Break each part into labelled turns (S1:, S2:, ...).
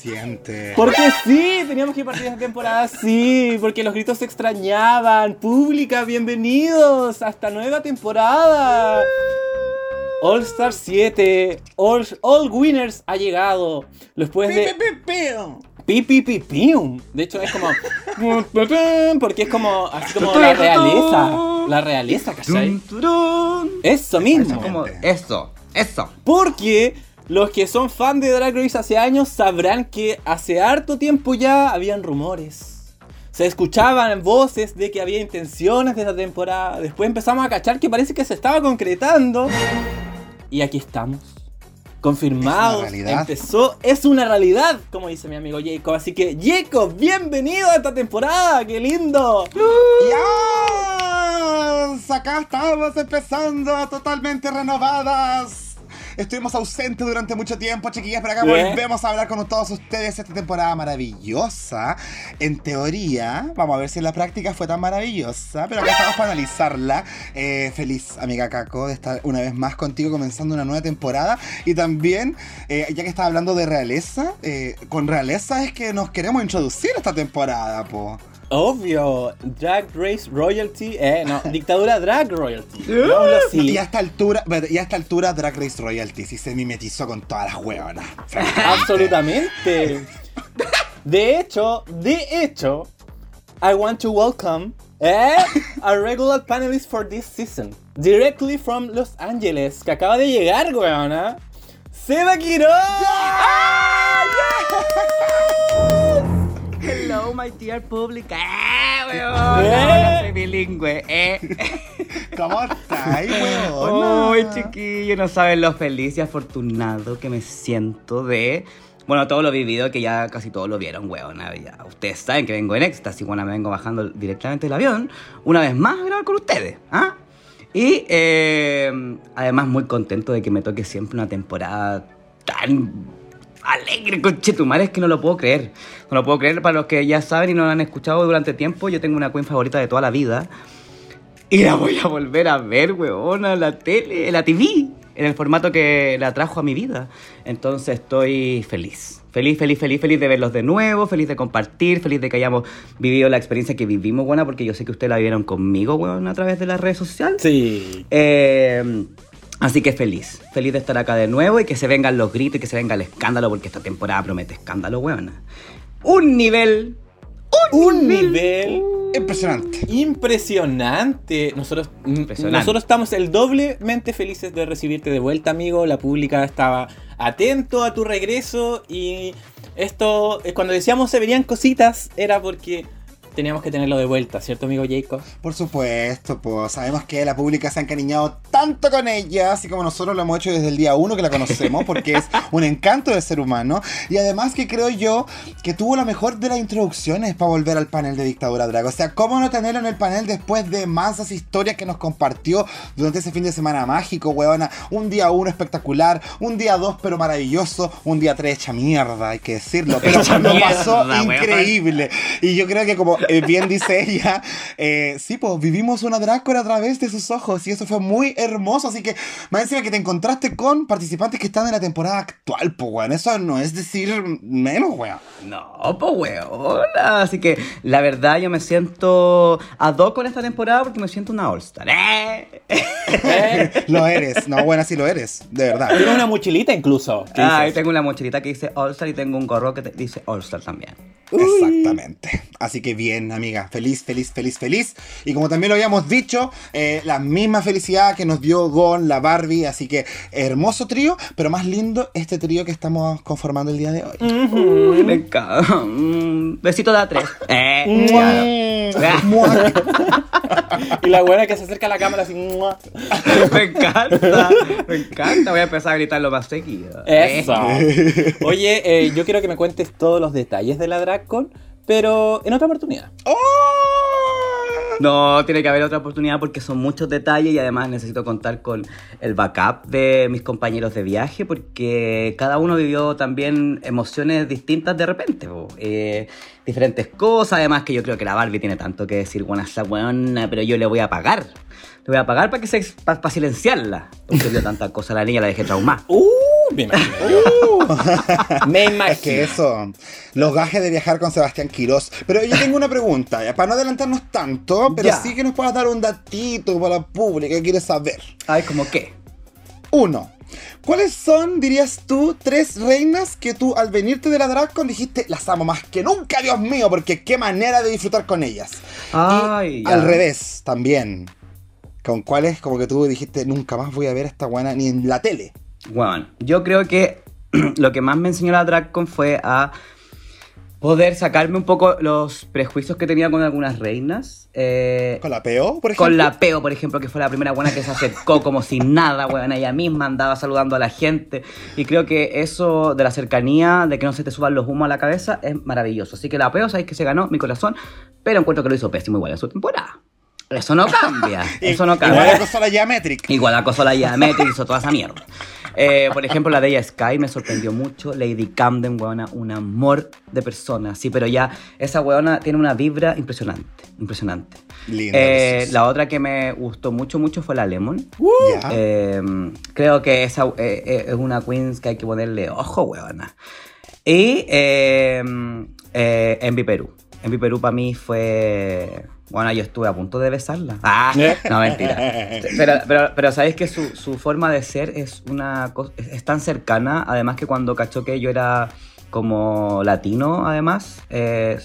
S1: Suficiente.
S2: Porque sí, teníamos que partir esta temporada sí, porque los gritos se extrañaban. Pública, bienvenidos a esta nueva temporada. All Star 7, All, All Winners ha llegado. Después de... Pi, pi, pi, pium. De hecho es como... Porque es como... Así como la realeza. La realeza, ¿cachai? Eso mismo.
S3: Eso, eso.
S2: Porque los que son fan de Drag Race hace años sabrán que hace harto tiempo ya habían rumores. Se escuchaban voces de que había intenciones de esta temporada. Después empezamos a cachar que parece que se estaba concretando. Y aquí estamos. Confirmado.
S1: Es una realidad.
S2: Empezó. Es una realidad, como dice mi amigo Jacob. Así que, Jacob, bienvenido a esta temporada. ¡Qué lindo!
S1: ¡Ya! Acá estamos empezando totalmente renovadas. Estuvimos ausentes durante mucho tiempo, chiquillas, pero acá volvemos a hablar con todos ustedes esta temporada maravillosa. En teoría, vamos a ver si en la práctica fue tan maravillosa, pero acá estamos para analizarla. Eh, feliz, amiga Caco, de estar una vez más contigo comenzando una nueva temporada. Y también, eh, ya que estás hablando de realeza, eh, con realeza es que nos queremos introducir esta temporada, po.
S2: Obvio. Drag Race Royalty. Eh, no. Dictadura Drag Royalty. Así.
S1: Y a esta altura, y a esta altura Drag Race Royalty sí se mimetizó con todas las hueonas.
S2: Absolutamente. De hecho, de hecho, I want to welcome eh, a regular panelist for this season. Directly from Los Angeles, que acaba de llegar, weona. Seba Quiroz.
S3: Hello, my dear public. ¡Eh, weón!
S2: ¿Eh?
S3: Ahora soy bilingüe, ¿eh?
S1: ¿Cómo estáis, hueona?
S3: Uy, chiquillo, no saben lo feliz y afortunado que me siento de... Bueno, todo lo vivido, que ya casi todos lo vieron, weón. Ustedes saben que vengo en éxtasis, bueno, me vengo bajando directamente del avión, una vez más a grabar con ustedes, ¿ah? Y eh, además muy contento de que me toque siempre una temporada tan alegre, conchetumare, es que no lo puedo creer. No lo puedo creer para los que ya saben y no lo han escuchado durante tiempo. Yo tengo una queen favorita de toda la vida. Y la voy a volver a ver, weona, en la tele, en la TV, en el formato que la trajo a mi vida. Entonces estoy feliz. Feliz, feliz, feliz, feliz de verlos de nuevo, feliz de compartir, feliz de que hayamos vivido la experiencia que vivimos, buena, porque yo sé que ustedes la vivieron conmigo, weón, a través de las redes sociales.
S2: Sí.
S3: Eh, así que feliz, feliz de estar acá de nuevo y que se vengan los gritos y que se venga el escándalo, porque esta temporada promete escándalo, weona. Un nivel.
S2: Un nivel
S1: Impresionante.
S2: impresionante. Nosotros,
S3: Impresionante.
S2: nosotros estamos el doblemente felices de recibirte de vuelta, amigo. La pública estaba atento a tu regreso y esto, eh, cuando decíamos se venían cositas, era porque teníamos que tenerlo de vuelta, ¿cierto, amigo Jacob?
S1: Por supuesto, pues sabemos que la pública se ha encariñado tanto con ella, así como nosotros lo hemos hecho desde el día uno que la conocemos, porque es un encanto de ser humano. Y además que creo yo que tuvo la mejor de las introducciones para volver al panel de Dictadura Drag. O sea, ¿cómo no tenerlo en el panel después de masas historias que nos compartió durante ese fin de semana mágico, weona? Un día uno espectacular, un día dos pero maravilloso, un día tres hecha mierda, hay que decirlo. Pero
S3: mierda,
S1: pasó increíble. Y yo creo que como bien dice ella, eh, sí, pues vivimos una Drácula a través de sus ojos y eso fue muy hermoso. Así que más encima que te encontraste con participantes que están en la temporada actual, pues weón. Eso no es decir menos, weón.
S3: No, pues weona. Así que la verdad yo me siento ad hoc con esta temporada porque me siento una All-Star. ¿eh?
S1: Lo eres, no, bueno, sí lo eres, de verdad.
S2: Tiene una mochilita incluso. ¿Qué
S3: Ah, y
S2: dices?
S3: tengo una mochilita que dice All-Star y tengo un gorro que te- dice All-Star también.
S1: Exactamente. Así que bien, amiga. Feliz, feliz, feliz, feliz. Y como también lo habíamos dicho, eh, la misma felicidad que nos dio Gon, la Barbie. Así que hermoso trío, pero más lindo este trío que estamos conformando el día de hoy.
S3: Uy, me encanta. Mm, Besito de a tres. Eh.
S2: Y la buena que se acerca a la cámara así. ¡mua!
S3: me encanta. Me encanta. Voy a empezar a gritarlo más seguido.
S2: Eso. Oye, eh, yo quiero que me cuentes todos los detalles de la DragCon, pero en otra oportunidad.
S1: ¡Oh!
S3: No, tiene que haber otra oportunidad porque son muchos detalles y además necesito contar con el backup de mis compañeros de viaje porque cada uno vivió también emociones distintas de repente. Eh, diferentes cosas, además que yo creo que la Barbie tiene tanto que decir, bueno, esa weona, pero yo le voy a pagar. Le voy a pagar para que se para silenciarla. Porque vio tanta cosa la niña, la dejé traumada.
S2: Uh, me imagino. me imagino.
S1: Es que eso, los gajes de viajar con Sebastián Quirós. Pero yo tengo una pregunta, ya, para no adelantarnos tanto, pero
S2: Ya.
S1: sí que nos puedas dar un datito para la pública que quiere saber.
S3: Ay, ¿cómo qué?
S1: Uno, ¿cuáles son, dirías tú, tres reinas que tú al venirte de la DragCon dijiste las amo más que nunca, Dios mío, porque qué manera de disfrutar con ellas?
S3: Ay,
S1: y al revés, también. ¿Con cuáles como que tú dijiste nunca más voy a ver a esta buena ni en la tele?
S3: Bueno, yo creo que lo que más me enseñó la DragCon fue a poder sacarme un poco los prejuicios que tenía con algunas reinas. eh,
S1: ¿Con la PO, por ejemplo?
S3: con la Peo, por ejemplo, que fue la primera buena que se acercó como sin nada, weón. Ella misma andaba saludando a la gente. Y creo que eso de la cercanía, de que no se te suban los humos a la cabeza, es maravilloso. Así que la Peo, sabéis que se ganó mi corazón, pero encuentro que lo hizo pésimo igual en su temporada. Eso no cambia. eso no cambia.
S1: Igual acosó a la Geometric.
S3: Igual acosó la y hizo toda esa mierda. Eh, por ejemplo, la de ella Sky me sorprendió mucho. Lady Camden, weona, un amor de persona. Sí, pero ya esa weona tiene una vibra impresionante. Impresionante.
S1: Linda,
S3: Eh, la otra que me gustó mucho, mucho fue la Lemon.
S1: Ya.
S3: Eh, creo que esa es una queen que hay que ponerle ojo, weona. Y Envy Perú. Envy Perú para mí fue... Bueno, yo estuve a punto de besarla. Ah, no, mentira. Pero, pero, pero sabéis que su, su forma de ser es una cosa, es, tan cercana, además que cuando cachó que yo era como latino, además, eh,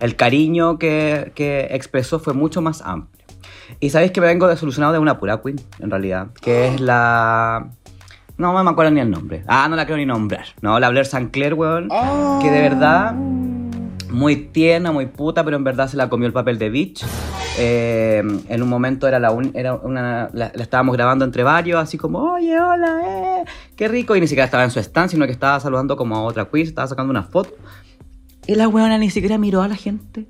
S3: el cariño que, que expresó fue mucho más amplio. Y sabéis que me vengo desolucionado de una pura queen, en realidad, que es la... No me acuerdo ni el nombre. Ah, no la quiero ni nombrar. No, la Blair Sinclair, weón.
S1: Ah.
S3: Que de verdad muy tierna, muy puta, pero en verdad se la comió el papel de bitch. Eh, en un momento era la, un- era una, la, estábamos grabando entre varios, así como, oye, hola, eh, qué rico. Y ni siquiera estaba en su stand, sino que estaba saludando como a otra queen, estaba sacando una foto. Y la weona ni siquiera miró a la gente,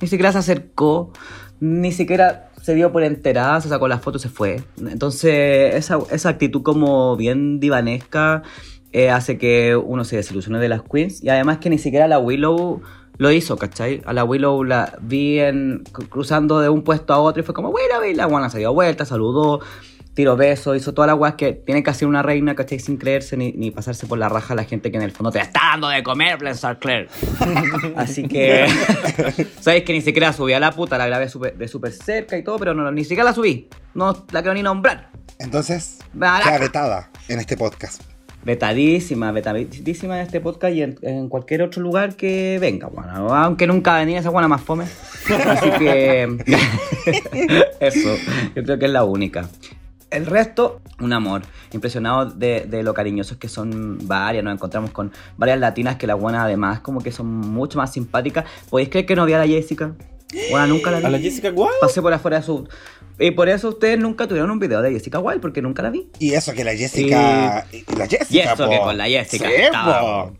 S3: ni siquiera se acercó, ni siquiera se dio por enterada, se sacó la foto y se fue. Entonces, esa, esa actitud como bien divanesca eh, hace que uno se desilusione de las queens. Y además que ni siquiera la Willow lo hizo, ¿cachai? A la Willow la vi en, cruzando de un puesto a otro y fue como, Willow, y la guana se dio vuelta, saludó, tiró besos, hizo todas las weas que tiene que hacer una reina, ¿cachai? Sin creerse ni, ni pasarse por la raja a la gente que en el fondo te está dando de comer, Blair Claire. Así que, sabéis que ni siquiera subí a la puta, la grabé súper- de súper cerca y todo, pero no, ni siquiera la subí. No la quiero ni nombrar.
S1: Entonces, queda vetada en este podcast.
S3: Vetadísima, vetadísima en este podcast y en, en cualquier otro lugar que venga, bueno, aunque nunca venía esa buena más fome. Así que eso, yo creo que es la única. El resto, un amor. Impresionado de, de lo cariñosos que son varias. Nos encontramos con varias latinas que la buena además como que son mucho más simpáticas. ¿Podéis creer que no vi a la Jessica? Bueno, nunca la vi.
S2: ¿A la Jessica Wilde?
S3: Pasé por afuera de su... Y por eso ustedes nunca tuvieron un video de Jessica Wilde, porque nunca la vi.
S1: Y eso que la Jessica. y La Jessica.
S3: Y eso que con la Jessica
S1: Sí,
S3: estaba,
S1: po.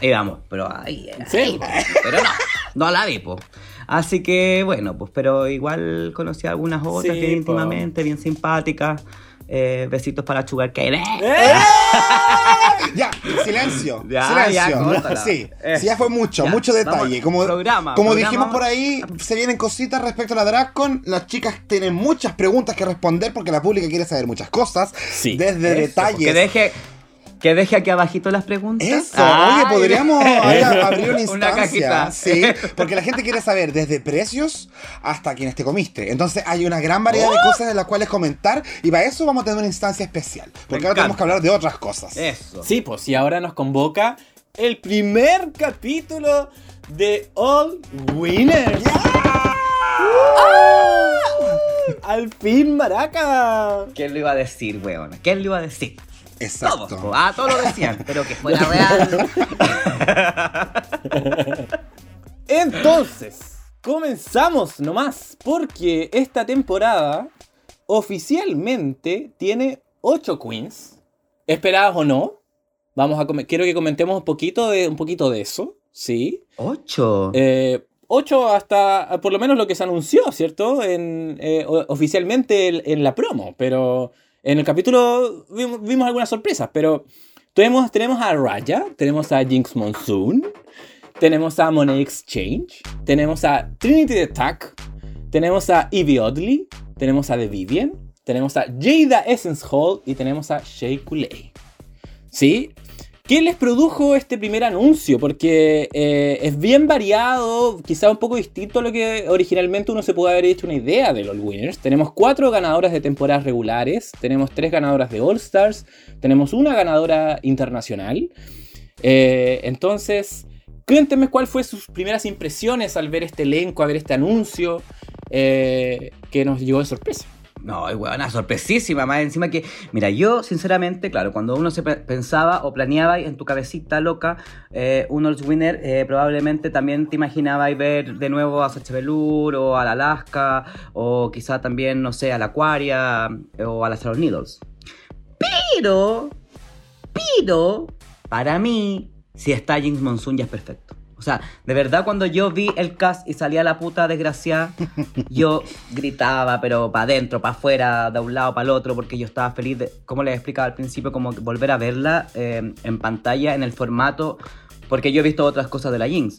S3: Y vamos, pero ahí, ahí,
S2: Sí.
S3: pero no, no la vi, po. Así que bueno, pues, pero igual conocí a algunas otras
S2: Sí,
S3: bien
S2: po.
S3: íntimamente, bien simpáticas. Eh, besitos para Sugar Cane.
S1: Ya, silencio.
S3: Ya,
S1: silencio.
S3: ya, córtala.
S1: sí, ya fue mucho,
S3: Ya,
S1: mucho detalle.
S3: vamos,
S1: Como,
S3: programa,
S1: como
S3: programa.
S1: dijimos por ahí, se vienen cositas respecto a la DragCon. Las chicas tienen muchas preguntas que responder porque la pública quiere saber muchas cosas.
S2: Sí.
S1: Desde
S3: Eso,
S1: detalles.
S3: Que deje, que deje aquí abajito las preguntas.
S1: Eso,
S3: Ay.
S1: oye, podríamos abrir una
S3: Una
S1: instancia.
S3: cajita.
S1: Sí, porque la gente quiere saber desde precios hasta quienes te comiste. Entonces hay una gran variedad de cosas de las cuales comentar y para eso vamos a tener una instancia especial. Porque ahora tenemos que hablar de otras cosas.
S3: Eso.
S2: Sí, pues y ahora nos convoca el primer capítulo de All Winners. ¡Ah! Al fin, Maraca.
S3: ¿Quién lo iba a decir, weón? ¿Quién lo iba a decir?
S1: Exacto.
S3: Todos, ah, todos lo decían, pero que fuera real.
S2: Entonces, comenzamos nomás, porque esta temporada oficialmente tiene 8 queens, esperadas o no. Vamos a quiero que comentemos un poquito de un poquito de eso, sí.
S3: Ocho.
S2: Eh, 8 hasta por lo menos lo que se anunció, ¿cierto? En, eh, oficialmente en, en la promo, pero en el capítulo vimos, algunas sorpresas, pero tenemos, tenemos a Raya, tenemos a Jinx Monsoon, tenemos a Money Exchange, tenemos a Trinity the Tuck, tenemos a Evie Oddly, tenemos a The Vivian, tenemos a Jada Essence Hall y tenemos a Shea Coulee. ¿Sí? ¿Qué les produjo este primer anuncio? Porque eh, es bien variado, quizá un poco distinto a lo que originalmente uno se puede haber hecho una idea de los Winners. Tenemos cuatro ganadoras de temporadas regulares, tenemos tres ganadoras de All Stars, tenemos una ganadora internacional. Eh, entonces, cuéntenme cuál fue sus primeras impresiones al ver este elenco, a ver este anuncio eh, que nos llegó de sorpresa.
S3: No, buena, sorpresísima, más encima que, mira, yo sinceramente, claro, cuando uno se pe- pensaba o planeaba en tu cabecita loca eh, un All Winner, eh, probablemente también te imaginabas ver de nuevo a Sacha Velour o al Alaska o quizá también, no sé, a la Aquaria eh, o a las Sharon Needles. Pero, pero, para mí, si está James Monsoon ya es perfecto. O sea, de verdad cuando yo vi el cast y salía la puta desgraciada, yo gritaba, pero para adentro, para afuera, de un lado para el otro, porque yo estaba feliz de, como les explicaba al principio, como volver a verla eh, en pantalla, en el formato, porque yo he visto otras cosas de la Jinx,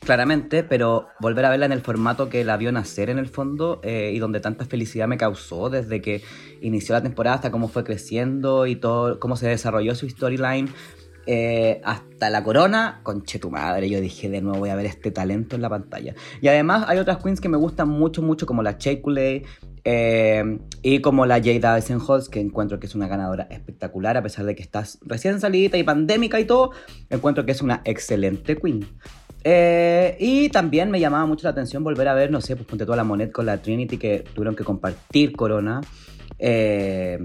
S3: claramente, pero volver a verla en el formato que la vio nacer en el fondo eh, y donde tanta felicidad me causó desde que inició la temporada hasta cómo fue creciendo y todo, cómo se desarrolló su storyline. Eh, hasta la corona, conche tu madre, yo dije de nuevo voy a ver este talento en la pantalla. Y además hay otras queens que me gustan mucho, mucho, como la Shea Coulee, eh, y como la Jada Eisenholz, que encuentro que es una ganadora espectacular, a pesar de que estás recién salida y pandémica y todo, encuentro que es una excelente queen. Eh, y también me llamaba mucho la atención volver a ver, no sé, pues ponte toda la Monet con la Trinity que tuvieron que compartir Corona. Eh,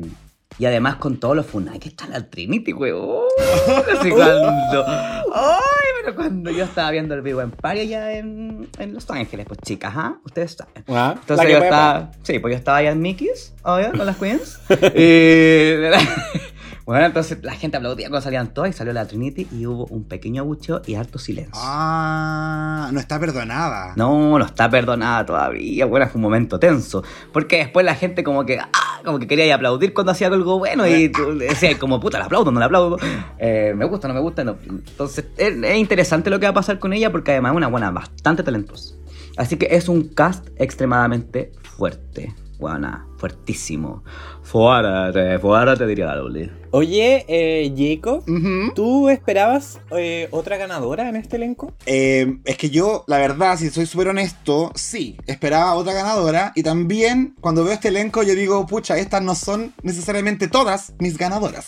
S3: y además con todos los funai que está la Trinity, weón. Así cuando. Ay, pero cuando yo estaba viendo el Vivo Empire allá en, en Los Ángeles, pues chicas, ¿ah? Ustedes saben.
S2: Ah,
S3: Entonces yo estaba. Sí, pues yo estaba allá en Mickey's, obvio, con las queens. y. Bueno, entonces la gente aplaudía cuando salían todas y salió la Trinity y hubo un pequeño abucheo y harto silencio.
S1: Ah, no está perdonada.
S3: No, no está perdonada todavía. Bueno, fue un momento tenso. Porque después la gente como que, ah, como que quería ir a aplaudir cuando hacía algo bueno y tú decías como, puta, le aplaudo, no le aplaudo. Eh, me gusta, no me gusta. No. Entonces es, es interesante lo que va a pasar con ella porque además es una buena, bastante talentosa. Así que es un cast extremadamente fuerte. Buena, fuertísimo. Fuárate, fuárate, diría la Luli.
S2: Oye, eh, Jacob. ¿tú esperabas eh, otra ganadora en este elenco?
S1: Eh, es que yo, la verdad, si soy súper honesto, sí, esperaba otra ganadora. Y también, cuando veo este elenco, yo digo, pucha, estas no son necesariamente todas mis ganadoras.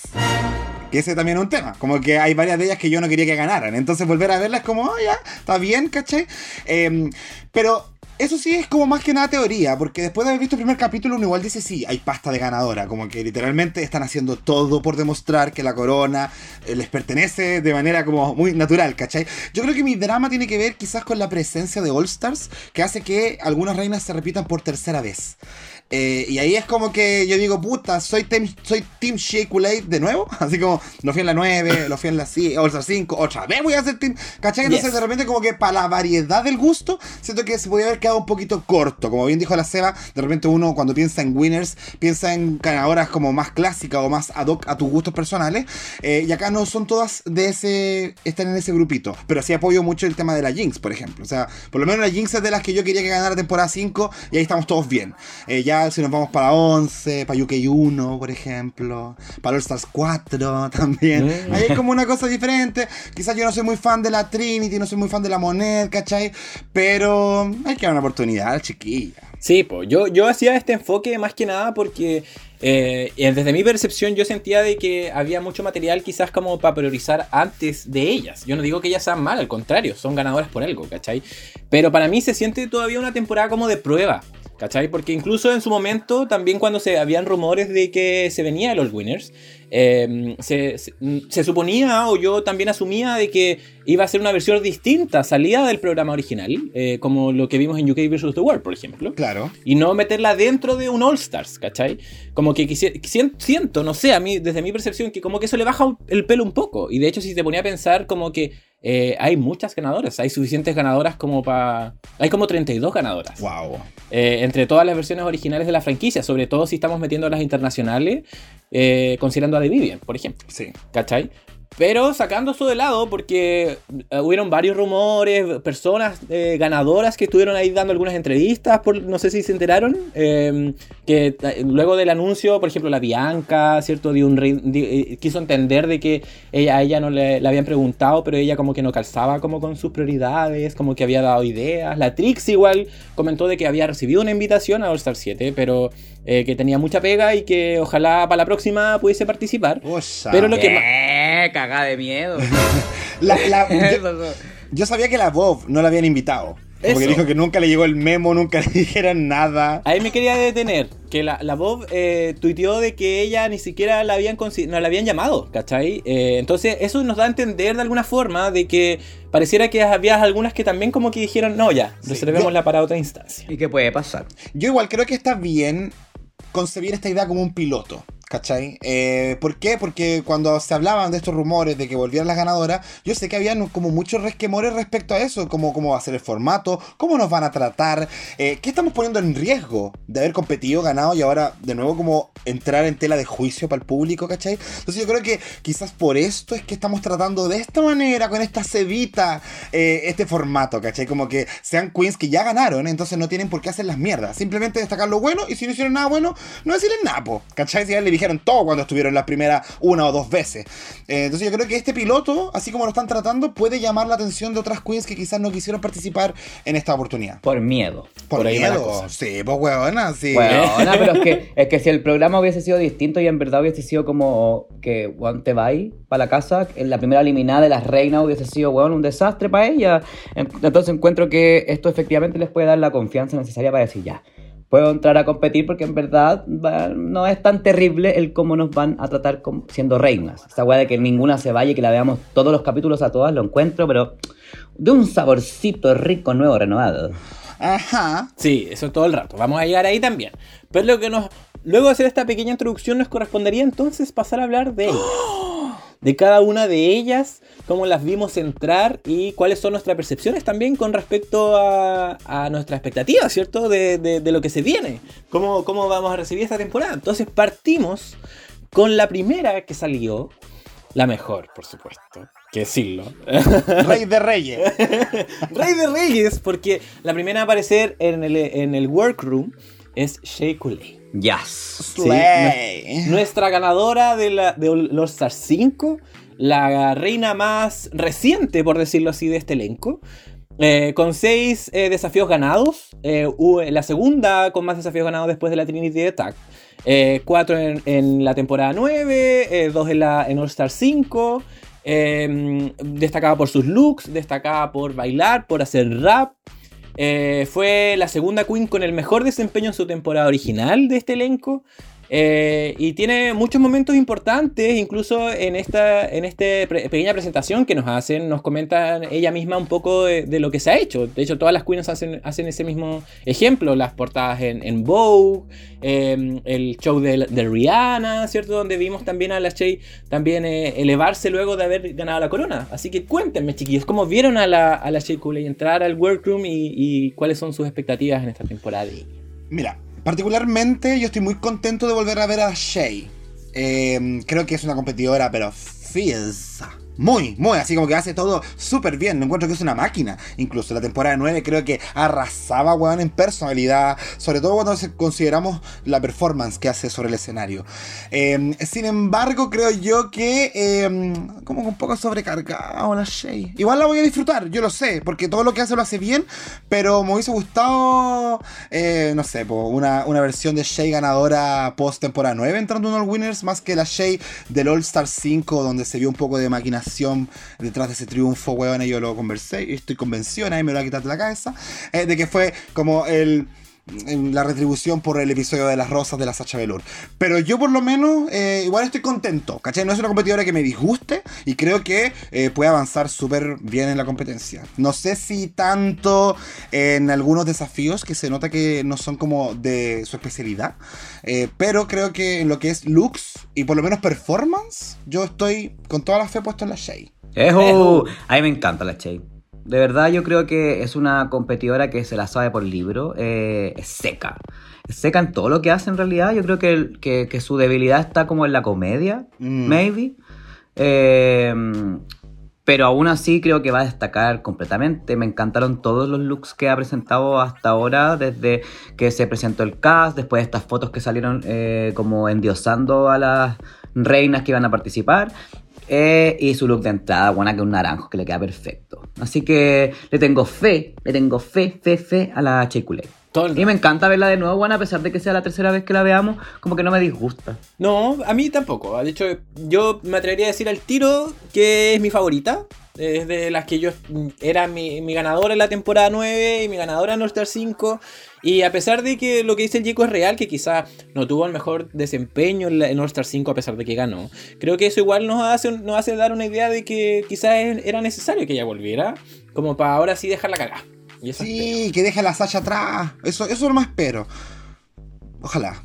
S1: Que ese también es un tema. Como que hay varias de ellas que yo no quería que ganaran. Entonces volver a verlas es como, oh, ya, está bien, ¿cachai? Eh, pero eso sí es como más que nada teoría. Porque después de haber visto el primer capítulo, uno igual dice, sí, hay pasta de ganadora. Como que literalmente están haciendo todo por demostrar que la corona eh, les pertenece de manera como muy natural, ¿cachai? Yo creo que mi drama tiene que ver quizás con la presencia de All Stars, que hace que algunas reinas se repitan por tercera vez. Eh, y ahí es como que yo digo, puta, soy Team, soy team Shea de nuevo. Así como, lo fui en la 9, lo fui en la ci- All Star 5, otra vez voy a hacer Team. ¿Cachai? Entonces
S2: Yes.
S1: de repente como que para la variedad del gusto, siento que se podría haber quedado un poquito corto. Como bien dijo la Seba, de repente uno cuando piensa en winners, piensa en ganadoras como más clásicas o más ad hoc a tus gustos personales. Eh, y acá no son todas de ese, están en ese grupito. Pero sí apoyo mucho el tema de la Jinx, por ejemplo. O sea, por lo menos la Jinx es de las que yo quería que ganara temporada 5 y ahí estamos todos bien. Eh, ya si nos vamos para 11, para UK 1, por ejemplo, para All Stars 4 también.
S2: Mm.
S1: Ahí es como una cosa diferente. Quizás yo no soy muy fan de la Trinity, no soy muy fan de la Monet, ¿cachai? Pero hay que dar una oportunidad, chiquilla.
S2: Sí, pues yo, yo hacía este enfoque más que nada porque eh, desde mi percepción yo sentía de que había mucho material quizás como para priorizar antes de ellas. Yo no digo que ellas sean mal, al contrario, son ganadoras por algo, ¿cachai? Pero para mí se siente todavía una temporada como de prueba. ¿Cachai? Porque incluso en su momento, también cuando se habían rumores de que se venía el All Winners, eh, se, se- se suponía, o yo también asumía, de que iba a ser una versión distinta, salida del programa original, eh, como lo que vimos en UK vs. The World, por ejemplo
S1: Claro.
S2: y no meterla dentro de un All Stars, ¿cachai? Como que quisi- sien- siento, no sé, a mí, desde mi percepción, que como que eso le baja el pelo un poco. Y de hecho, si te ponía a pensar, como que eh, hay muchas ganadoras. Hay suficientes ganadoras como para... Hay como 32 ganadoras.
S1: Wow.
S2: Eh, entre todas las versiones originales de la franquicia, sobre todo si estamos metiendo las internacionales, eh, considerando a The Vivian, por ejemplo.
S1: Sí.
S2: ¿Cachai? Pero sacando eso de lado, porque eh, hubieron varios rumores, personas eh, ganadoras que estuvieron ahí dando algunas entrevistas, por, no sé si se enteraron, eh, que eh, luego del anuncio, por ejemplo, la Bianca, ¿cierto? Dio un ri- di- eh, quiso entender de que ella, a ella no le, le habían preguntado, pero ella como que no calzaba como con sus prioridades, como que había dado ideas. La Trix igual comentó de que había recibido una invitación a All Star 7, pero eh, que tenía mucha pega y que ojalá para la próxima pudiese participar.
S1: Osa.
S2: Pero lo que
S3: ¿Qué? Cagada de miedo.
S1: La- la- yo, yo sabía que la Bob no la habían invitado. Porque
S2: Eso.
S1: dijo que nunca le llegó el memo, nunca le dijeron nada.
S2: Ahí me quería detener, que la, la Bob eh, tuiteó de que ella ni siquiera la habían, consi- no la habían llamado, ¿cachai? Eh, entonces eso nos da a entender de alguna forma de que pareciera que había algunas que también como que dijeron, no, ya,
S1: Sí.
S2: reservémosla para otra instancia.
S3: ¿Y qué puede pasar?
S1: Yo igual creo que está bien concebir esta idea como un piloto. ¿Cachai? Eh, ¿Por qué? Porque cuando se hablaban de estos rumores de que volvieran las ganadoras, yo sé que habían como muchos resquemores respecto a eso, como cómo va a ser el formato, cómo nos van a tratar, eh, qué estamos poniendo en riesgo de haber competido, ganado y ahora de nuevo como entrar en tela de juicio para el público, ¿cachai? Entonces yo creo que quizás por esto es que estamos tratando de esta manera, con esta cebita, eh, este formato, ¿cachai? Como que sean queens que ya ganaron, entonces no tienen por qué hacer las mierdas, simplemente destacar lo bueno y si no hicieron nada bueno, no decirles nada, ¿cachai? Si ya le dijeron todo cuando estuvieron las primeras una o dos veces. Eh, entonces yo creo que este piloto, así como lo están tratando, puede llamar la atención de otras queens que quizás no quisieron participar en esta oportunidad.
S3: Por miedo.
S1: Por,
S2: Por
S1: miedo. Sí, pues huevona, sí.
S3: Bueno, no, pero es que, es que si el programa hubiese sido distinto y en verdad hubiese sido como que Juan te va para la casa, en la primera eliminada de las reinas hubiese sido bueno, un desastre para ella. En- Entonces encuentro que esto efectivamente les puede dar la confianza necesaria para decir ya. Puedo entrar a competir porque en verdad va- no es tan terrible el cómo nos van a tratar siendo reinas. Esa weá de que ninguna se vaya y que la veamos todos los capítulos a todas, lo encuentro, pero de un saborcito rico, nuevo, renovado.
S1: Ajá.
S2: Sí, eso todo el rato. Vamos a llegar ahí también. Pero lo que nos. Luego de hacer esta pequeña introducción, nos correspondería entonces pasar a hablar de ellas. De cada una de ellas, cómo las vimos entrar y cuáles son nuestras percepciones también con respecto a, a nuestra expectativa, ¿cierto? De, de- de lo que se viene. Cómo, cómo vamos a recibir esta temporada. Entonces partimos con la primera que salió. La mejor, por supuesto. Que decirlo.
S1: Rey de Reyes.
S2: Rey de Reyes, porque la primera a aparecer en el, en el workroom es Shea Coulee.
S3: Yes.
S1: Slay.
S2: Nuestra ganadora de, la, de All Star 5, la reina más reciente, por decirlo así, de este elenco. eh, con seis eh, desafíos ganados. eh, la segunda con más desafíos ganados después de la Trinity Attack. Eh, cuatro en, en la temporada 9, eh, dos en, la, en All Star 5. eh, destacada por sus looks, destacada por bailar, por hacer rap. Eh, fue la segunda Queen con el mejor desempeño en su temporada original de este elenco. Eh, y tiene muchos momentos importantes, incluso en esta en este pre- pequeña presentación que nos hacen, nos comenta ella misma un poco de, lo que se ha hecho. De hecho, todas las queens hacen, hacen ese mismo ejemplo, las portadas en, Vogue, eh, el show de, Rihanna, ¿cierto? Donde vimos también a la Shea también eh, elevarse luego de haber ganado la corona. Así que cuéntenme, chiquillos, ¿cómo vieron a la, a la Shea Coulee entrar al workroom y, cuáles son sus expectativas en esta temporada?
S1: Mira, particularmente yo estoy muy contento de volver a ver a Shay. Eh, creo que es una competidora, pero fierce. Muy, muy, así como que hace todo súper bien. Encuentro que es una máquina. Incluso la temporada 9 creo que arrasaba, weón, en personalidad. Sobre todo cuando consideramos la performance que hace sobre el escenario. Eh, sin embargo, creo yo que eh, como un poco sobrecargado la Shay. Igual la voy a disfrutar, yo lo sé, porque todo lo que hace lo hace bien. Pero me hubiese gustado, eh, no sé, po, una, una versión de Shay ganadora post temporada 9 entrando en All Winners, más que la Shay del All Star 5, donde se vio un poco de maquinación detrás de ese triunfo, weón. Yo lo conversé y estoy convencido, nadie me lo va a quitar de la cabeza, eh, de que fue como el en la retribución por el episodio de las rosas de la Sacha Velour. Pero yo por lo menos eh, igual estoy contento, ¿cachai? No es una competidora que me disguste y creo que eh, puede avanzar súper bien en la competencia. No sé si tanto en algunos desafíos que se nota que no son como de su especialidad, eh, pero creo que en lo que es looks y por lo menos performance, yo estoy con toda la fe puesto en la Shay.
S3: ¡Ejo! A mí me encanta la Che. De verdad, yo creo que es una competidora que se la sabe por libro. eh, es seca. Es seca en todo lo que hace en realidad. Yo creo que, que- que su debilidad está como en la comedia,
S1: Mm.
S3: maybe. Eh, pero aún así creo que va a destacar completamente. Me encantaron todos los looks que ha presentado hasta ahora, desde que se presentó el cast, después de estas fotos que salieron eh, como endiosando a las reinas que iban a participar. Eh, y su look de entrada, buena que un naranjo, que le queda perfecto. Así que le tengo fe, le tengo fe, fe, fe a la
S2: el
S3: Y me encanta verla de nuevo, buena, a pesar de que sea la tercera vez que la veamos, como que no me disgusta.
S2: No, a mí tampoco. De hecho, yo me atrevería a decir al tiro que es mi favorita. Es de las que yo era mi, mi ganadora en la temporada 9 y mi ganadora en All Star 5. Y a pesar de que lo que dice el Chico es real, que quizás no tuvo el mejor desempeño en, la- en All Star 5 a pesar de que ganó, creo que eso igual nos hace, nos hace dar una idea de que quizás era necesario que ella volviera, como para ahora sí dejarla cagar. Y eso espero.
S1: Sí, que deje a la Sasha atrás. Eso, eso no más espero. Ojalá.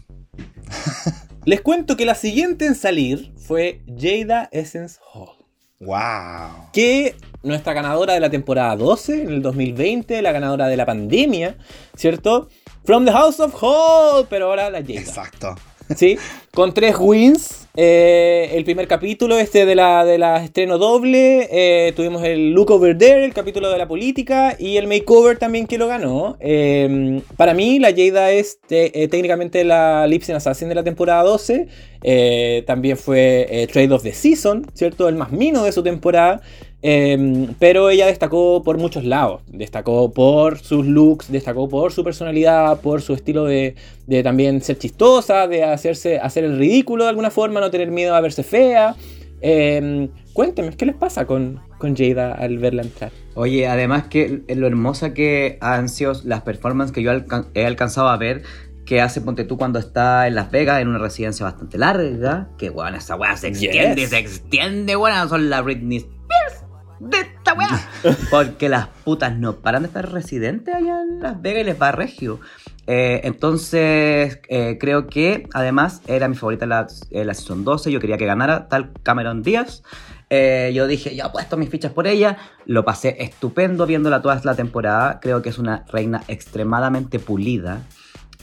S2: Les cuento que la siguiente en salir fue Jada Essence Hall.
S1: Wow.
S2: que nuestra ganadora de la temporada 12 en el 2020, la ganadora de la pandemia, ¿cierto? From the House of Hall, pero ahora la Jada.
S1: Exacto.
S2: ¿Sí? Con tres wins. Eh, el primer capítulo, este de la, de la estreno doble. eh, tuvimos el Look Over There, el capítulo de la política. Y el makeover también que lo ganó. Eh, para mí, la Jada es eh, técnicamente la Lip Sync Assassin de la temporada 12. eh, también fue Trade of the Season, ¿cierto? El más mino de su temporada. Eh, pero ella destacó por muchos lados. Destacó por sus looks, destacó por su personalidad, por su estilo de, de también ser chistosa, de hacerse hacer el ridículo de alguna forma, no tener miedo a verse fea. Eh, cuéntenme, ¿qué les pasa con, con Jada al verla entrar?
S3: Oye, además que lo hermosa que han sido las performances que yo he alcanzado a ver que hace Ponte tú cuando está en Las Vegas en una residencia bastante larga, que bueno, esa weá se extiende,
S2: Yes.
S3: se extiende, bueno, son la Britney Spears de esta weá. Porque las putas no paran de estar residentes allá en Las Vegas y les va regio. Eh, entonces, eh, creo que además era mi favorita la, eh, la Season 12. Yo quería que ganara tal Cameron Díaz. Eh, yo dije, yo puesto mis fichas por ella. Lo pasé estupendo viéndola toda la temporada. Creo que es una reina extremadamente pulida.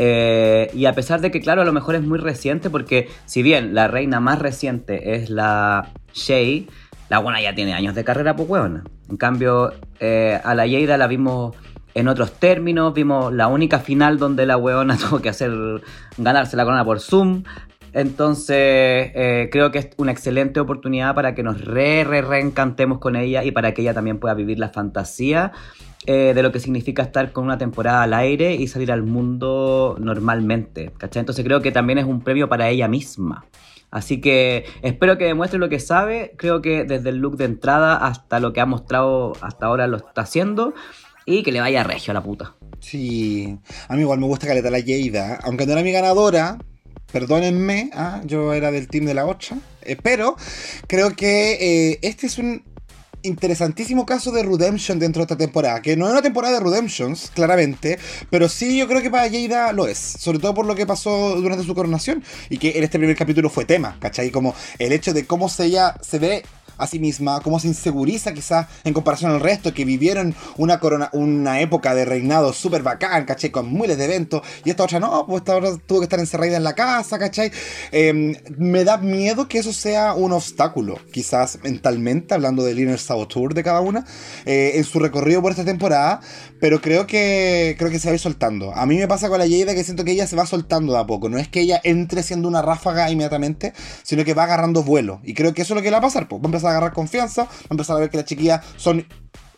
S3: Y a pesar de que, claro, a lo mejor es muy reciente, porque si bien la reina más reciente es la Shay, la buena ya tiene años de carrera, pues huevona. En cambio, eh, a la Yeida la vimos en otros términos, vimos la única final donde la huevona tuvo que hacer ganarse la corona por Zoom. Entonces, eh, creo que es una excelente oportunidad para que nos re, re, reencantemos con ella y para que ella también pueda vivir la fantasía eh, de lo que significa estar con una temporada al aire y salir al mundo normalmente. Entonces, creo que también es un premio para ella misma. Así que espero que demuestre lo que sabe. Creo que desde el look de entrada hasta lo que ha mostrado hasta ahora lo está haciendo. Y que le vaya regio a la puta.
S1: Sí. A mí igual me gusta Caleta la Lleida. Aunque no era mi ganadora. Perdónenme, ah, yo era del team de la 8. eh, pero creo que eh, este es un interesantísimo caso de Redemption dentro de esta temporada. Que no es una temporada de Redemptions, claramente. Pero sí yo creo que para Jada lo es. Sobre todo por lo que pasó durante su coronación. Y que en este primer capítulo fue tema, ¿cachai? Como el hecho de cómo se ella se ve a sí misma, cómo se inseguriza quizás en comparación al resto que vivieron una corona, una época de reinado súper bacán, ¿cachai? Con miles de eventos, y esta otra no, pues esta otra tuvo que estar encerrada en la casa, ¿cachai? Eh, me da miedo que eso sea un obstáculo, quizás mentalmente, hablando del Inner Saboteur de cada una, eh, en su recorrido por esta temporada, pero creo que creo que se va a ir soltando. A mí me pasa con la Jada que siento que ella se va soltando de a poco, no es que ella entre siendo una ráfaga inmediatamente, sino que va agarrando vuelo, y creo que eso es lo que va a pasar, pues va a empezar a agarrar confianza, va a empezar a ver que las chiquillas son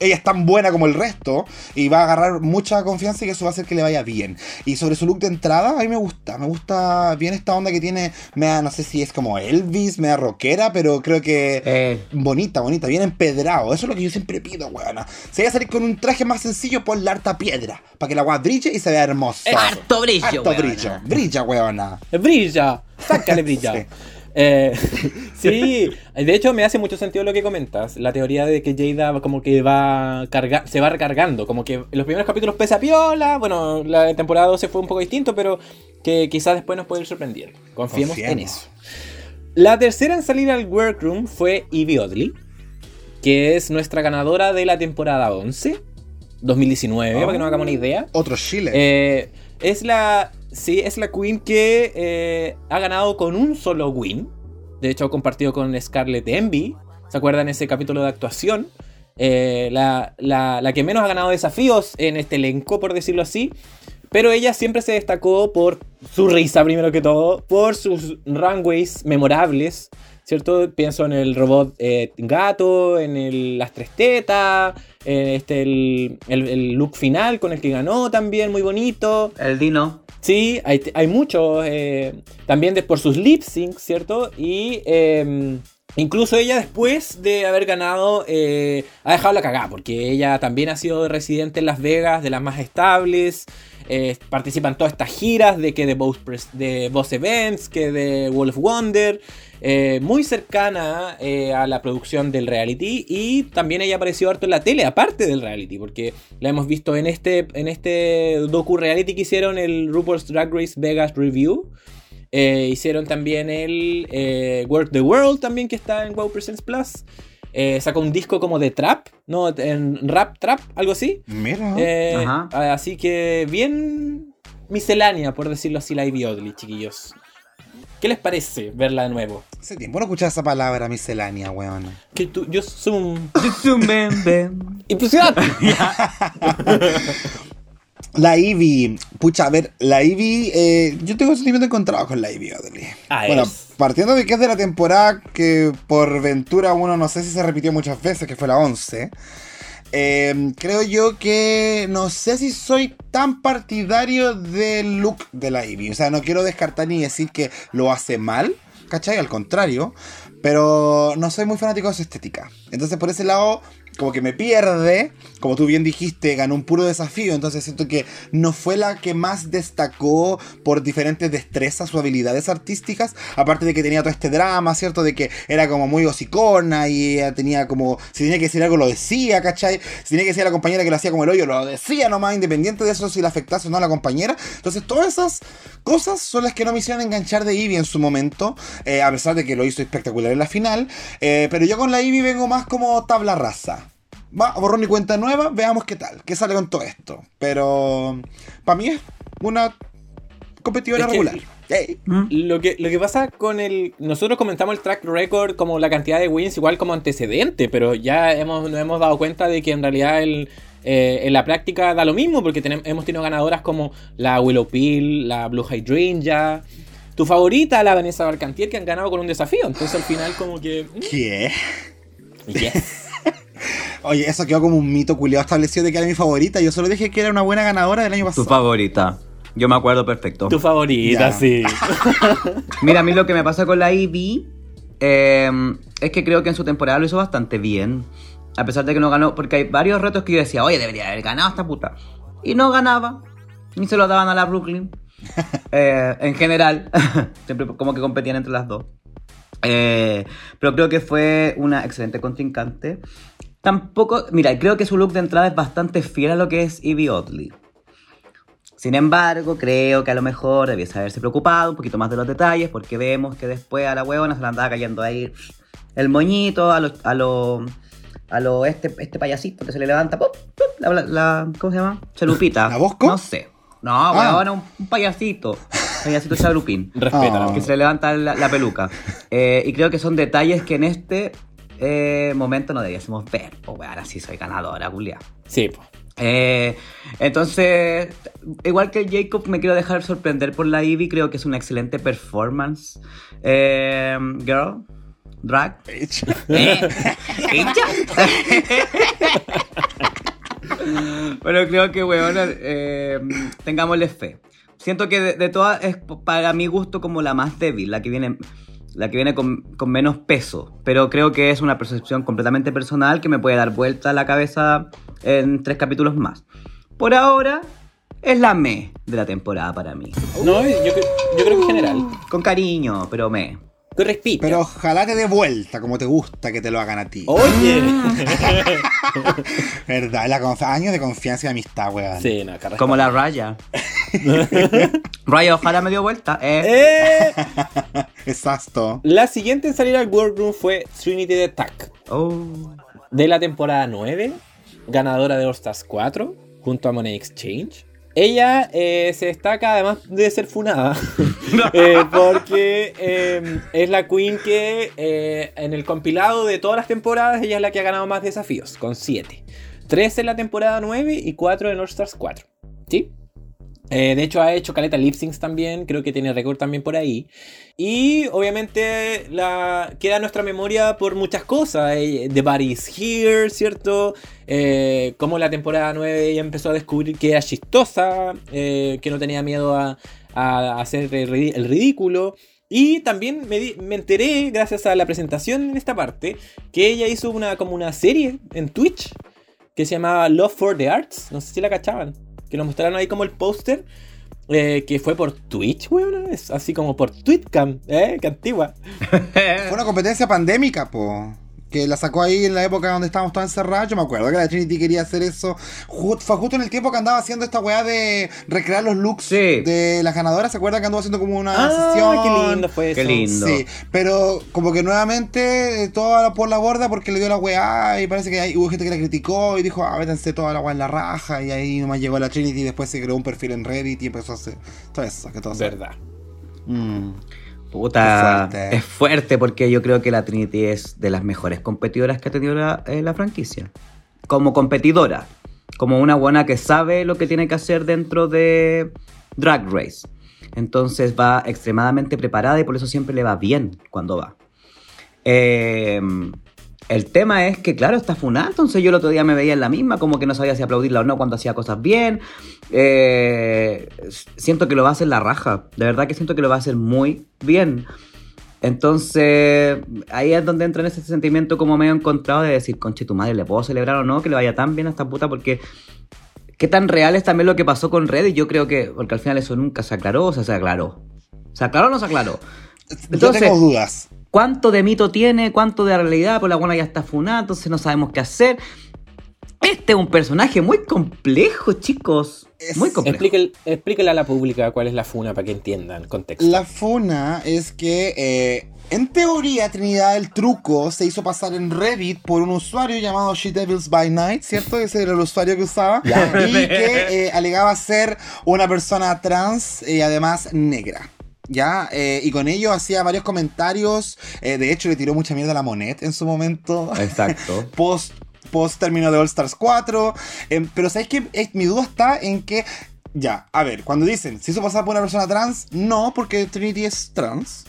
S1: ella es tan buena como el resto y va a agarrar mucha confianza y eso va a hacer que le vaya bien. Y sobre su look de entrada, a mí me gusta, me gusta bien esta onda que tiene, me da, no sé si es como Elvis, me da rockera, pero creo que
S3: Eh,
S1: bonita, bonita, bien empedrado. Eso es lo que yo siempre pido, weona. Si voy a salir con un traje más sencillo, ponle harta piedra, para que la agua brille y se vea hermoso.
S3: harto brillo,
S1: Harto
S3: weona.
S1: brillo, brilla, weona.
S2: ¡Brilla! ¡Sácale brilla!
S1: Sí.
S2: Eh, sí, de hecho me hace mucho sentido lo que comentas, la teoría de que Jada como que va carga se va recargando, como que en los primeros capítulos pesa piola, bueno, la temporada 12 fue un poco distinto, pero que quizás después nos puede ir sorprendiendo. Confiemos en eso. La tercera en salir al workroom fue Evie Oddly. que es nuestra ganadora de la temporada 11, 2019, para que nos hagamos una idea.
S1: Otro Chile.
S2: Eh, es la. Sí, es la Queen que eh, ha ganado con un solo win. De hecho, compartido con Scarlett Envy. ¿Se acuerdan ese capítulo de actuación? Eh, la, la- la que menos ha ganado desafíos en este elenco, por decirlo así. Pero ella siempre se destacó por su risa, primero que todo, por sus runways memorables, ¿cierto? Pienso en el robot eh, gato, en el- las tres tetas, en este, el, el- el look final con el que ganó también, muy bonito.
S3: El Dino.
S2: Sí, hay, hay muchos, eh, también de, por sus lip syncs, ¿cierto? Y eh, incluso ella después de haber ganado eh, ha dejado la cagada, porque ella también ha sido residente en Las Vegas, de las más estables, eh, participa en todas estas giras de que de Boss, de Boss Events, que de Wolf Wonder, eh, muy cercana eh, a la producción del reality y también ella apareció harto en la tele, aparte del reality, porque la hemos visto en este, en este docu reality que hicieron el RuPaul's Drag Race Vegas Review. Eh, hicieron también el eh, Work the World también que está en Wow Presents Plus. Eh, sacó un disco como de trap, ¿no? En rap, trap, algo así.
S1: Mira.
S2: Eh,
S3: Ajá.
S2: así que bien miscelánea, por decirlo así, la Ivy Oddly, chiquillos. ¿Qué les parece verla de nuevo?
S1: Hace tiempo no escuchaba esa palabra miscelánea, weón.
S2: Que tú, yo soy un...
S3: Ven,
S2: Impresionante.
S1: La Ivy, pucha, a ver, la Ivy, eh, yo tengo sentimiento encontrado con la Ivy Oddly.
S2: Ah,
S1: bueno,
S2: es.
S1: partiendo de que es de la temporada que por ventura uno no sé si se repitió muchas veces, que fue la 11. Eh, creo yo que no sé si soy tan partidario del look de la Ivy. O sea, no quiero descartar ni decir que lo hace mal, ¿cachai? Al contrario. Pero no soy muy fanático de su estética. Entonces, por ese lado, como que me pierde. Como tú bien dijiste, ganó un puro desafío. Entonces, siento que no fue la que más destacó por diferentes destrezas o habilidades artísticas. Aparte de que tenía todo este drama, ¿cierto? De que era como muy hocicona y tenía como. Si tenía que decir algo, lo decía, ¿cachai? Si tenía que decir a la compañera que lo hacía como el hoyo, lo decía nomás, independiente de eso, si le afectase o no a la compañera. Entonces, todas esas cosas son las que no me hicieron enganchar de Ivy en su momento. eh, a pesar de que lo hizo espectacular en la final. eh, pero yo con la Ivy vengo más como tabla rasa. Va, borrón y cuenta nueva, veamos qué tal, qué sale con todo esto. Pero para mí es una competidora
S2: Es que-
S1: regular. Ey.
S2: Lo que, lo que pasa con el. Nosotros comentamos el track record como la cantidad de wins, igual como antecedente, pero ya hemos, nos hemos dado cuenta de que en realidad el, eh, en la práctica da lo mismo, porque tenem- hemos tenido ganadoras como la Willow Pill, la Blue Hydrangea. Tu favorita, la Vanessa Barcantier, que han ganado con un desafío. Entonces al final, como que. mm,
S1: ¿Qué?
S2: Yes.
S1: Oye, eso quedó como un mito culiado establecido de que era mi favorita. Yo solo dije que era una buena ganadora del año
S3: Tu
S1: pasado.
S3: favorita. Yo me acuerdo perfecto.
S2: tu favorita,
S1: Ya.
S2: sí.
S3: Mira, a mí lo que me pasa con la Ivy eh, es que creo que en su temporada lo hizo bastante bien. A pesar de que no ganó, porque hay varios retos que yo decía, oye, debería haber ganado esta puta. Y no ganaba. Ni se lo daban a la Brooklyn. Eh, en general. Siempre como que competían entre las dos. Eh, pero creo que fue una excelente contrincante. Tampoco, mira, creo que su look de entrada es bastante fiel a lo que es Ivy Oddly. Sin embargo, creo que a lo mejor debiese haberse preocupado un poquito más de los detalles, porque vemos que después a la huevona se le andaba cayendo ahí el moñito, a lo, a lo, a lo este, este payasito que se le levanta, ¡pop! ¡pop! La, la- la- ¿cómo se llama? Chalupita.
S1: ¿La Bosco?
S3: No sé. No,
S1: Ah.
S3: huevona, un, un payasito. Payasito chalupín.
S2: Respétala.
S1: Ah.
S3: Que se le levanta la, la peluca. Eh, y creo que son detalles que en este eh, momento no debiésemos ver. Pues weón, ahora sí soy ganadora, Julia.
S2: Sí, po.
S3: Eh, entonces, igual que Jacob, me quiero dejar sorprender por la Ivy. Creo que es una excelente performance. Eh, girl, drag. Eh. Pero creo que, weón, eh, tengámosle fe. Siento que de, de todas es para mi gusto como la más débil, la que viene, la que viene con, con menos peso. Pero creo que es una percepción completamente personal que me puede dar vuelta a la cabeza en tres capítulos más. Por ahora, es la me de la temporada para mí.
S2: No, yo, yo creo que en general.
S3: Con cariño, pero me.
S2: Respiro.
S1: Pero ojalá te dé vuelta, como te gusta que te lo hagan a ti.
S2: Oye.
S1: ¿Verdad? La años de confianza y amistad, weón.
S2: sí, no.
S3: Como la Raya. Raya, ojalá me dio vuelta. Eh.
S2: Eh,
S1: Exacto.
S2: la siguiente en salir al workroom fue Trinity the Attack.
S3: Oh.
S2: de la temporada 9, ganadora de All Stars 4, junto a Money Exchange. Ella eh, se destaca además de ser funada, eh, porque eh, es la queen que eh, en el compilado de todas las temporadas ella es la que ha ganado más desafíos, con 7. 3 en la temporada 9 y 4 en All Stars 4. ¿Sí? Eh, de hecho, ha hecho caleta lip syncs también, creo que tiene récord también por ahí. Y obviamente la, queda nuestra memoria por muchas cosas. eh, The Body is Here, ¿cierto? Eh, como la temporada 9 ella empezó a descubrir que era chistosa, eh, que no tenía miedo a, hacer el ridículo. Y también me, di- me enteré, gracias a la presentación en esta parte, que ella hizo una, como una serie en Twitch que se llamaba Love for the Arts. No sé si la cachaban. Que lo mostraron ahí como el póster. eh, que fue por Twitch, weón. Es así como por Twitcam, ¿eh? Que antigua.
S1: Fue una competencia pandémica, po. Que la sacó ahí en la época donde estábamos todos encerrados. Yo me acuerdo que la Trinity quería hacer eso. Fue justo en el tiempo que andaba haciendo esta weá de recrear los looks
S3: Sí.
S1: de las ganadoras. ¿Se acuerdan que anduvo haciendo como una
S2: Ah,
S1: sesión?
S2: qué lindo fue
S3: Qué
S2: eso.
S3: lindo.
S1: Sí, pero como que nuevamente eh, toda por la borda porque le dio la weá y parece que hay, hubo gente que la criticó y dijo, ah, vétanse toda la weá en la raja y ahí nomás llegó la Trinity y después se creó un perfil en Reddit y empezó a hacer todo eso, que todo.
S2: Verdad.
S1: Mm.
S3: Puta,
S1: fuerte.
S3: es fuerte porque yo creo que la Trinity es de las mejores competidoras que ha tenido la, eh, la franquicia. Como competidora, como una buena que sabe lo que tiene que hacer dentro de Drag Race. Entonces va extremadamente preparada y por eso siempre le va bien cuando va. Eh, el tema es que, claro, está funada. Entonces yo el otro día me veía en la misma, como que no sabía si aplaudirla o no cuando hacía cosas bien. Eh, siento que lo va a hacer la raja. De verdad que siento que lo va a hacer muy bien. Entonces, ahí es donde entra en ese sentimiento como medio encontrado de decir, conche tu madre, ¿le puedo celebrar o no? Que le vaya tan bien a esta puta porque... ¿Qué tan real es también lo que pasó con Red? Y yo creo que, porque al final eso nunca se aclaró, o sea, se aclaró. ¿Se aclaró o no se aclaró?
S1: Yo
S3: Entonces-
S1: tengo dudas.
S3: ¿Cuánto de mito tiene? ¿Cuánto de realidad? Pues la buena ya está funada, entonces no sabemos qué hacer. Este es un personaje muy complejo, chicos. Muy complejo.
S2: Explíquele, explíquele a la pública cuál es la funa para que entiendan el contexto.
S1: La funa es que, eh, en teoría, Trinidad el truco se hizo pasar en Reddit por un usuario llamado She Devils by Night, ¿cierto? Ese era el usuario que usaba. Y que eh, alegaba ser una persona trans y además negra. ¿Ya? Eh, y con ello hacía varios comentarios. eh, de hecho, le tiró mucha mierda a la Monet en su momento.
S3: Exacto.
S1: post, post término de All Stars 4. em, pero ¿sabes qué? Mi duda está en que. Ya, a ver, cuando dicen, ¿se hizo pasar por una persona trans? No, porque Trinity es trans.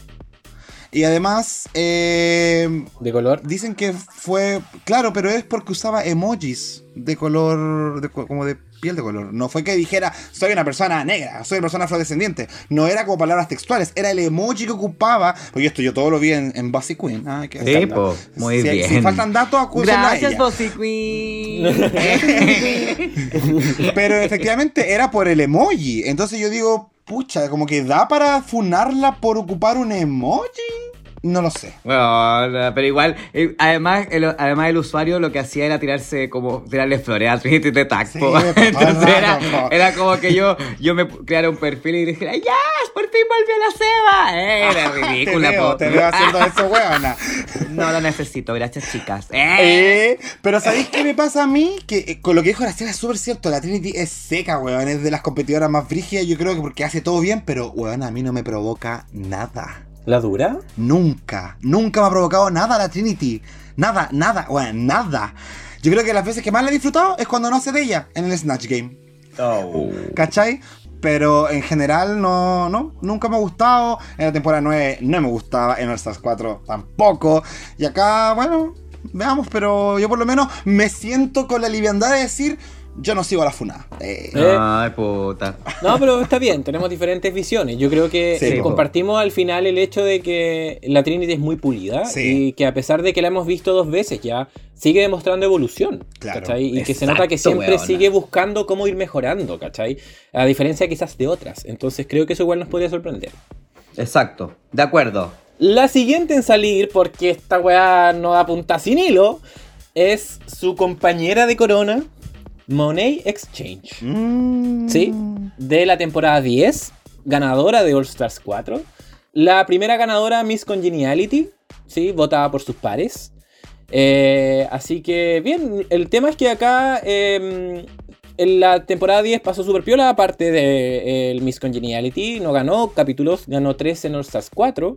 S1: Y además, eh,
S2: ¿De color?
S1: dicen que fue. Claro, pero es porque usaba emojis de color. de co- como de piel de color. No fue que dijera, soy una persona negra, soy una persona afrodescendiente. No era como palabras textuales, era el emoji que ocupaba. Porque esto yo todo lo vi en, en Bossy Queen. Ah, que
S3: Sí, po, muy
S1: Si-
S3: bien.
S1: Si faltan datos, acúsenla a
S3: Gracias. Bossy Queen.
S1: Pero efectivamente era por el emoji. Entonces yo digo, pucha, como que da para funarla por ocupar un emoji. No lo sé.
S3: Bueno, no, pero igual, eh, además el, además el usuario lo que hacía era tirarse como, tirarle flores a Trinity de tag,
S1: Sí, el
S3: Entonces era, como que yo, yo me creara un perfil y dijera, ¡Ya! ¡Por fin volvió la ceba! Eh, Era ridícula,
S1: te veo,
S3: po.
S1: te veo haciendo eso, weona.
S3: No lo necesito, gracias, chicas. Eh.
S1: Pero ¿sabéis qué me pasa a mí? Que eh, con lo que dijo Graciela es súper cierto. La Trinity es seca, weón. Es de las competidoras más brígidas. Yo creo que porque hace todo bien, pero, weón, a mí no me provoca nada.
S2: ¿La dura?
S1: Nunca, nunca me ha provocado nada la Trinity. Nada, nada, bueno, nada. Yo creo que las veces que más la he disfrutado es cuando no hace de ella en el Snatch Game. ¿Cachai? Pero en general no, no, nunca me ha gustado. En la temporada 9 no me gustaba. En All Stars 4 tampoco. Y acá, bueno, veamos, pero yo por lo menos me siento con la liviandad de decir, yo no sigo a la FUNA. Eh,
S2: Eh.
S3: Ay, puta.
S2: No, pero está bien, tenemos diferentes visiones. Yo creo que
S1: Sí,
S2: eh, compartimos al final el hecho de que la Trinity es muy pulida
S1: Sí.
S2: y que a pesar de que la hemos visto dos veces ya, sigue demostrando evolución.
S1: Claro.
S2: ¿cachai? Y que se nota que
S3: Exacto,
S2: siempre
S3: weona.
S2: sigue buscando cómo ir mejorando, ¿cachai? A diferencia quizás de otras. Entonces creo que eso igual nos podría sorprender.
S3: Exacto, de acuerdo.
S2: La siguiente en salir, porque esta weá no da punta sin hilo, es su compañera de corona, Money Exchange.
S1: mm,
S2: Sí, de la temporada 10, ganadora de All Stars 4. La primera ganadora, Miss Congeniality, sí, votada por sus pares. Eh, así que bien, el tema es que acá eh, en la temporada 10 pasó super piola, aparte de el Miss Congeniality, no ganó capítulos, ganó 3 en All Stars 4.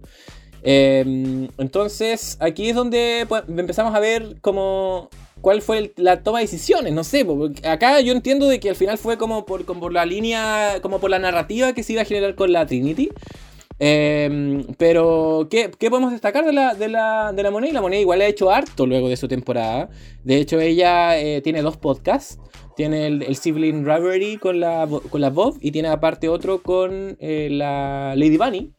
S2: Eh, entonces aquí es donde pues, empezamos a ver como cuál fue el- la toma de decisiones, no sé, porque acá yo entiendo de que al final fue como por, como por la línea, como por la narrativa que se iba a generar con la Trinity. Eh, pero, ¿qué, qué podemos destacar de la, de, la, de la Monet? La Monet igual ha hecho harto luego de su temporada. De hecho, ella eh, tiene dos podcasts. Tiene el, el Sibling Rivalry con la, con la Bob y tiene aparte otro con eh, la Lady Bunny.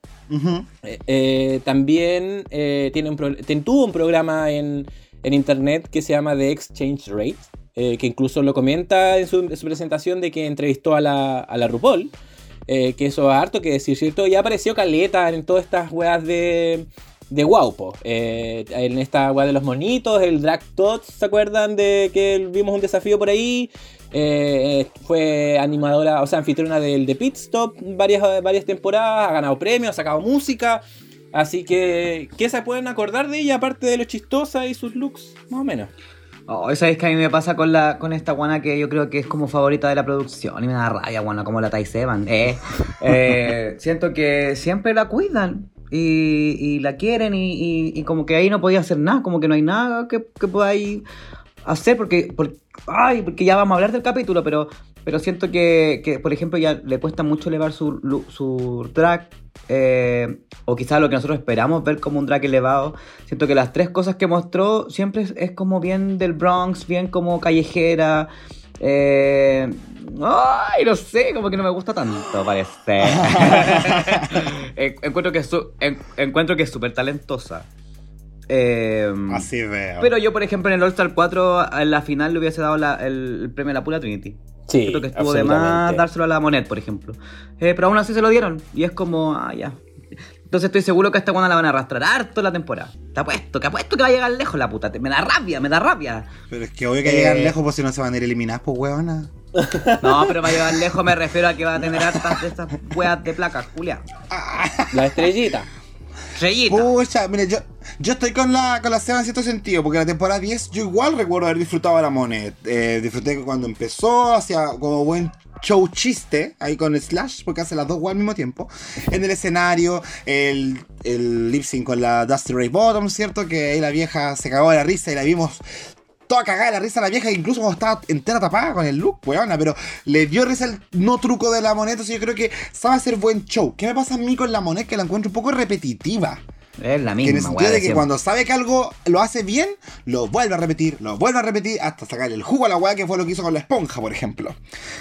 S2: Eh, también tiene un pro- tuvo un programa en, en internet que se llama The Exchange Rate, eh, que incluso lo comenta en su, en su presentación de que entrevistó a la, a la RuPaul, eh, que eso es harto que decir, ¿cierto? Ya apareció Caleta en todas estas weas de, de Waupo, eh, en esta wea de los monitos, el Drag Tots, ¿se acuerdan de que vimos un desafío por ahí? Fue animadora, o sea, anfitriona del de Pit Stop varias, varias temporadas, ha ganado premios, ha sacado música. Así que, ¿qué se pueden acordar de ella aparte de lo chistosa y sus looks? Más o menos.
S3: Oh, ¿sabes que a mí me pasa con la con esta guana que yo creo que es como favorita de la producción y me da rabia, guana, como la Thais Evan. Eh, Eh, siento que siempre la cuidan y, y la quieren y, y- y como que ahí no podía hacer nada, como que no hay nada que, que podáis hacer porque, porque, ay, porque ya vamos a hablar del capítulo, pero, pero siento que, que, por ejemplo, ya le cuesta mucho elevar su, su drag. eh, o quizás lo que nosotros esperamos ver como un drag elevado. Siento que las tres cosas que mostró siempre es, es como bien del Bronx, bien como callejera. eh, ay, no sé, como que no me gusta tanto, parece. En- encuentro que es su- en- encuentro que es súper talentosa. Eh,
S1: Así veo.
S3: pero yo, por ejemplo, en el All-Star 4, en la final le hubiese dado la- el, el premio a la pura Trinity.
S2: Sí,
S3: Siento que estuvo de más dárselo a la Monet, por ejemplo. Eh, pero aún así se lo dieron. Y es como, ah, ya. Entonces estoy seguro que a esta buena la van a arrastrar harto la temporada. Te apuesto, que apuesto que va a llegar lejos la puta. Me da rabia, me da rabia.
S1: Pero es que obvio que
S3: Eh.
S1: llegan lejos, pues si no se van a ir eliminadas, pues huevona.
S3: No, pero va a llegar lejos me refiero a que va a tener hartas de estas weas de placas, Julia.
S2: La estrellita.
S3: Reyita.
S1: Pucha, mire, yo, yo estoy con la, con la Seba en cierto sentido, porque la temporada 10 yo igual recuerdo haber disfrutado de la Monet. Eh, disfruté cuando empezó, hacía como buen show chiste ahí con Slash, porque hace las dos al mismo tiempo. En el escenario, el, el lip sync con la Dusty Ray Bottom, ¿cierto? Que ahí la vieja se cagó de la risa y la vimos toda cagada de la risa a la vieja, incluso cuando estaba entera tapada con el look, weona, pero le dio risa el no truco de la moneda, entonces yo creo que sabe hacer buen show. ¿Qué me pasa a mí con la moneda? Que la encuentro un poco repetitiva.
S3: Es la
S1: Que en el
S3: misma,
S1: sentido de que cuando sabe que algo lo hace bien, lo vuelve a repetir, lo vuelve a repetir, hasta sacar el jugo a la weá, que fue lo que hizo con la esponja, por ejemplo.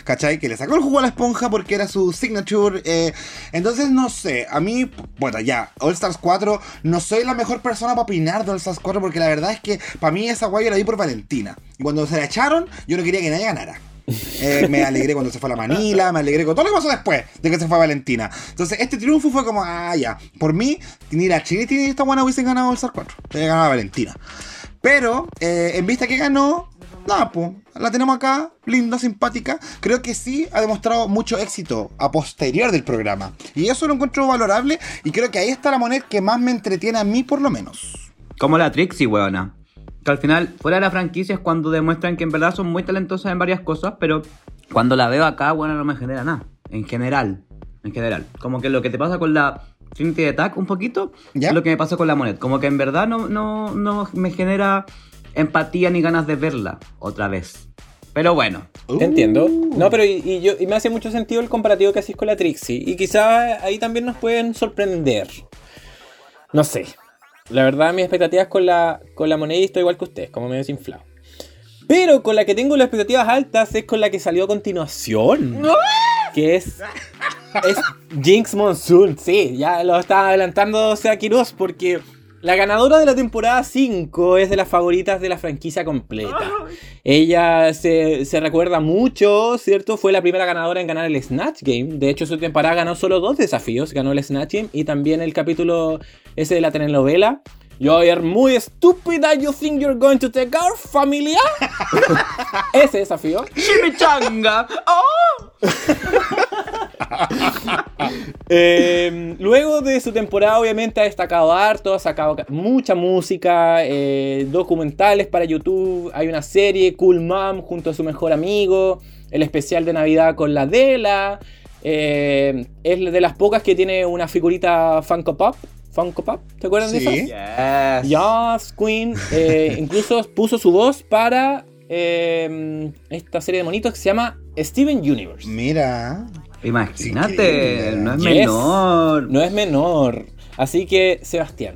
S1: ¿Cachai? Que le sacó el jugo a la esponja porque era su signature. eh, Entonces, no sé, a mí, bueno, ya, All Stars 4, no soy la mejor persona para opinar de All Stars 4 porque la verdad es que para mí esa weá yo la vi por Valentina. Y cuando se la echaron, yo no quería que nadie ganara. Eh, me alegré cuando se fue la Manila, me alegré con todo lo que pasó después de que se fue Valentina. Entonces, este triunfo fue como, ah, ya. Por mí, ni la Trinity ni esta buena hubiesen ganado el Star 4. Hubiese ganado Valentina. Pero, eh, en vista que ganó, nada, pues, la tenemos acá, linda, simpática. Creo que sí ha demostrado mucho éxito a posterior del programa. Y eso lo encuentro valorable. Y creo que ahí está la moneda que más me entretiene a mí, por lo menos.
S3: Como la Trixie, weona. Que al final, fuera de la franquicia es cuando demuestran que en verdad son muy talentosas en varias cosas, pero cuando la veo acá, bueno, no me genera nada. En general. En general. Como que lo que te pasa con la Trinity Attack un poquito,
S1: ¿Ya?
S3: es lo que me pasa con la Monet. Como que en verdad no, no, no me genera empatía ni ganas de verla otra vez. Pero bueno.
S2: Entiendo.
S1: Uh.
S2: No, pero y, y yo, y me hace mucho sentido el comparativo que hacís con la Trixie. Y quizás ahí también nos pueden sorprender. No sé. La verdad, mis expectativas con la, con la moneda estoy igual que ustedes, como medio desinflado. Pero con la que tengo las expectativas altas es con la que salió a continuación. Que es. Es Jinx Monsoon. Sí, ya lo está adelantando Sea Quiroz porque la ganadora de la temporada 5 es de las favoritas de la franquicia completa. Ella se, se recuerda mucho, ¿cierto? Fue la primera ganadora en ganar el Snatch Game. De hecho, su temporada ganó solo dos desafíos. Ganó el Snatch Game y también el capítulo ese de la telenovela. You're muy estúpida, you think you're going to take our familia. ese desafío.
S3: ¡Chimichanga! ¡Oh!
S2: Eh, luego de su temporada, obviamente, ha destacado harto, ha sacado ca- mucha música, eh, documentales para YouTube. Hay una serie, Cool Mom, junto a su mejor amigo. El especial de Navidad con la Adela. eh, es de las pocas que tiene una figurita Funko Pop. Funko Pop, ¿te acuerdan de
S1: Sí.
S2: esas?
S3: Yes.
S2: Yes, Queen. eh, incluso puso su voz para eh, esta serie de monitos que se llama Steven Universe.
S1: Mira.
S3: Imagínate,
S1: Sí,
S3: no es
S2: Yes.
S3: menor.
S2: No es menor. Así que, Sebastián,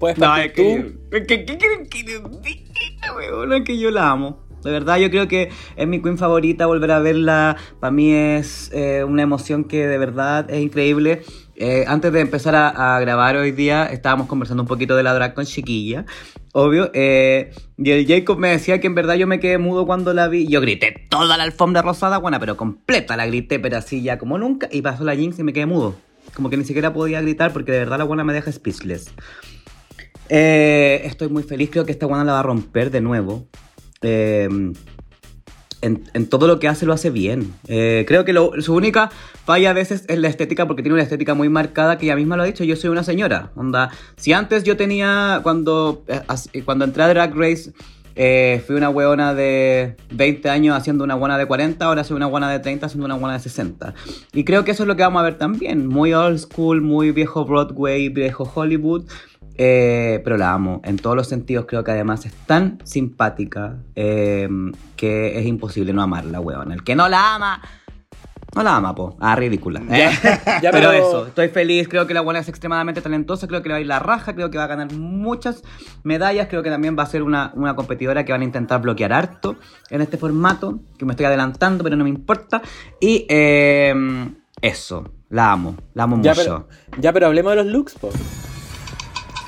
S2: puedes
S3: No,
S2: partir
S3: es que,
S2: tú.
S3: ¿qué quieren que les diga, weón? Es que yo la amo. De verdad, yo creo que es mi queen favorita. Volver a verla, para mí es eh, una emoción que de verdad es increíble. Eh, antes de empezar a, grabar hoy día, estábamos conversando un poquito de la drag con Chiquilla, obvio. eh, y el Jacob me decía que en verdad yo me quedé mudo cuando la vi. Yo grité toda la alfombra rosada, buena, pero completa la grité, pero así ya como nunca. Y pasó la Jinx y me quedé mudo. Como que ni siquiera podía gritar porque de verdad la buena me deja speechless. Eh, estoy muy feliz, creo que esta guana la va a romper de nuevo. Eh, en, todo lo que hace lo hace bien. Eh, creo que lo- su única falla a veces es la estética porque tiene una estética muy marcada que ella misma lo ha dicho, yo soy una señora. Onda, si antes yo tenía, cuando, eh, as- cuando entré a Drag Race, eh, fui una hueona de 20 años haciendo una guana de 40, ahora soy una guana de 30 haciendo una guana de 60. Y creo que eso es lo que vamos a ver también. Muy old school, muy viejo Broadway, viejo Hollywood. Eh, pero la amo en todos los sentidos. Creo que además es tan simpática eh, que es imposible no amarla, weón. El que no la ama, no la ama, po. Ah, ridícula.
S2: Ya,
S3: Eh.
S2: ya,
S3: pero,
S2: pero-
S3: eso, estoy feliz. Creo que la buena es extremadamente talentosa. Creo que le va a ir la raja. Creo que va a ganar muchas medallas. Creo que también va a ser una, una competidora que van a intentar bloquear harto en este formato. Que me estoy adelantando, pero no me importa. Y eh, eso, la amo. La amo
S2: Ya
S3: mucho.
S2: pero, ya, pero hablemos de los looks, po.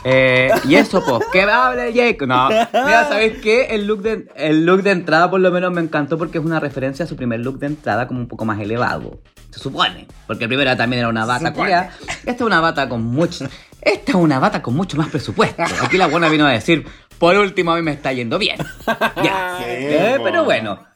S3: Eh, y eso, pues, que hable Jake. No, mira, ¿sabes qué? El look, de, el look de entrada por lo menos me encantó porque es una referencia a su primer look de entrada como un poco más elevado. Se supone. Porque el primero también era una bata culiada. Esta es una bata con mucho... Esta es una bata con mucho más presupuesto. Aquí la buena vino a decir, por último a mí me está yendo bien. Ya.
S1: Sí,
S3: Eh, pero bueno.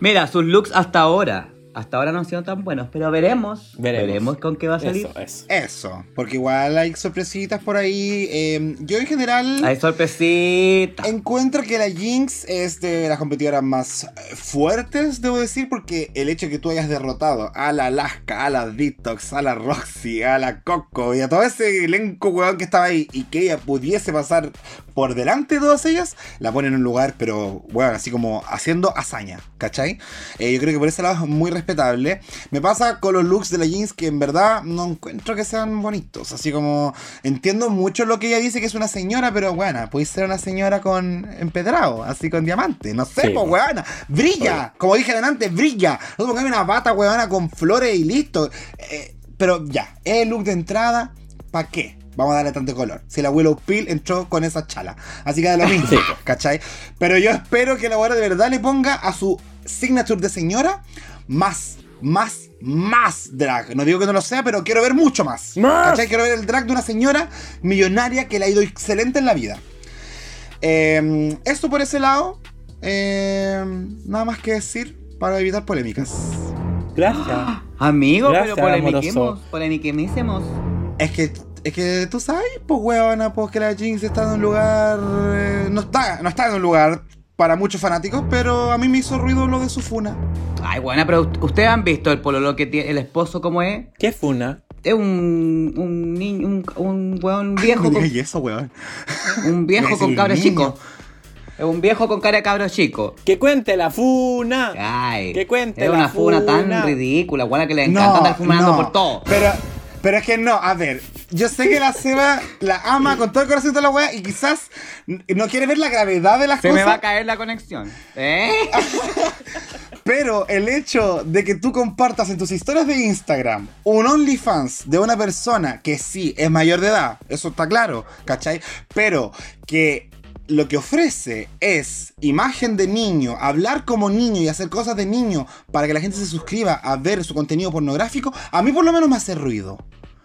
S3: Mira, sus looks hasta ahora. Hasta ahora no han sido tan buenos, pero veremos.
S2: Veremos.
S3: Veremos, con qué va a salir.
S2: Eso, eso.
S1: Eso, porque igual hay sorpresitas por ahí. eh, yo en general
S3: Hay sorpresita.
S1: encuentro que la Jinx es de las competidoras más fuertes, debo decir, porque el hecho de que tú hayas derrotado a la Alaska, a la Detox, a la Roxy, a la Coco y a todo ese elenco weón que estaba ahí y que ella pudiese pasar por delante de todas ellas, la pone en un lugar, pero bueno, así como haciendo hazaña, ¿cachai? Eh, yo creo que por ese lado es muy respetable. Me pasa con los looks de la jeans que en verdad no encuentro que sean bonitos. Así como entiendo mucho lo que ella dice que es una señora, pero bueno, puede ser una señora con empedrado, así con diamante. No sé,
S2: Sí,
S1: pues weona. Brilla, como dije adelante, brilla. No pongas una bata weona con flores y listo. Eh, pero ya, el look de entrada, ¿para qué? Vamos a darle tanto color. Si la Willow Pill entró con esa chala. Así que da lo mismo,
S2: Sí.
S1: ¿cachai? Pero yo espero que la buena de verdad le ponga a su signature de señora más, más, más drag. No digo que no lo sea, pero quiero ver mucho más.
S2: ¡Más!
S1: ¿Cachai? Quiero ver el drag de una señora millonaria que le ha ido excelente en la vida. Eh, esto por ese lado. eh, nada más que decir para evitar polémicas.
S2: Gracias.
S3: Amigo,
S2: Gracias,
S3: pero polemiquemos, polemiquemos.
S1: Es que, es que tú sabes, pues huevona, pues que la Jinx está en un lugar. eh, no, está, no está en un lugar para muchos fanáticos, pero a mí me hizo ruido lo de su funa.
S3: Ay, buena, pero ust- ustedes han visto el pololo que tiene el esposo cómo es.
S2: ¿Qué funa?
S3: Es un, un niño, un, un weón viejo
S1: No
S3: con,
S1: digas eso, weón.
S3: un viejo
S1: Es
S3: con
S1: un
S3: cabro
S1: niño.
S3: chico. Es un viejo con cara de cabro chico.
S2: Que cuente la funa.
S3: Ay,
S2: Que cuente
S3: es
S2: la
S3: una funa,
S2: funa.
S3: tan ridícula, buena que le encanta andar fumando por todo.
S1: Pero, pero es que no, a ver, yo sé que la Seba la ama con todo el corazón de la wea y quizás no quiere ver la gravedad de las
S3: Se
S1: cosas.
S3: me va a caer la conexión. ¿Eh?
S1: Pero el hecho de que tú compartas en tus historias de Instagram un OnlyFans de una persona que sí es mayor de edad, eso está claro, ¿cachai? Pero que lo que ofrece es imagen de niño, hablar como niño y hacer cosas de niño para que la gente se suscriba a ver su contenido pornográfico, a mí por lo menos me hace ruido.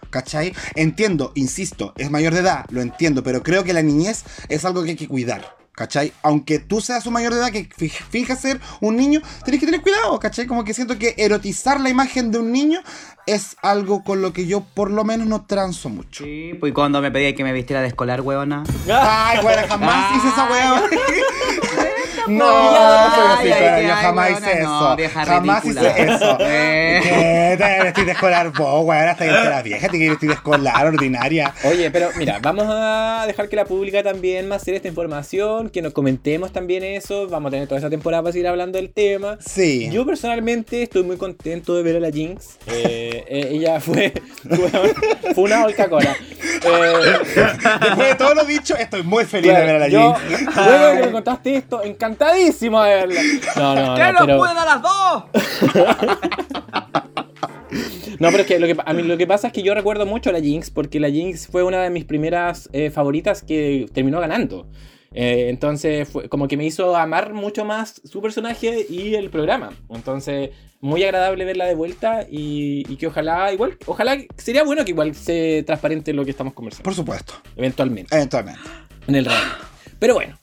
S1: ¿Cachai? Entiendo, insisto, es mayor de edad, lo entiendo, pero creo que la niñez es algo que hay que cuidar. ¿Cachai? Aunque tú seas un mayor de edad que fi- finja ser un niño, tenés que tener cuidado, ¿cachai? Como que siento que erotizar la imagen de un niño es algo con lo que yo por lo menos no transo mucho.
S3: Sí, pues cuando me pedía que me vistiera de escolar, huevona.
S1: Ay, bueno, jamás hice esa weá. No, soy así, pero yo jamás hice
S3: no,
S1: eso. jamás hice eso.
S3: Eh.
S1: ¿Qué? Te vestís de escolar vos, weón, hasta que la vieja, te que vestir de escolar ordinaria.
S2: Oye, pero mira, vamos a dejar que la pública también más esta información, que nos comentemos también eso. Vamos a tener toda esta temporada para seguir hablando del tema.
S1: Sí.
S2: Yo personalmente estoy muy contento de ver a la Jinx. Eh, eh, ella fue, una Coca-Cola. Eh,
S1: Después de todo lo dicho, estoy muy feliz de ver a la
S2: yo,
S1: Jinx.
S2: luego de que me contaste esto, encantadísimo de verla. No, no,
S3: ¡Que
S2: no,
S3: nos
S2: pero,
S3: pueden a las dos!
S2: no, pero es que, lo que a mí lo que pasa es que yo recuerdo mucho a la Jinx porque la Jinx fue una de mis primeras eh, favoritas que terminó ganando. Eh, entonces, fue, como que me hizo amar mucho más su personaje y el programa. Entonces, muy agradable verla de vuelta y, y que ojalá, igual, ojalá, sería bueno que igual se transparente lo que estamos conversando,
S1: Por supuesto,
S2: eventualmente,
S1: eventualmente.
S2: en el radio. Pero bueno,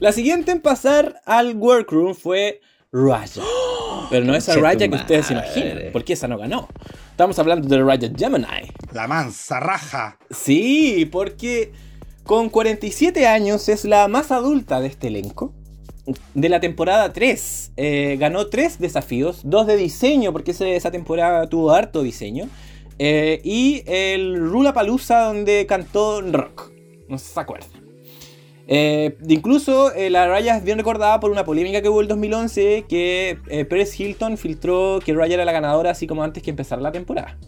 S2: la siguiente en pasar al workroom fue Raya. Pero no esa Raya que ustedes se imaginan, porque esa no ganó. Estamos hablando de Raya Gemini.
S1: La mansa raja.
S2: Sí, porque con 47 años es la más adulta de este elenco. De la temporada 3. Eh, ganó 3 desafíos, 2 de diseño, porque ese- esa temporada tuvo harto diseño. eh, y el Rula Palusa, donde cantó rock. No sé si se acuerdan. Eh, incluso eh, la Raya es bien recordada por una polémica que hubo el 2011 que eh, Hilton filtró que Raya era la ganadora así como antes que empezara la temporada.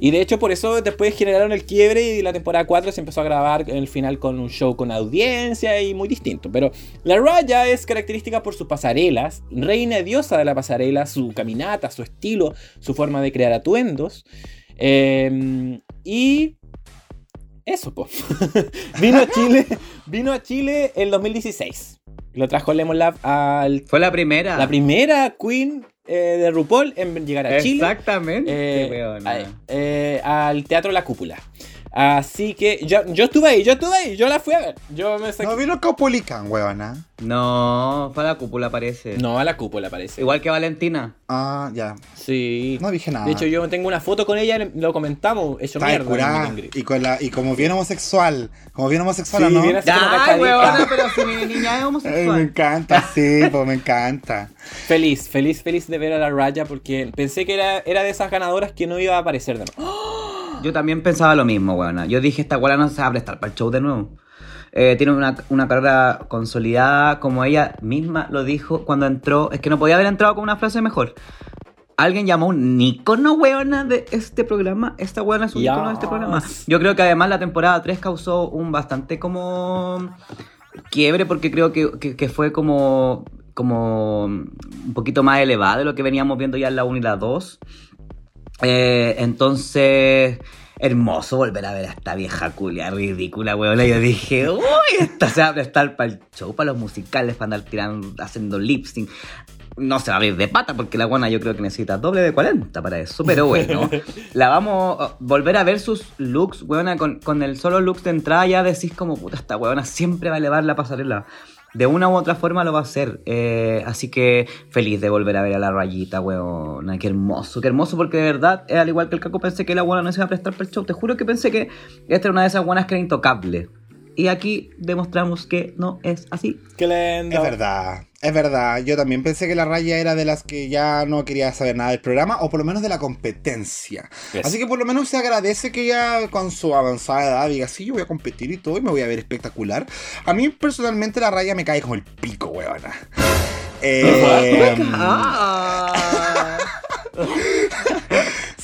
S2: Y de hecho por eso después generaron el quiebre y la temporada 4 se empezó a grabar en el final con un show con audiencia y muy distinto. Pero la Raya es característica por sus pasarelas, reina diosa de la pasarela, su caminata, su estilo, su forma de crear atuendos. Eh, y eso, po. vino a Chile, vino a Chile en 2016. Lo trajo Lemon Lab al
S3: Fue la primera.
S2: la primera queen eh, de RuPaul en llegar a Chile.
S3: Exactamente,
S2: eh, a- eh, al Teatro La Cúpula. Así que yo, yo estuve ahí, yo estuve ahí, yo la fui a ver. Yo me saqué-
S1: No vino weona.
S3: No, fue a la cúpula, parece.
S2: No, a la cúpula parece.
S3: Igual que Valentina.
S1: Ah, ya.
S2: Sí.
S1: No dije nada.
S2: De hecho, yo tengo una foto con ella, lo comentamos, hecho
S1: Está
S2: mierda.
S1: curada. Y, con la, y como bien homosexual. Como bien homosexual,
S2: Sí,
S1: ¿no?
S2: bien así como
S3: Ay,
S2: cachadita.
S3: weona, pero si mi niña es
S1: Ay, me
S3: homosexual.
S1: encanta, sí, pues me encanta.
S2: Feliz, feliz, feliz de ver a la Raya porque pensé que era, era de esas ganadoras que no iba a aparecer de nuevo.
S3: Yo también pensaba lo mismo, weona. Yo dije, esta weona no se va a prestar para el show de nuevo. Eh, tiene una, una carrera consolidada, como ella misma lo dijo cuando entró. Es que no podía haber entrado con una frase mejor. Alguien llamó un ícono, weona, de este programa. Esta weona es un
S2: Yes.
S3: ícono de este programa. Yo creo que además la temporada 3 causó un bastante como quiebre porque creo que, que- que fue como, como un poquito más elevada de lo que veníamos viendo ya en la 1 y la 2. Eh, entonces, hermoso volver a ver a esta vieja culia ridícula, weón. Yo dije, uy, esta se va a prestar para el show, para los musicales, para andar tirando, haciendo lip sync. No se va a abrir de pata porque la buena yo creo que necesita doble de 40 para eso, pero bueno. la vamos a volver a ver sus looks, weona, con, con el solo look de entrada ya decís como, puta, esta weona siempre va a elevar la pasarela. De una u otra forma lo va a hacer. eh, así que feliz de volver a ver a la rayita, weona. Qué hermoso, qué hermoso, porque de verdad, eh, al igual que el caco, pensé que la buena no se iba a prestar para el show. Te juro que pensé que esta era una de esas buenas que era intocable. Y aquí demostramos que no es así.
S2: Qué lindo.
S1: Es verdad, es verdad. Yo también pensé que la raya era de las que ya no quería saber nada del programa, o por lo menos de la competencia.
S2: Yes.
S1: Así que por lo menos se agradece que ya con su avanzada edad diga, sí, yo voy a competir y todo, y me voy a ver espectacular. A mí personalmente la raya me cae como el pico, weona. Eh,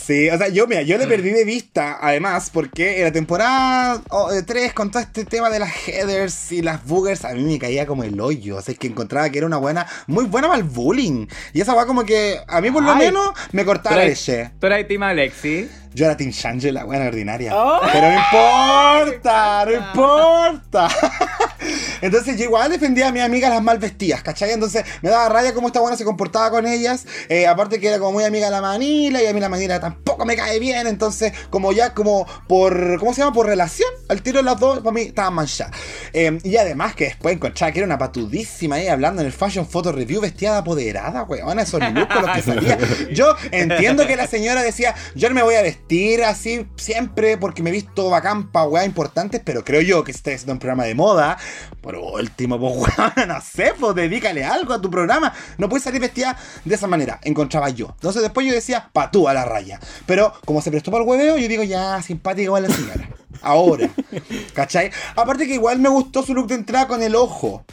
S1: Sí, o sea, yo, mira, yo le perdí de vista, además, porque en la temporada 3, con todo este tema de las headers y las boogers, a mí me caía como el hoyo. O sea, es que encontraba que era una buena, muy buena para el bullying. Y esa va como que, a mí por lo
S3: Ay,
S1: menos, me cortaba la leche.
S3: ¿Tú eras Team Alexi?
S1: Yo era Team la buena ordinaria.
S2: Oh.
S1: Pero no importa, no importa. Entonces yo igual defendía a mis amigas las mal vestidas, ¿cachai? Entonces me daba raya cómo esta buena se comportaba con ellas. Eh, aparte que era como muy amiga de la Manila y a mí la Manila tampoco me cae bien. Entonces, como ya como por, ¿cómo se llama? Por relación, al tiro de las dos, para mí estaban manchadas. Eh, y además que después encontraba que era una patudísima ahí hablando en el Fashion Photo Review vestida de apoderada, weón, esos looks con los que salía. Yo entiendo que la señora decía, yo no me voy a vestir así siempre porque me he visto bacán pa' weas importantes, pero creo yo que si estás haciendo un programa de moda, por último, pues weón, no sé, pues dedícale algo a tu programa. No puedes salir vestida de esa manera, encontraba yo. Entonces después yo decía, pa' tú a la raya. Pero como se prestó para el hueveo, yo digo, ya, simpática igual la señora. Ahora, ¿cachai? Aparte que igual me gustó su look de entrada con el ojo.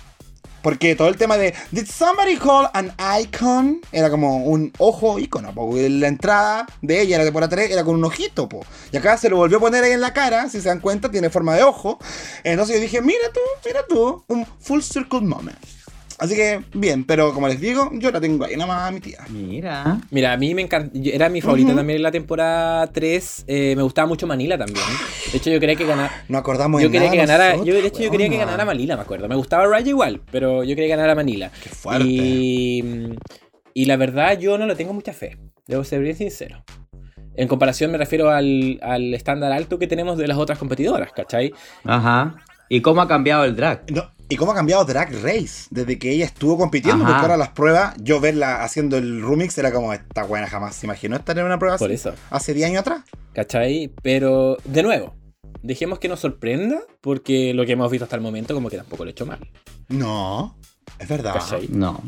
S1: Porque todo el tema de Did somebody call an icon? Era como un ojo icono, porque la entrada de ella, la temporada 3, era con un ojito, po. Y acá se lo volvió a poner ahí en la cara, si se dan cuenta, tiene forma de ojo. Entonces yo dije, mira tú, mira tú, un full circle moment. Así que, bien, pero como les digo, yo la tengo ahí nada más a mi tía.
S3: Mira.
S2: Mira, a mí me encanta. Era mi favorita también en la temporada 3. eh, me gustaba mucho Manila también. De hecho, yo quería que ganara.
S1: No acordamos
S2: Yo quería
S1: nada
S2: que ganara.
S1: nosotros,
S2: yo, de hecho, yo quería que ganara Manila, me acuerdo. Me gustaba Raya igual, pero yo quería que ganara Manila.
S1: Qué fuerte.
S2: Y, y la verdad, yo no le tengo mucha fe. Debo ser bien sincero. En comparación, me refiero al, al estándar alto que tenemos de las otras competidoras, ¿cachai?
S3: Ajá. ¿Y cómo ha cambiado el drag?
S1: No, ¿Y cómo ha cambiado Drag Race? Desde que ella estuvo compitiendo,
S3: Ajá.
S1: porque ahora las pruebas, yo verla haciendo el remix era como, esta buena jamás se imaginó estar en una prueba
S2: Por
S1: así.
S2: eso.
S1: Hace 10 años atrás.
S2: ¿Cachai? Pero, de nuevo, dejemos que nos sorprenda, porque lo que hemos visto hasta el momento, como que tampoco lo he hecho mal.
S1: No, es verdad.
S2: ¿Cachai?
S3: No.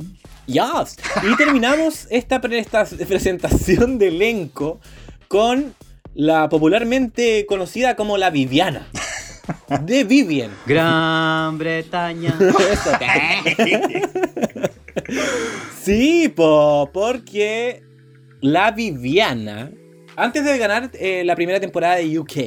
S2: Yes. Y terminamos esta pre- esta presentación de elenco con la popularmente conocida como la Viviana. De Vivian.
S3: Gran Bretaña.
S2: Sí, po, porque la Viviana, antes de ganar eh, la primera temporada de UK,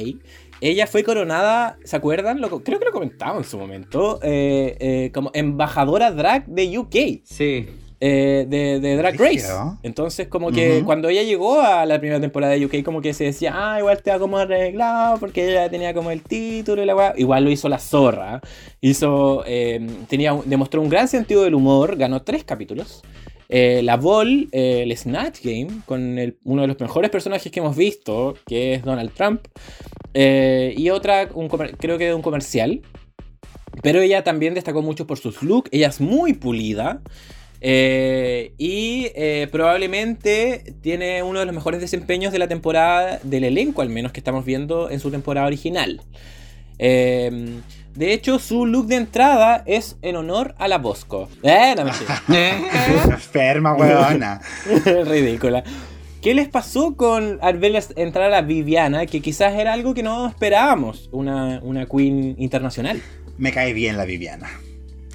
S2: ella fue coronada, ¿se acuerdan? Lo- creo que lo comentaba en su momento, eh, eh, como embajadora drag de UK.
S3: Sí.
S2: Eh, de, de Drag Race. Entonces, como que cuando ella llegó a la primera temporada de UK, como que se decía, ah, igual te va como arreglado, porque ella tenía como el título y la weá. Igual lo hizo la zorra. Hizo, eh, tenía, demostró un gran sentido del humor, ganó tres capítulos. Eh, la Vol, eh, el Snatch Game, con el- uno de los mejores personajes que hemos visto, que es Donald Trump. Y otra, un creo que de un comercial. Pero ella también destacó mucho por sus looks. Ella es muy pulida. Eh, y eh, probablemente tiene uno de los mejores desempeños de la temporada, del elenco al menos que estamos viendo en su temporada original. Eh, de hecho, su look de entrada es en honor a la Bosco. Eh, no mentira.
S1: Enferma, weona.
S2: Ridícula. ¿Qué les pasó con al verles entrar a la Viviana? Que quizás era algo que no esperábamos, una, una queen internacional.
S1: Me cae bien la Viviana.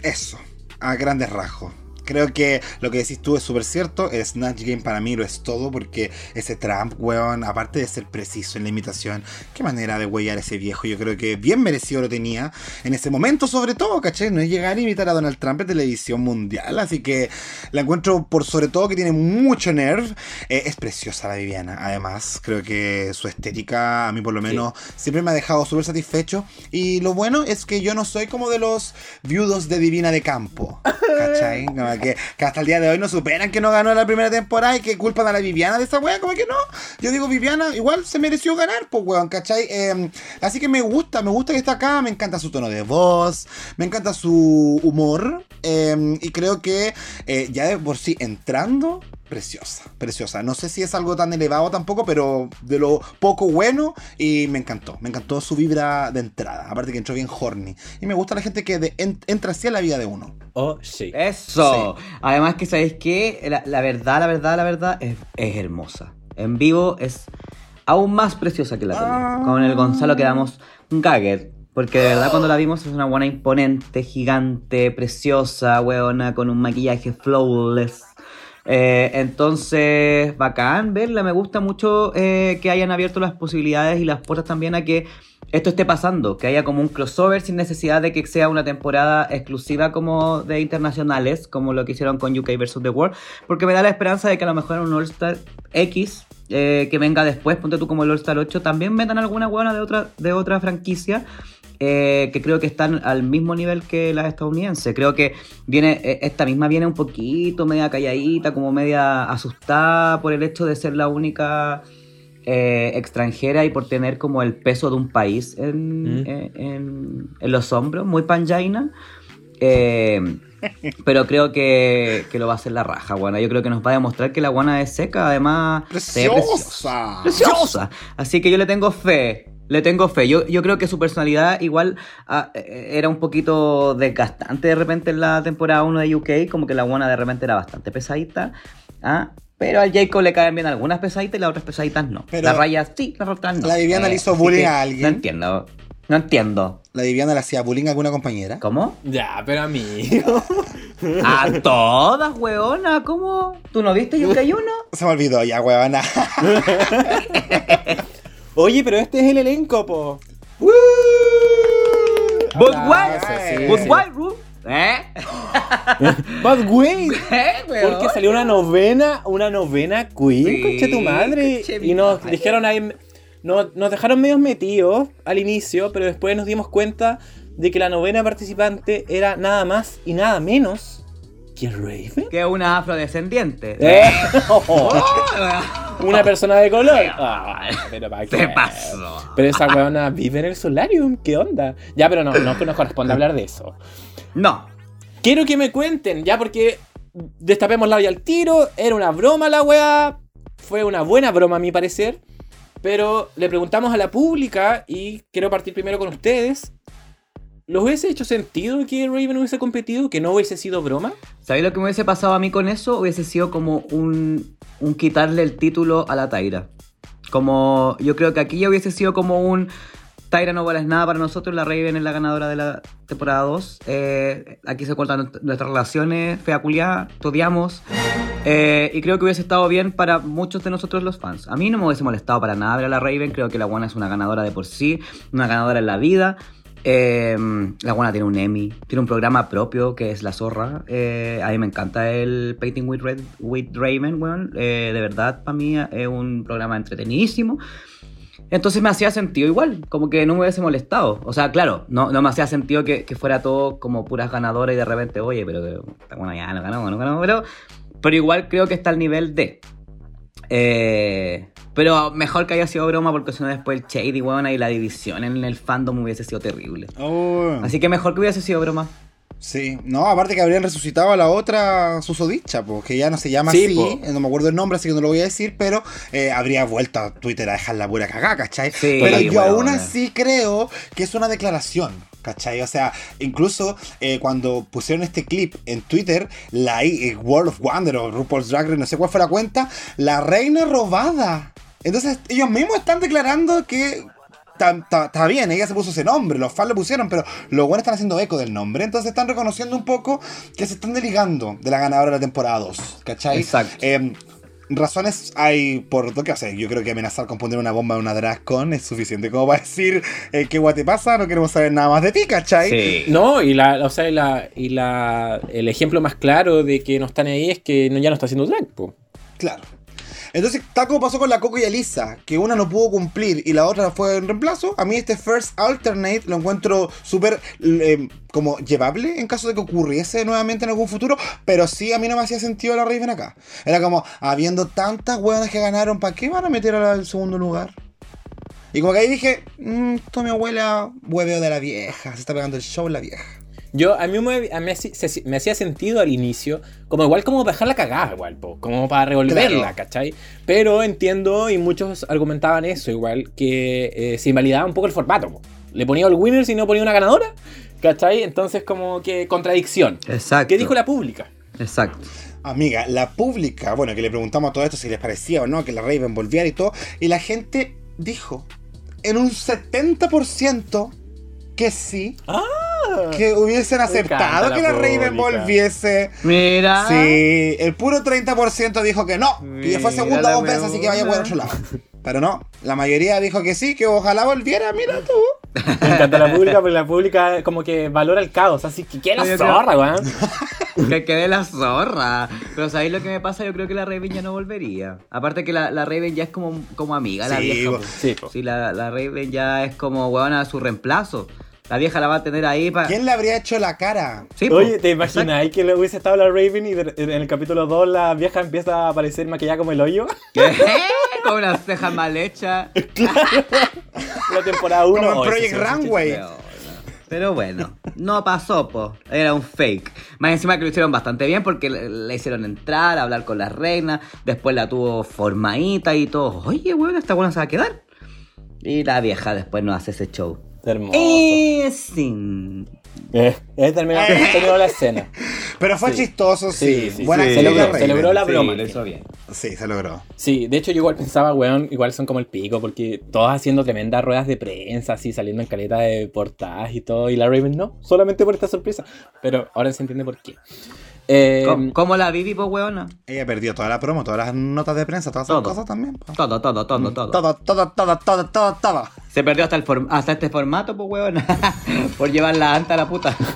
S1: Eso, a grandes rasgos. Creo que lo que decís tú es súper cierto. Snatch Game para mí lo es todo porque ese Trump, weón, aparte de ser preciso en la imitación, qué manera de huellar ese viejo. Yo creo que bien merecido lo tenía en ese momento, sobre todo, ¿cachai? No es llegar a imitar a Donald Trump en televisión mundial. Así que la encuentro por sobre todo que tiene mucho nerve. Eh, es preciosa la Viviana, además. Creo que su estética, a mí por lo menos, siempre me ha dejado súper satisfecho. Y lo bueno es que yo no soy como de los viudos de Divina de Campo. ¿Cachai? Que, hasta el día de hoy no superan que no ganó la primera temporada y que culpan a la Viviana de esa wea. Como que no. Yo digo, Viviana igual se mereció ganar, pues weón, ¿cachai? Eh, así que me gusta, me gusta que está acá. Me encanta su tono de voz, me encanta su humor. eh, y creo que eh, ya de por sí entrando preciosa, preciosa. No sé si es algo tan elevado tampoco, pero de lo poco bueno y me encantó. Me encantó su vibra de entrada. Aparte que entró bien horny. Y me gusta la gente que de- en- entra así a la vida de uno.
S2: Oh, sí.
S3: Eso. Además que sabéis que la, la verdad, la verdad, la verdad es, es hermosa. En vivo es aún más preciosa que la tele.
S1: Ah.
S3: Con el Gonzalo quedamos gagger. Porque de verdad cuando la vimos es una buena imponente, gigante, preciosa, weona, con un maquillaje flawless. Eh, entonces, bacán verla. Me gusta mucho eh, que hayan abierto las posibilidades y las puertas también a que esto esté pasando, que haya como un crossover sin necesidad de que sea una temporada exclusiva como de internacionales, como lo que hicieron con UK vs. The World, porque me da la esperanza de que a lo mejor un All-Star X eh, que venga después, ponte tú como el All-Star 8, también vendan alguna buena de otra, de otra franquicia. Eh, que creo que están al mismo nivel que las estadounidenses. Creo que viene, eh, esta misma viene un poquito media calladita, como media asustada por el hecho de ser la única eh, extranjera y por tener como el peso de un país en,
S2: Mm.
S3: en- en los hombros, muy panjaina. Eh, pero creo que, que lo va a hacer la raja, guana. Yo creo que nos va a demostrar que la guana es seca, además se
S1: ¡Preciosa!
S3: preciosa. Así que yo le tengo fe. Le tengo fe. Yo, yo creo que su personalidad igual eh, era un poquito desgastante de repente en la temporada 1 de UK. Como que la buena de repente era bastante pesadita. ¿ah? Pero al Jacob le caen bien algunas pesaditas y las otras pesaditas no.
S1: Pero
S3: las rayas sí, las otras no.
S1: la Viviana le hizo bullying a alguien.
S3: No entiendo. No entiendo.
S1: La Viviana le hacía bullying a alguna compañera.
S3: ¿Cómo?
S2: Ya, pero amigo.
S3: A todas, weona. ¿Cómo? ¿Tú no viste UK 1?
S1: Se me olvidó ya, huevona.
S2: Oye, pero este es el elenco, po.
S3: But why?
S2: sí,
S3: But
S2: sí.
S3: why, Ru? ¿Eh?
S2: But wait.
S3: ¿Eh?
S2: Porque salió una novena, una novena Queen,
S3: Sí,
S2: concha tu madre.
S3: conche
S2: Y nos
S3: madre.
S2: dijeron ahí. Nos, nos dejaron medios metidos al inicio, pero después nos dimos cuenta de que la novena participante era nada más y nada menos que Raven.
S3: Que es una afrodescendiente.
S2: Eh,
S3: Oh,
S2: una persona de color. Ah, pero ¿para qué?
S3: Se pasó.
S2: Pero esa weona vive en el solarium, ¿qué onda? Ya, pero no, no nos corresponde hablar de eso.
S3: No.
S2: Quiero que me cuenten, ya porque destapemos la olla al tiro, era una broma la weá, fue una buena broma a mi parecer, pero le preguntamos a la pública y quiero partir primero con ustedes. ¿Los hubiese hecho sentido que Raven hubiese competido, que no hubiese sido broma?
S3: ¿Sabéis lo que me hubiese pasado a mí con eso? Hubiese sido como un, quitarle el título a la Taira. Como yo creo que aquí ya hubiese sido como un Taira no vales nada para nosotros, la Raven es la ganadora de la temporada 2. Eh, aquí se cortan nuest- nuestras relaciones, fea culiá, te odiamos. Eh, y creo que hubiese estado bien para muchos de nosotros los fans. A mí no me hubiese molestado para nada ver a la Raven, creo que la buena es una ganadora de por sí, una ganadora en la vida. Eh, la buena tiene un Emmy, tiene un programa propio que es La Zorra. Eh, a mí me encanta el Painting with, Red, with Raven, weón. Eh, de verdad, para mí es un programa entretenidísimo. Entonces me hacía sentido igual, como que no me hubiese molestado. O sea, claro, no, no me hacía sentido que, fuera todo como puras ganadoras y de repente, oye, pero bueno, ya no ganamos, no ganamos, pero, pero igual creo que está al nivel de. Eh, pero mejor que haya sido broma porque si no después el shady, weón, y la división en el fandom hubiese sido terrible.
S1: Oh,
S3: Así que mejor que hubiese sido broma.
S1: Sí, no, aparte que habrían resucitado a la otra susodicha, pues, que ya no se llama
S2: Sí,
S1: así,
S2: po.
S1: eh, no me acuerdo el nombre, así que no lo voy a decir, pero eh, habría vuelto a Twitter a dejar la pura cagada, ¿cachai?
S3: Sí,
S1: pero yo aún así creo que es una declaración. ¿Cachai? O sea, incluso eh, cuando pusieron este clip en Twitter, la eh, World of Wonder o RuPaul's Drag Race, no sé cuál fue la cuenta, la reina robada. Entonces, ellos mismos están declarando que Está bien, ella se puso ese nombre, los fans lo pusieron, pero los buenos están haciendo eco del nombre, entonces están reconociendo un poco que se están desligando de la ganadora de la temporada 2, ¿cachai?
S3: Exacto.
S1: Eh, razones hay por lo que hacer. Yo creo que amenazar con poner una bomba en una Dragcon es suficiente como para decir eh, qué guay te pasa, no queremos saber nada más de ti, ¿cachai?
S3: Sí.
S2: No, y la, o sea, y la, y la, el ejemplo más claro de que no están ahí es que no, ya no está haciendo drag, po.
S1: Claro. Entonces, tal como pasó con la Coco y Elisa, que una no pudo cumplir y la otra fue en reemplazo, a mí este First Alternate lo encuentro súper eh, como llevable en caso de que ocurriese nuevamente en algún futuro, pero sí a mí no me hacía sentido la Raven acá. Era como, habiendo tantas hueonas que ganaron, ¿para qué van a meter al segundo lugar? Y como que ahí dije, mmm, esto mi abuela hueveo de la vieja, se está pegando el show la vieja.
S2: Yo, a mí me, a mí se- se- me hacía sentido al inicio, como igual como para dejarla cagada, igual, po, como para revolverla,
S1: Claro.
S2: ¿cachai? Pero entiendo, y muchos argumentaban eso igual, que eh, se invalidaba un poco el formato. po. Le ponía el winner si no ponía una ganadora, ¿cachai? Entonces como que contradicción.
S3: Exacto.
S2: ¿Qué dijo la pública?
S3: Exacto.
S1: Amiga, la pública, bueno, que le preguntamos a todo esto si les parecía o no que la Raven volviera y todo, y la gente dijo en un 70% que sí, que hubiesen aceptado
S2: la
S1: que la Raven volviese.
S3: Mira.
S1: Sí, el puro 30% dijo que no, que ya fue
S3: Mira
S1: segunda dos veces, así que vaya por otro lado. Pero no, la mayoría dijo que sí, que ojalá volviera, mira tú.
S2: Me encanta la pública, porque la pública como que valora el caos, así que quiere la
S3: Yo
S2: zorra, weón.
S3: Que quede la zorra. Pero ¿sabéis lo que me pasa? Yo creo que la Raven ya no volvería. Aparte que la, la Raven ya es como, como amiga, la
S1: Sí,
S3: vieja. po.
S2: Sí, po.
S3: Sí, la, la Raven ya es como, huevona, su reemplazo. La vieja la va a tener ahí para...
S1: ¿Quién le habría hecho la cara?
S3: Sí.
S2: Oye, ¿te imaginas que le hubiese estado la Raven y de- en el capítulo 2 la vieja empieza a aparecer maquillada como el hoyo?
S3: ¿Qué? Con unas cejas mal hechas.
S2: la temporada 1.
S1: Como en Project Runway.
S3: Pero, pero bueno, no pasó, po. Era un fake. Más encima que lo hicieron bastante bien porque le, le hicieron entrar, hablar con la reina. Después la tuvo formadita y todo. Oye, weón, esta buena se va a quedar. Y la vieja después no hace ese show.
S2: Hermoso.
S3: Y sin.
S2: Eh, eh, terminó, terminó la escena.
S1: Pero fue
S2: Sí.
S1: chistoso, sí.
S2: Sí, sí,
S1: Buena
S2: Se logró, se logró la
S3: Sí,
S2: broma.
S3: lo hizo bien.
S1: Sí, se logró.
S2: Sí, de hecho yo igual pensaba, weón, igual son como el pico, porque todos haciendo tremendas ruedas de prensa, así, saliendo en caleta de portadas y todo, y la Raven no, solamente por esta sorpresa. Pero ahora se entiende por qué. Eh,
S3: ¿Cómo, cómo la viví, po, weona?
S1: Ella perdió toda la promo, todas las notas de prensa, todas esas
S3: Todo.
S1: cosas también. po.
S3: Todo, todo, todo, todo.
S1: Todo, todo, todo, todo, todo, todo.
S3: Se perdió hasta, el form- hasta este formato, pues, weona. Por llevar la anta a la puta.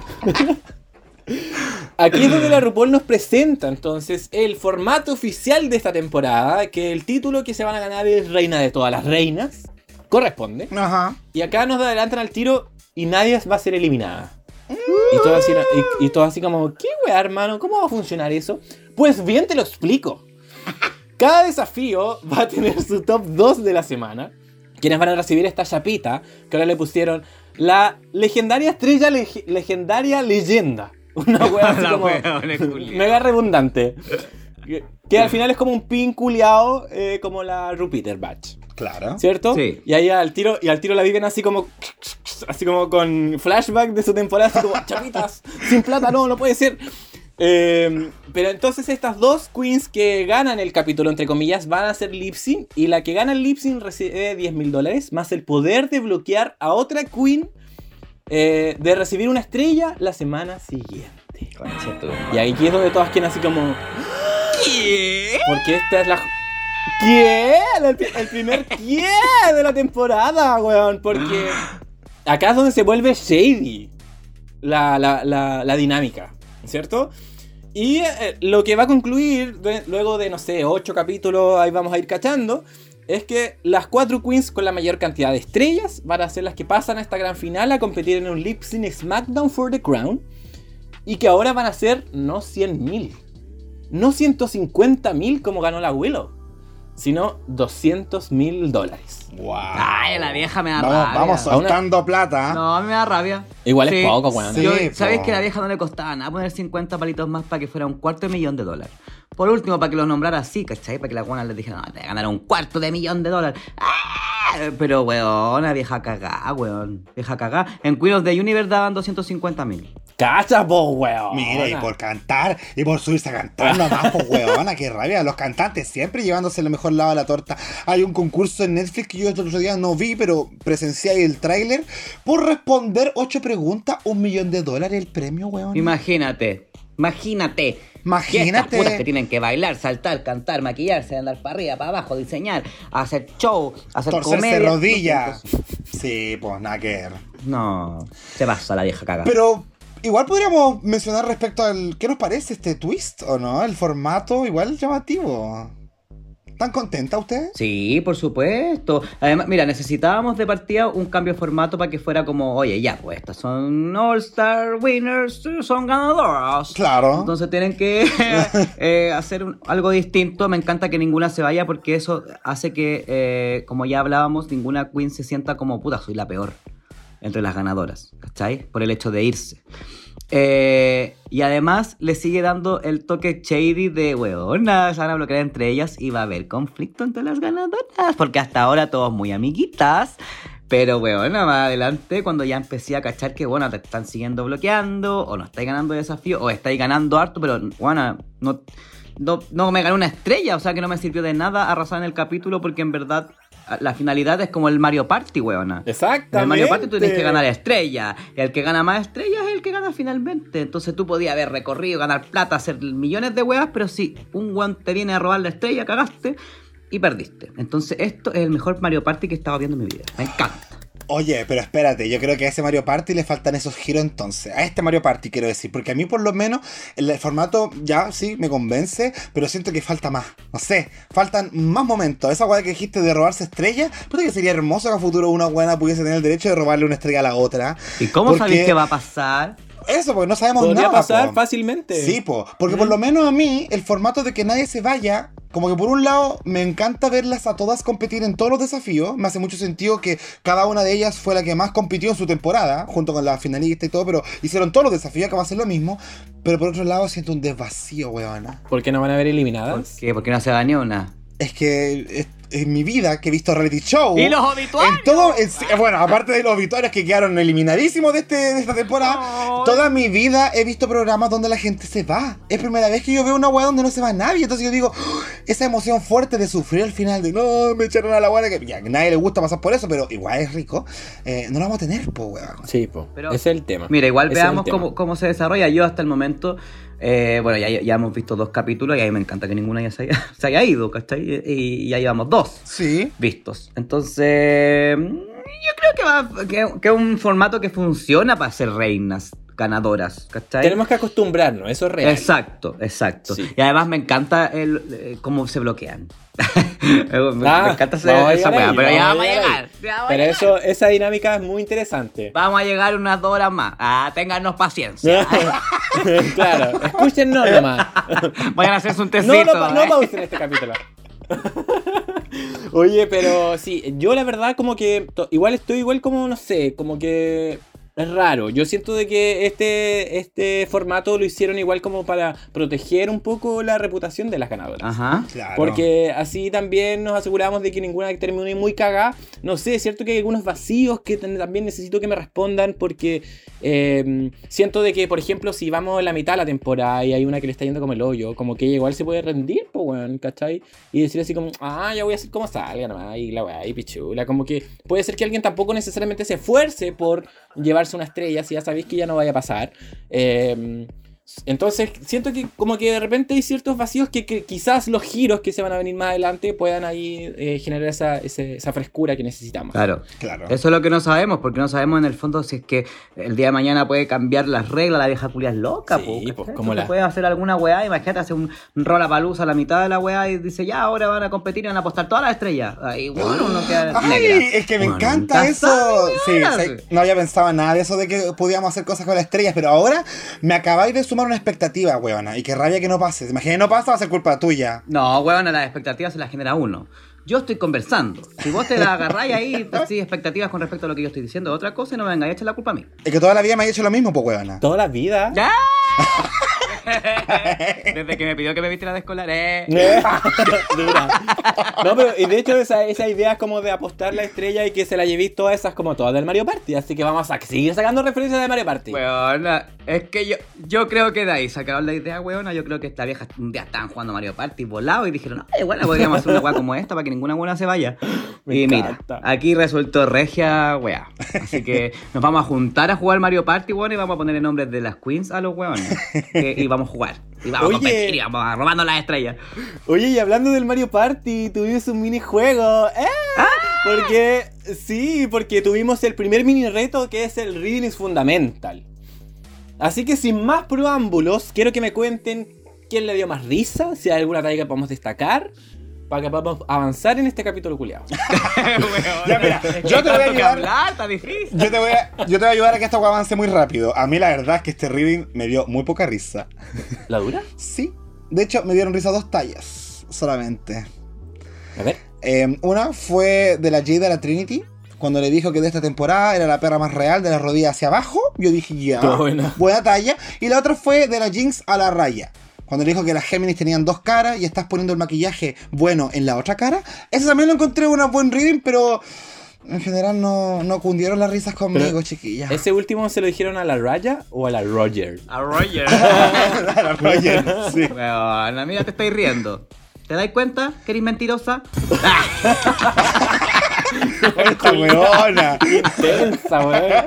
S2: Aquí es donde la RuPaul nos presenta entonces el formato oficial de esta temporada, que el título que se van a ganar es Reina de todas las reinas, corresponde.
S1: Ajá.
S2: Y acá nos adelantan al tiro y nadie va a ser eliminada. Y todo así, y, y todo así como, ¿qué weá, hermano? ¿Cómo va a funcionar eso? Pues bien, te lo explico. Cada desafío va a tener su top 2 de la semana. Quienes van a recibir esta chapita, que ahora le pusieron la legendaria estrella leg- legendaria leyenda. Una weá así como
S3: culiao.
S2: mega redundante. Que, que al final es como un pin culiao, eh, como la Rupiter Batch.
S1: Claro.
S2: ¿Cierto?
S3: Sí.
S2: Y ahí al tiro, y al tiro la viven así como. Así como con flashback de su temporada, así como, chapitas, sin plata, no, no puede ser. Eh, pero entonces estas dos queens que ganan el capítulo, entre comillas, van a ser lip sync. Y la que gana el lip sync recibe 10 mil dólares, más el poder de bloquear a otra queen eh, de recibir una estrella la semana siguiente. Y aquí es donde todas quieren así como.
S3: ¿Qué?
S2: Porque esta es la. ¿Quién? El, pri- el primer quién de la temporada, weón. Porque acá es donde se vuelve shady la, la, la, dinámica, ¿cierto? Y eh, lo que va a concluir luego de, no sé, ocho capítulos, ahí vamos a ir cachando, es que las cuatro queens con la mayor cantidad de estrellas van a ser las que pasan a esta gran final a competir en un lip sync SmackDown for the Crown. Y que ahora van a ser no 100 mil, no 150 mil como ganó la Willow, sino 200 mil dólares.
S1: Wow.
S3: Ay, la vieja me da
S1: Vamos,
S3: rabia.
S1: vamos soltando plata.
S3: No, a mí me da rabia.
S2: Igual es poco, weón.
S1: Sí.
S3: Yo-
S1: po.
S3: ¿Sabes que a la vieja no le costaba nada poner 50 palitos más para que fuera un cuarto de millón de dólares? Por último, para que los nombrara así, ¿cachai? Para que la buena les dijera, no, te ganaron un cuarto de millón de dólares. ¡Ah! Pero, weón, la vieja cagá, weón. Vieja cagá. En Queen of the Universe daban 250 mil.
S2: ¡Cacha, po, weón!
S1: Mira, y por cantar, y por subirse a cantar nomás, pues weona, qué rabia. Los cantantes siempre llevándose el mejor lado de la torta. Hay un concurso en Netflix que yo el otro día no vi, pero presencié ahí el tráiler. Por responder ocho preguntas, un millón de dólares el premio, weón.
S3: Imagínate. Imagínate.
S1: Imagínate.
S3: Que estas putas que tienen que bailar, saltar, cantar, maquillarse, andar para arriba, para abajo, diseñar, hacer show, hacer
S1: Torcerse
S3: comedia.
S1: rodillas. Sí, pues nada que ver.
S3: No, se pasa la vieja caga.
S1: Pero igual podríamos mencionar respecto al. ¿Qué nos parece este twist o no? El formato igual llamativo. ¿Están contenta ustedes?
S3: Sí, por supuesto. Además, mira, necesitábamos de partida un cambio de formato para que fuera como, oye, ya, pues estas son All Star Winners, son ganadoras.
S1: Claro.
S3: Entonces tienen que eh, hacer un- algo distinto. Me encanta que ninguna se vaya porque eso hace que, eh, como ya hablábamos, ninguna queen se sienta como puta, soy la peor entre las ganadoras, ¿cachai? Por el hecho de irse. Eh, y además le sigue dando el toque shady de weona, se van a bloquear entre ellas y va a haber conflicto entre las ganadoras, porque hasta ahora todos muy amiguitas. Pero weona, más adelante, cuando ya empecé a cachar que bueno, te están siguiendo bloqueando, o no estáis ganando desafío, o estáis ganando harto, pero bueno, no, no, no me gané una estrella, o sea que no me sirvió de nada arrasar en el capítulo, porque en verdad la finalidad es como el Mario Party, weona.
S2: Exactamente.
S3: En el Mario Party tú tienes que ganar estrellas. El que gana más estrellas es el que gana finalmente. Entonces tú podías haber recorrido, ganar plata, hacer millones de huevas, pero si un weón te viene a robar la estrella, cagaste y perdiste. Entonces esto es el mejor Mario Party que he estado viendo en mi vida. Me encanta.
S1: Oye, pero espérate, yo creo que a ese Mario Party le faltan esos giros entonces. A este Mario Party quiero decir, porque a mí por lo menos el, formato ya sí me convence, pero siento que falta más. No sé, faltan más momentos. Esa weá que dijiste de robarse estrellas, puta que sería hermoso que a futuro una buena pudiese tener el derecho de robarle una estrella a la otra.
S3: ¿Y cómo
S1: Porque-
S3: sabéis que va a pasar?
S1: Eso, porque no sabemos
S2: Podría
S1: nada.
S2: pasar
S1: po.
S2: fácilmente.
S1: Sí, po, porque por lo menos a mí, el formato de que nadie se vaya, como que por un lado me encanta verlas a todas competir en todos los desafíos. Me hace mucho sentido que cada una de ellas fue la que más compitió en su temporada, junto con la finalista y todo, pero hicieron todos los desafíos que va a ser lo mismo. Pero por otro lado siento un desvacío, weona.
S2: ¿Por qué no van a ver
S3: ¿Por
S2: eliminadas?
S3: qué? Porque no se ni una.
S1: Es que es- en mi vida que he visto reality show.
S3: ¿Y los obituarios?
S1: En todo, en- bueno, aparte de los obituarios que quedaron eliminadísimos de, este, de esta temporada,
S3: Ay.
S1: toda mi vida he visto programas donde la gente se va. Es primera vez que yo veo una weá donde no se va nadie. Entonces yo digo, "Oh", esa emoción fuerte de sufrir al final, de no, me echaron a la weá, que ya, nadie le gusta pasar por eso, pero igual es rico. eh, no lo vamos a tener, po, weón.
S2: Sí, po.
S3: Pero-
S2: ese es el tema.
S3: Mira, igual
S2: Ese
S3: veamos cómo, cómo se desarrolla. Yo hasta el momento, eh, bueno, ya, ya hemos visto dos capítulos y a mí me encanta que ninguno ya se haya, se haya ido, ¿cachai? Y ya llevamos dos
S1: Sí.
S3: vistos. Entonces, mm, yo creo que va que, que es un formato que funciona para ser reinas ganadoras, ¿cachai?
S2: Tenemos que acostumbrarnos, eso es real.
S3: Exacto, exacto.
S2: Sí.
S3: Y además me encanta el, eh, cómo se bloquean. me,
S2: Ah,
S3: me encanta
S2: a
S3: esa weá, pero ya
S2: vamos a llegar Pero eso, esa dinámica es muy interesante.
S3: Vamos a llegar unas dos horas más. Ah, téngannos paciencia.
S2: claro, escúchennos nomás.
S3: Vayan a hacerse un tecito.
S2: No, no, pa- no
S3: ¿eh?
S2: pausen este capítulo. Oye, pero sí, yo la verdad como que igual estoy igual como, no sé, como que es raro. Yo siento de que este, este formato lo hicieron igual como para proteger un poco la reputación de las ganadoras.
S3: Ajá.
S1: Claro.
S2: Porque así también nos aseguramos de que ninguna termine muy cagada. No sé, es cierto que hay algunos vacíos que también necesito que me respondan porque eh, siento de que, por ejemplo, si vamos en la mitad de la temporada y hay una que le está yendo como el hoyo, como que ella igual se puede rendir, pues, weón, ¿cachai? Y decir así como, ah, ya voy a hacer como salga nomás, y la weá, y pichula. Como que puede ser que alguien tampoco necesariamente se esfuerce por llevarse una estrella si ya sabéis que ya no vaya a pasar. Eh, entonces, siento que como que de repente hay ciertos vacíos que, que quizás los giros que se van a venir más adelante puedan ahí eh, generar esa, ese- esa frescura que necesitamos.
S3: Claro.
S1: Claro.
S3: Eso es lo que no sabemos, porque no sabemos en el fondo si es que el día de mañana puede cambiar las reglas, la vieja culia es loca,
S2: Sí,
S3: po,
S2: pues,
S3: ¿cachai?
S2: como la-
S3: puede hacer alguna weá, imagínate, hace un rola palusa a la mitad de la weá y dice, ya, ahora van a competir y van a apostar todas las estrellas. Ahí, bueno, uno queda
S1: Ay,
S3: negra.
S1: es que me
S3: Bueno,
S1: encanta eso. Sí, no había pensado en nada de eso de que podíamos hacer cosas con las estrellas, pero ahora me acabáis de sumar una expectativa, weona. Y qué rabia que no pase. Imagina que no pasa, va a ser culpa tuya.
S3: No, weón, las expectativas se las genera uno. Yo estoy conversando. Si vos te la agarráis ahí, así, expectativas con respecto a lo que yo estoy diciendo, otra cosa, y no me vengáis a echar la culpa a mí.
S1: Es que toda la vida me ha hecho lo mismo, pues, weona.
S2: Toda la vida.
S3: ¡Ya! Desde que me pidió que me vistiera de escolar, eh.
S2: Dura. No, pero y de hecho esa, esa idea como de apostar la estrella y que se la llevéis todas esas como todas del Mario Party. Así que vamos a seguir sacando referencias de Mario Party.
S3: Weona, es que yo, yo creo que de ahí sacaron la idea, weona. Yo creo que esta vieja un día estaban jugando Mario Party volado y dijeron, ay, bueno, podríamos hacer una weá como esta para que ninguna buena se vaya.
S2: Me
S3: y mira,
S2: encanta.
S3: aquí resultó regia, weá. Así que nos vamos a juntar a jugar Mario Party, weón, y vamos a ponerle nombres de las queens a los weones. Y vamos a jugar. Y vamos
S2: Oye.
S3: a competir y vamos a robando las estrellas.
S2: Oye, y hablando del Mario Party, tuvimos un minijuego. ¡Eh! Porque, sí, porque tuvimos el primer mini reto que es el Reading is Fundamental. Así que sin más preámbulos, quiero que me cuenten quién le dio más risa, si hay alguna talla que podamos destacar, para que podamos avanzar en este capítulo culiado.
S1: Ya, mira, yo te voy a ayudar.
S3: hablar, está difícil.
S1: Yo te, voy a, yo te voy a ayudar a que esta weá avance muy rápido. A mí la verdad es que este reading me dio muy poca risa.
S2: ¿La dura?
S1: Sí. De hecho, me dieron risa dos tallas solamente.
S2: A ver.
S1: Eh, una fue de la Jade a la Trinity. Cuando le dijo que de esta temporada era la perra más real de la rodilla hacia abajo. Yo dije, ya.
S2: Buena
S1: talla. Y la otra fue de la Jinx a la raya. Cuando le dijo que las Géminis tenían dos caras y estás poniendo el maquillaje bueno en la otra cara. Eso también lo encontré una buen reading, pero en general no, no cundieron las risas conmigo, chiquilla.
S2: ¿Ese último se lo dijeron a la Raya o a la Roger?
S3: A Roger.
S1: La Roger, sí.
S3: Weona, mira, te estoy riendo. ¿Te dais cuenta que eres mentirosa?
S1: Esta weona.
S2: Intensa, weón.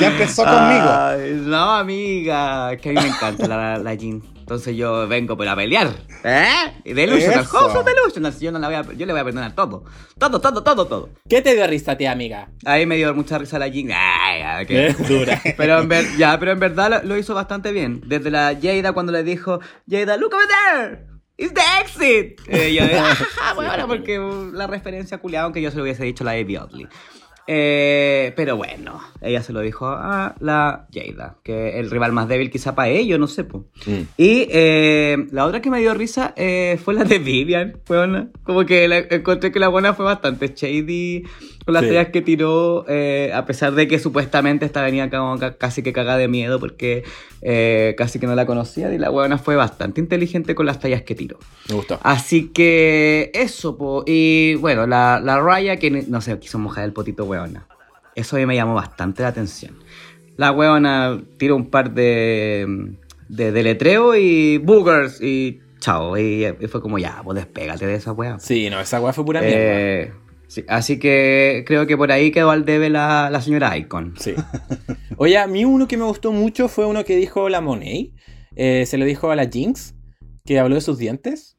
S1: Ya empezó conmigo.
S3: Ay, no, amiga. Es que a mí me encanta la, la Jean. Entonces yo vengo para pelear. ¿Eh? Y Delusional, of Delusional. Si Yo, no la voy a, yo le voy a perdonar todo. Todo, todo, todo, todo.
S2: ¿Qué te dio risa a ti, amiga?
S3: Ahí me dio mucha risa la Jin. Ay, qué-
S2: Dura.
S3: Pero en, ver- ya, pero en verdad lo, lo hizo bastante bien. Desde la Jada cuando le dijo, Jada, look over there. It's the exit. Eh, yo "Ah, bueno, porque la referencia culiada, aunque yo se lo hubiese dicho a la Abby Oddly. Eh, pero bueno, ella se lo dijo a la Jada, que el rival más débil quizá para ellos, no sé. po.
S2: Mm.
S3: Y eh, la otra que me dio risa eh, fue la de Vivian, weona. Como que la- encontré que la buena fue bastante shady con las
S2: Sí.
S3: tallas que tiró, eh, a pesar de que supuestamente esta venía como ca- casi que cagada de miedo porque eh, casi que no la conocía y la buena fue bastante inteligente con las tallas que tiró.
S2: Me gustó.
S3: Así que eso, po. y bueno, la, la Raya que no sé, quiso mojar el potito hueona. Eso a mí me llamó bastante la atención. La hueona tiró un par de, de, de letreo y boogers y chao. Y, y fue como ya, pues despégate de esa wea.
S2: Sí, no, esa weá fue pura mierda.
S3: Sí, así que creo que por ahí quedó al debe la, la señora Icon.
S2: Sí. Oye, a mí uno que me gustó mucho fue uno que dijo la Monet. Eh, se lo dijo a la Jinx, que habló de sus dientes.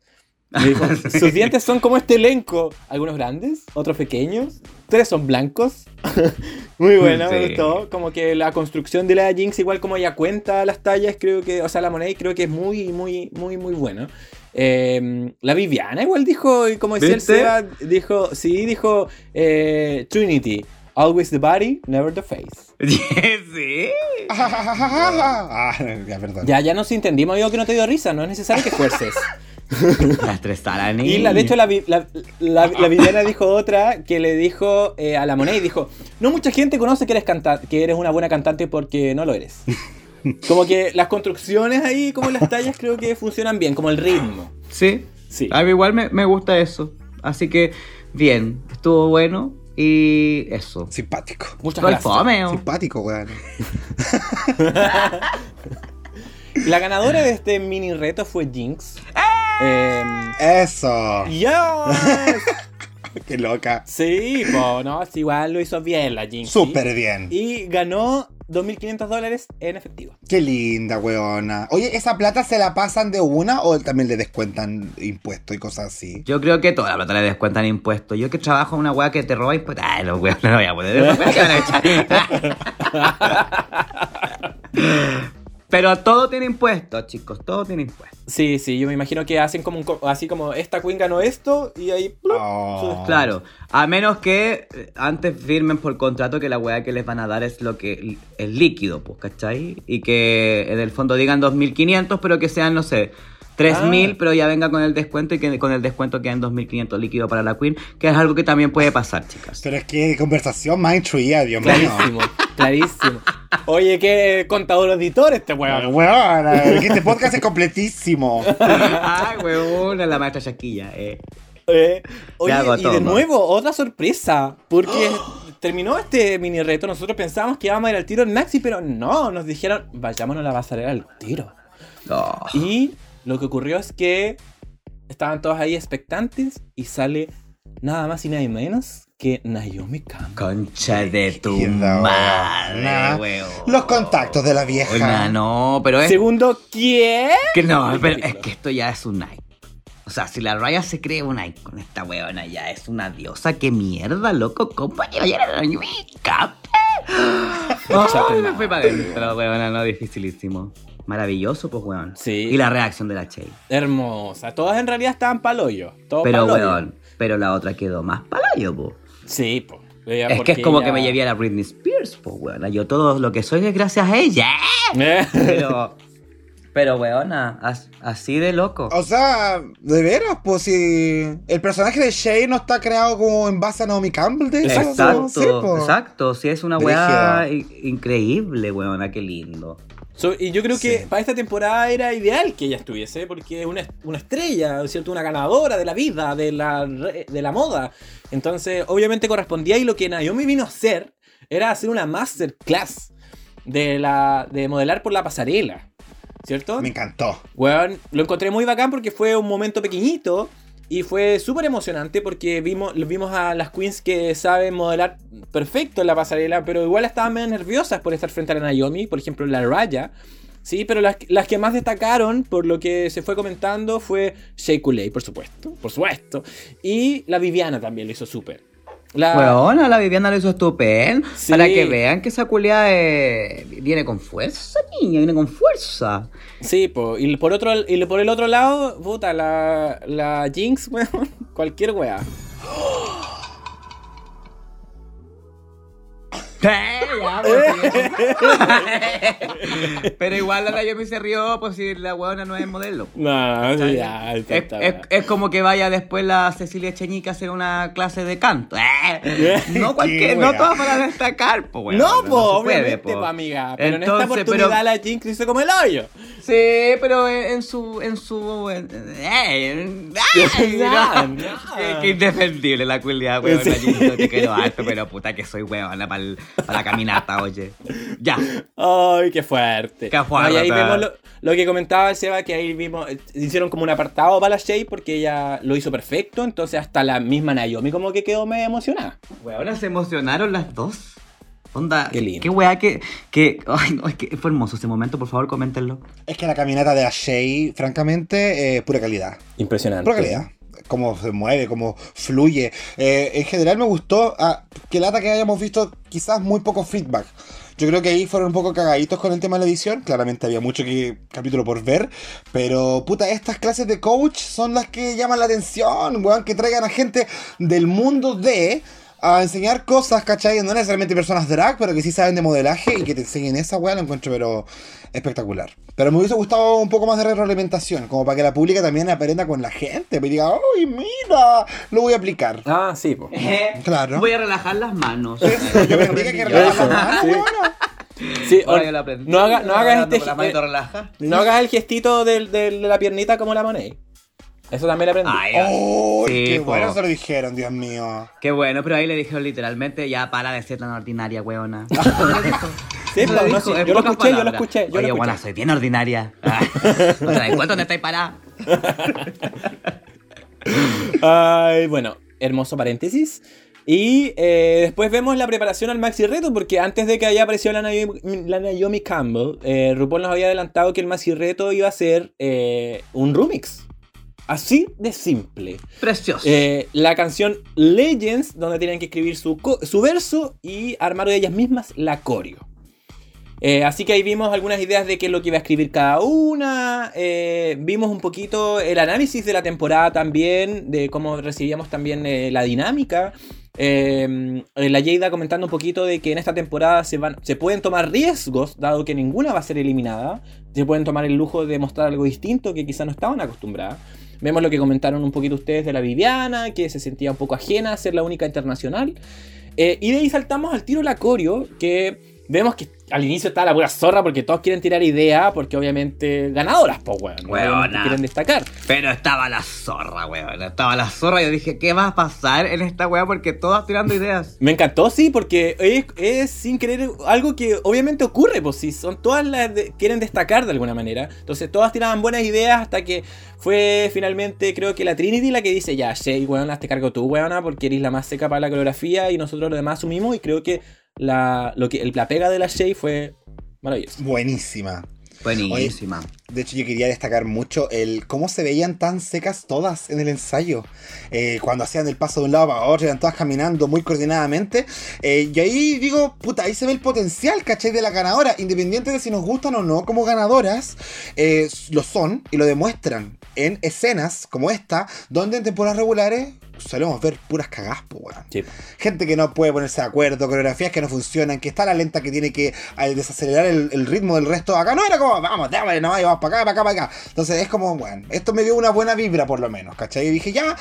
S2: Le dijo, sus dientes son como este elenco. Algunos grandes, otros pequeños. Tres son blancos. Muy bueno, me gustó. Como que la construcción de la Jinx, igual como ella cuenta las tallas, creo que, o sea, la Monet creo que es muy, muy, muy, muy bueno. Eh, la Viviana igual dijo, y como decía el. Seba, dijo, sí, dijo eh, Trinity. Always the body, never the face.
S3: sí.
S1: Ah, ya, perdón.
S2: Ya, ya nos entendimos, digo que no te dio risa, no es necesario que esfuerces.
S3: La estresada la
S2: y la, de hecho la, vi- la, la, la Viviana dijo otra que le dijo eh, a la Monet, dijo, no mucha gente conoce que eres, canta que eres una buena cantante porque no lo eres. Como que las construcciones ahí, como las tallas, creo que funcionan bien, como el ritmo.
S3: Sí.
S2: Sí.
S3: A mí igual me, me gusta eso. Así que, bien, estuvo bueno y eso.
S1: Simpático.
S2: Muchas
S3: el
S2: gracias.
S3: fome, ¿o?
S1: Simpático, weón.
S2: La ganadora de este mini reto fue Jinx. Em,
S1: Eso.
S2: ¡Yes!
S1: Qué loca.
S2: Sí, po, no, sí, igual lo hizo bien la Jinx.
S1: Súper bien.
S2: Y ganó 2.500 dólares en efectivo.
S1: Qué linda, weona. Oye, ¿esa plata se la pasan de una o también le descuentan impuestos y cosas así?
S3: Yo creo que toda la plata le descuentan impuestos. Yo que trabajo en una weá que te roba impuestos. Ay, los weones no voy a poder. Pero todo tiene impuestos, chicos. Todo tiene impuestos.
S2: Sí, sí, yo me imagino que hacen como un co- así como esta queen ganó esto y ahí.
S1: Oh.
S3: Claro, a menos que eh, antes firmen por contrato que la weá que les van a dar es lo que es líquido, pues, ¿cachai? Y que en el fondo digan 2.500, pero que sean, no sé, 3.000,
S2: Ah.
S3: pero ya venga con el descuento y que con el descuento queden 2.500 líquido para la Queen, que es algo que también puede pasar, chicas.
S1: Pero es que conversación más instruida, Dios mío.
S2: Clarísimo, clarísimo. Oye, qué contador auditor este weón.
S1: Es que este podcast es completísimo.
S3: Ay, weona, la maestra Shaquilla, eh.
S2: Eh, oye, y de nuevo, otra sorpresa. Porque terminó este mini reto. Nosotros pensábamos que íbamos a ir al tiro en Maxi, pero no, nos dijeron, vayámonos a la pasarela al tiro.
S3: Oh.
S2: Y lo que ocurrió es que estaban todos ahí expectantes y sale nada más y nada menos que Naomi Campbell.
S3: Concha de tu madre, weón.
S1: Los contactos de la vieja.
S3: No, pero es
S2: Segundo, ¿quién?
S3: Que no, pero es que esto ya es un icon. O sea, si la Raya se cree un icon, esta weona ya es una diosa. ¡Qué mierda, loco! ¿Cómo iba a llegar a la Ay, me fui para adentro, weona, no, dificilísimo. Maravilloso, pues, weón.
S2: Sí.
S3: Y la reacción de la Che.
S2: Hermosa. Todas en realidad estaban paloyo. Todo
S3: Pero,
S2: paloyo.
S3: weón, pero la otra quedó más palayo, po.
S2: Sí, po.
S3: Es que es como que me llevé a la Britney Spears, pues, weona. Yo todo lo que soy es gracias a ella. Pero, pero, weona, as- así de loco.
S1: O sea, de veras, pues si el personaje de Shay no está creado como en base a Naomi Campbell, de hecho.
S3: Exacto,
S1: Sí,
S3: exacto. Sí, es una weá in- increíble, weona, qué lindo.
S2: So, y yo creo que
S1: Sí.
S2: para esta temporada era ideal que ella estuviese, porque es una, una estrella, ¿cierto? Una ganadora de la vida, de la, de la moda. Entonces, obviamente correspondía y lo que Naomi vino a hacer era hacer una masterclass de, la, de modelar por la pasarela, ¿cierto?
S1: Me encantó.
S2: Weón, lo encontré muy bacán porque fue un momento pequeñito y fue súper emocionante porque vimos, vimos a las queens que saben modelar perfecto la pasarela, pero igual estaban medio nerviosas por estar frente a la Naomi. Por ejemplo, la Raya Sí, pero las, las que más destacaron, por lo que se fue comentando, fue Shea Coulee, por supuesto. Por supuesto. Y la Viviana también lo hizo súper. La,
S3: Weona, la Viviana lo hizo estupendo.
S2: Sí.
S3: Para que vean que esa culia eh, viene con fuerza, niña, viene con fuerza.
S2: Sí, po, y por otro y por el otro lado, puta, la, la Jinx, weón, cualquier weá.
S3: Pero igual la Naomi se rió, pues si la weona no es modelo.
S2: No,
S3: ¿Cachai?
S2: ya,
S3: Es, como que vaya después la Cecilia Cheñique a hacer una clase de canto. ¡Eh! No cualquier, no todas para destacar,
S2: no,
S3: puede,
S2: obviamente,
S3: po.
S2: amiga. Pero en esta oportunidad
S3: pero-
S2: la Jinx hizo como el hoyo.
S3: Sí, pero en, en su. En su en- eh, ay, no. Qué, qué indefendible la culiada, weón.
S2: Sí.
S3: Yo te quiero alto, pero puta que soy weona para la caminata, oye. Ya.
S2: Ay, qué fuerte.
S3: Qué fuerte.
S2: No, y ahí vemos lo, lo que comentaba el Seba, que ahí vimos, eh, hicieron como un apartado para la Shay porque ella lo hizo perfecto, entonces hasta la misma Naomi como que quedó medio emocionada.
S3: Weona, se emocionaron las dos. Onda,
S2: Qué lindo.
S3: Qué weá que. que ay, no, es que fue hermoso ese momento, por favor, coméntenlo.
S1: Es que la caminata de Ashay, francamente, eh, pura calidad.
S2: Impresionante.
S1: Pura calidad. Cómo se mueve, cómo fluye. Eh, en general me gustó ah, que lata que hayamos visto quizás muy poco feedback. Yo creo que ahí fueron un poco cagaditos con el tema de la edición. Claramente había mucho capítulo por ver. Pero, puta, estas clases de coach son las que llaman la atención, weón. Que traigan a gente del mundo de a enseñar cosas, ¿cachai? No necesariamente personas drag, pero que sí saben de modelaje y que te enseñen esa weá, lo encuentro, pero espectacular. Pero me hubiese gustado un poco más de retroalimentación, como para que la pública también aprenda con la gente, me diga, ¡ay, mira! Lo voy a aplicar.
S2: Ah, sí, po.
S1: Claro.
S3: Voy a relajar las manos.
S1: Yo aprendí que relajar las manos,
S2: sí.
S1: weona.
S2: Sí,
S3: Ahora
S2: o-
S3: yo lo aprendí.
S2: no, haga- no hagas este eh, no hagas el gestito de la piernita como la Monet. Eso también lo aprendí.
S3: Ay,
S1: ¡Oh,
S3: Sí,
S1: qué
S3: po.
S1: bueno se lo dijeron, Dios mío!
S3: Qué bueno, pero ahí le dijeron literalmente, ya para de ser tan ordinaria, weona.
S2: Sí, no,
S3: dijo,
S2: sí, yo lo escuché, yo lo escuché, yo lo
S3: Oye,
S2: escuché.
S3: buena, soy bien ordinaria. Ah, ¿No te das cuenta dónde estáis parada?
S2: Ay, bueno, hermoso paréntesis. Y eh, después vemos la preparación al Maxi Reto, porque antes de que haya aparecido la Naomi, la Naomi Campbell, eh, RuPaul nos había adelantado que el Maxi Reto iba a ser eh, un remix. Así de simple.
S3: Precioso.
S2: Eh, la canción Legends, donde tenían que escribir su, su verso y armar de ellas mismas la coreo. Eh, así que ahí vimos algunas ideas de qué es lo que iba a escribir cada una. eh, vimos un poquito el análisis de la temporada también, de cómo recibíamos también eh, la dinámica. Eh, la Jada comentando un poquito de que en esta temporada se, van, se pueden tomar riesgos, dado que ninguna va a ser eliminada. Se pueden tomar el lujo de mostrar algo distinto que quizá no estaban acostumbradas. Vemos lo que comentaron un poquito ustedes de la Viviana, que se sentía un poco ajena a ser la única internacional. Eh, y de ahí saltamos al tiro la coreo, que vemos que al inicio está la pura zorra porque todos quieren tirar idea, porque obviamente ganadoras, pues, weón.
S3: Weona.
S2: Quieren destacar.
S3: Pero estaba la zorra, weón. Estaba la zorra. Yo dije, ¿qué va a pasar en esta weá? Porque todas tirando ideas.
S2: Me encantó, sí, porque es, es sin querer algo que obviamente ocurre, pues sí, son todas las de- quieren destacar de alguna manera. Entonces todas tiraban buenas ideas hasta que fue finalmente, creo que la Trinity la que dice, ya, Shay, weón, hazte cargo tú, weona, porque eres la más seca para la coreografía y nosotros lo demás asumimos y creo que la, lo que, la pega de la Shay fue maravillosa.
S1: Buenísima.
S3: Buenísima.
S1: De hecho, yo quería destacar mucho el cómo se veían tan secas todas en el ensayo. Eh, cuando hacían el paso de un lado para otro, eran todas caminando muy coordinadamente. Eh, y ahí digo, puta, ahí se ve el potencial, ¿cachai? De la ganadora. Independiente de si nos gustan o no como ganadoras, eh, lo son y lo demuestran en escenas como esta, donde en temporadas regulares solemos ver puras cagas, pues, weón.
S2: Sí.
S1: Gente que no puede ponerse de acuerdo, coreografías que no funcionan, que está la lenta que tiene que desacelerar el, el ritmo del resto. Acá no era como, vamos, déjame, no, vamos para acá, para acá, para acá. Entonces es como, bueno, esto me dio una buena vibra por lo menos, ¿cachai? Y dije, ya,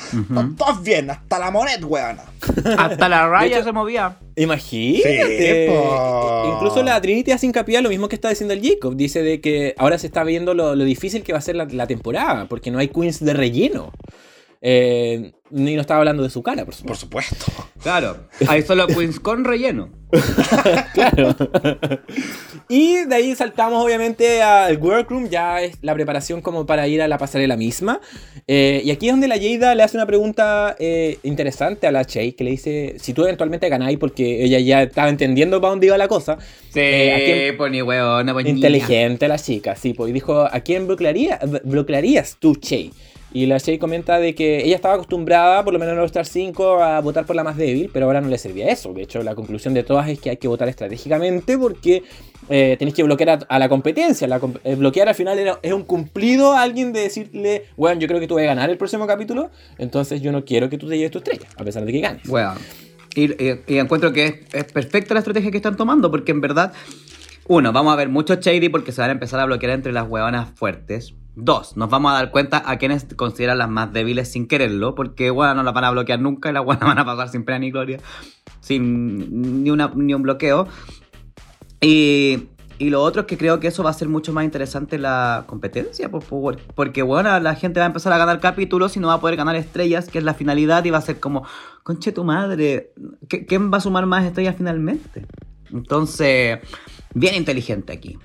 S1: todos bien, hasta la monet, weón.
S3: Hasta la raya
S2: hecho-
S3: se movía.
S2: Imagínate.
S1: Sí.
S2: Incluso la Trinity hace hincapié a lo mismo que está diciendo el Jacob. Dice de que ahora se está viendo lo, lo difícil que va a ser la, la temporada, porque no hay queens de relleno. Eh, y no estaba hablando de su cara, por supuesto.
S1: Por supuesto.
S3: Claro, hay solo queens con relleno.
S2: claro. y de ahí saltamos obviamente al workroom, ya es la preparación como para ir a la pasarela misma. Eh, y aquí es donde la Jada le hace una pregunta eh, interesante a la Che, que le dice, si tú eventualmente ganáis, porque ella ya estaba entendiendo para dónde iba la cosa.
S3: Sí,
S2: eh, ¿a quién-
S3: pues ni huevona, pues.
S2: Inteligente la chica, sí, pues y dijo, ¿a quién bloquearía, bloquearías tú, Che? Y la Che comenta de que ella estaba acostumbrada, por lo menos en All Star 5, a votar por la más débil, pero ahora no le servía eso. De hecho, la conclusión de todas es que hay que votar estratégicamente porque eh, tenéis que bloquear a, a la competencia. La eh, bloquear al final era- es un cumplido a alguien de decirle, bueno, yo creo que tú vas a ganar el próximo capítulo, entonces yo no quiero que tú te lleves tu estrella, a pesar de que ganes.
S3: Bueno, y, y- y encuentro que es, es perfecta la estrategia que están tomando, porque en verdad, uno, vamos a ver mucho shady porque se van a empezar a bloquear entre las huevonas fuertes. Dos, nos vamos a dar cuenta a quienes consideran las más débiles sin quererlo, porque bueno, no las van a bloquear nunca y las buenas van a pasar sin pena ni gloria, sin ni, una, ni un bloqueo. Y, y lo otro es que creo que eso va a ser mucho más interesante la competencia, por- por- porque bueno, la gente va a empezar a ganar capítulos y no va a poder ganar estrellas, que es la finalidad, y va a ser como, conche tu madre, ¿qué- ¿quién va a sumar más estrellas finalmente? Entonces, bien inteligente aquí.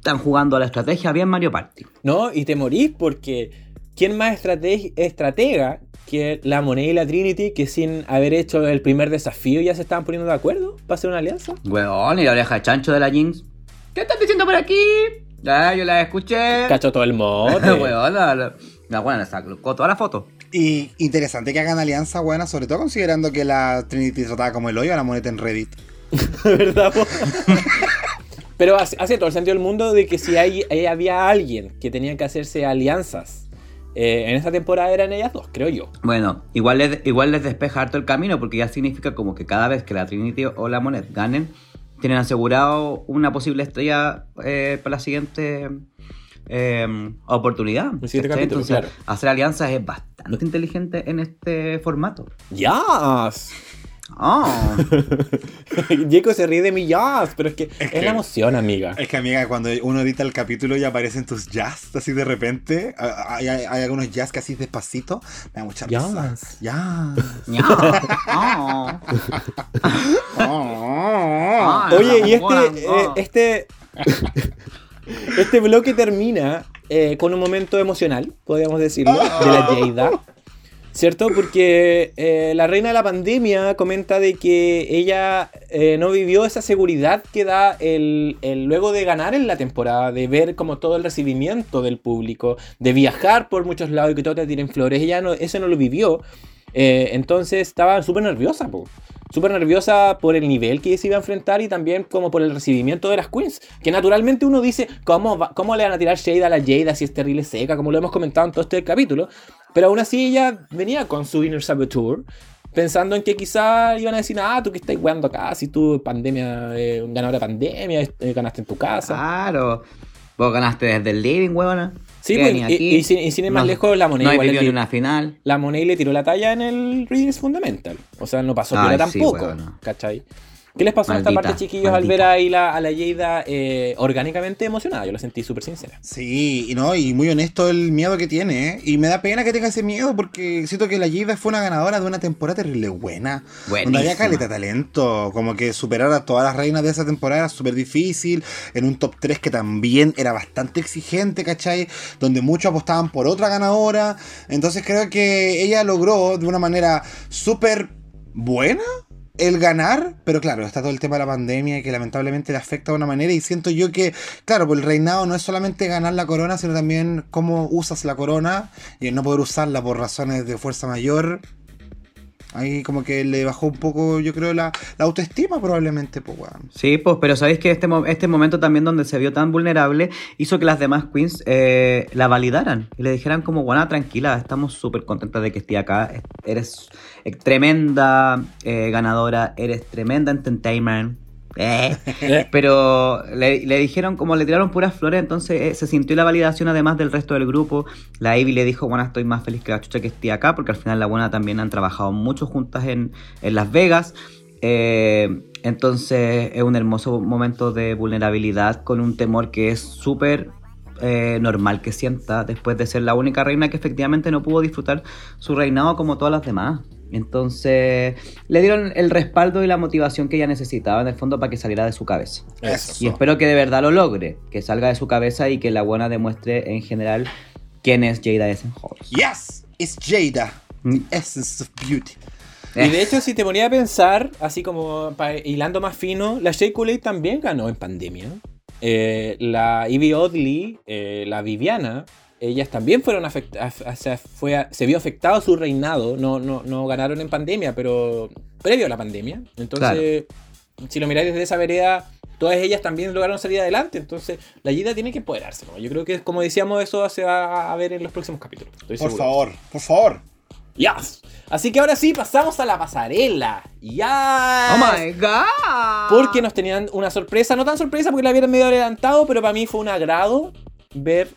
S3: Están jugando a la estrategia bien Mario Party.
S2: No, y te morís porque ¿quién más estrateg- estratega que la Monet y la Trinity que sin haber hecho el primer desafío ya se estaban poniendo de acuerdo para hacer una alianza?
S3: Weón, y la oreja de chancho de la Jinx. ¿Qué estás diciendo por aquí? Ya, yo la escuché.
S2: Cachó todo el mote.
S3: Weón, la, la, la buena sacó toda la foto.
S1: Y interesante que hagan alianza buena, sobre todo considerando que la Trinity trataba como el hoyo a la moneta en Reddit.
S2: ¿Verdad? Pero hace, hace todo el sentido del mundo de que si hay, ahí había alguien que tenía que hacerse alianzas eh, en esta temporada eran ellas dos, creo yo.
S3: Bueno, igual les, igual les despeja harto el camino porque ya significa como que cada vez que la Trinity o la Monet ganen, tienen asegurado una posible estrella eh, para la siguiente eh, oportunidad. ¿cachai?
S2: capítulo,
S3: Entonces,
S2: claro.
S3: hacer alianzas es bastante inteligente en este formato.
S2: ¡Yas!
S3: Oh.
S2: Jacob se ríe de mi jazz, pero es que es,
S1: que-
S2: la emoción, amiga.
S1: Es que, amiga, cuando uno edita el capítulo y aparecen tus jazz así de repente, hay, hay- hay algunos jazz que así despacito, me da mucha risa.
S2: Jazz.
S1: Jazz.
S3: Oh.
S1: Oh.
S2: Oye, y este, eh, este, este bloque termina eh, con un momento emocional, podríamos decirlo, de la Jada. ¿Cierto? Porque eh, la reina de la pandemia comenta de que ella eh, no vivió esa seguridad que da el, luego de ganar en la temporada, de ver como todo el recibimiento del público, de viajar por muchos lados y que todos te tiren flores. Ella no, eso no lo vivió. Eh, entonces estaba súper nerviosa. Súper nerviosa por el nivel que se iba a enfrentar y también como por el recibimiento de las queens. Que naturalmente uno dice, ¿cómo, va- cómo le van a tirar shade a la Jada si es terrible seca? Como lo hemos comentado en todo este capítulo. Pero aún así ella venía con su Inner Saboteur. Pensando en que quizá iban a decir, ah, tú que estás jugando acá, si tú pandemia, eh, de pandemia, eh, ganaste en tu casa.
S3: Claro. Vos ganaste desde el living, huevona.
S2: Sí,
S3: ¿Qué
S2: pues, y- y sin- y sin ir más
S3: No-
S2: lejos, la moneda
S3: No
S2: igual le-
S3: ni una final.
S2: la Monet le tiró la talla en el Readings Fundamental. O sea, no pasó
S3: Ay,
S2: piola
S3: sí,
S2: tampoco.
S3: weona.
S2: ¿Cachai? ¿Qué les pasó en esta parte, chiquillos, al ver ahí la, a la Jada eh, orgánicamente emocionada? Yo la sentí súper sincera.
S1: Sí, y no, y muy honesto el miedo que tiene, ¿eh? Y me da pena que tenga ese miedo porque siento que la Jada fue una ganadora de una temporada terrible buena. Donde había
S3: Buenísima.
S1: caleta de talento. Como que superar a todas las reinas de esa temporada era súper difícil. En un top 3 que también era bastante exigente, ¿cachai? Donde muchos apostaban por otra ganadora. Entonces creo que ella logró de una manera súper buena el ganar, pero claro, está todo el tema de la pandemia que lamentablemente le afecta de una manera y siento yo que, claro, pues el reinado no es solamente ganar la corona, sino también cómo usas la corona y el no poder usarla por razones de fuerza mayor. Ahí como que le bajó un poco, yo creo, la, autoestima probablemente, pues.
S3: Sí, pues, pero sabéis que este, este momento también donde se vio tan vulnerable hizo que las demás queens eh, la validaran y le dijeran como, bueno, tranquila, estamos súper contentas de que esté acá, eres tremenda eh, ganadora, eres tremenda entertainment. Eh. Pero le, le dijeron, como le tiraron puras flores, entonces eh, se sintió la validación además del resto del grupo. La Ivy le dijo, bueno, estoy más feliz que la chucha que esté acá, porque al final la buena también han trabajado mucho juntas en, en Las Vegas. Eh, entonces es un hermoso momento de vulnerabilidad con un temor que es súper eh, normal que sienta después de ser la única reina que efectivamente no pudo disfrutar su reinado como todas las demás. Entonces le dieron el respaldo y la motivación que ella necesitaba en el fondo para que saliera de su cabeza.
S1: Eso.
S3: Y espero que de verdad lo logre, que salga de su cabeza y que la buena demuestre en general quién es Jada Essence Halls.
S1: Yes, it's Jada.
S3: Mm.
S1: The essence of beauty.
S2: Y de hecho, si te ponía a pensar, así como hilando más fino, la Shea Coulee también ganó en pandemia. Eh, la Evie Oddly, eh, la Viviana, ellas también fueron afectadas, o sea, fue se vio afectado su reinado. No, no, no ganaron en pandemia, pero previo a la pandemia. Entonces, si lo miráis desde esa vereda, todas ellas también lograron salir adelante. Entonces, la Gida tiene que empoderarse. ¿no? Yo creo que, como decíamos, eso se va a ver en los próximos capítulos. Estoy
S1: Por
S2: seguro.
S1: favor, por favor.
S2: Yes. Así que ahora sí, pasamos a la pasarela. Ya.
S3: ¡Oh my god!
S2: Porque nos tenían una sorpresa, no tan sorpresa porque la vieron medio adelantado, pero para mí fue un agrado ver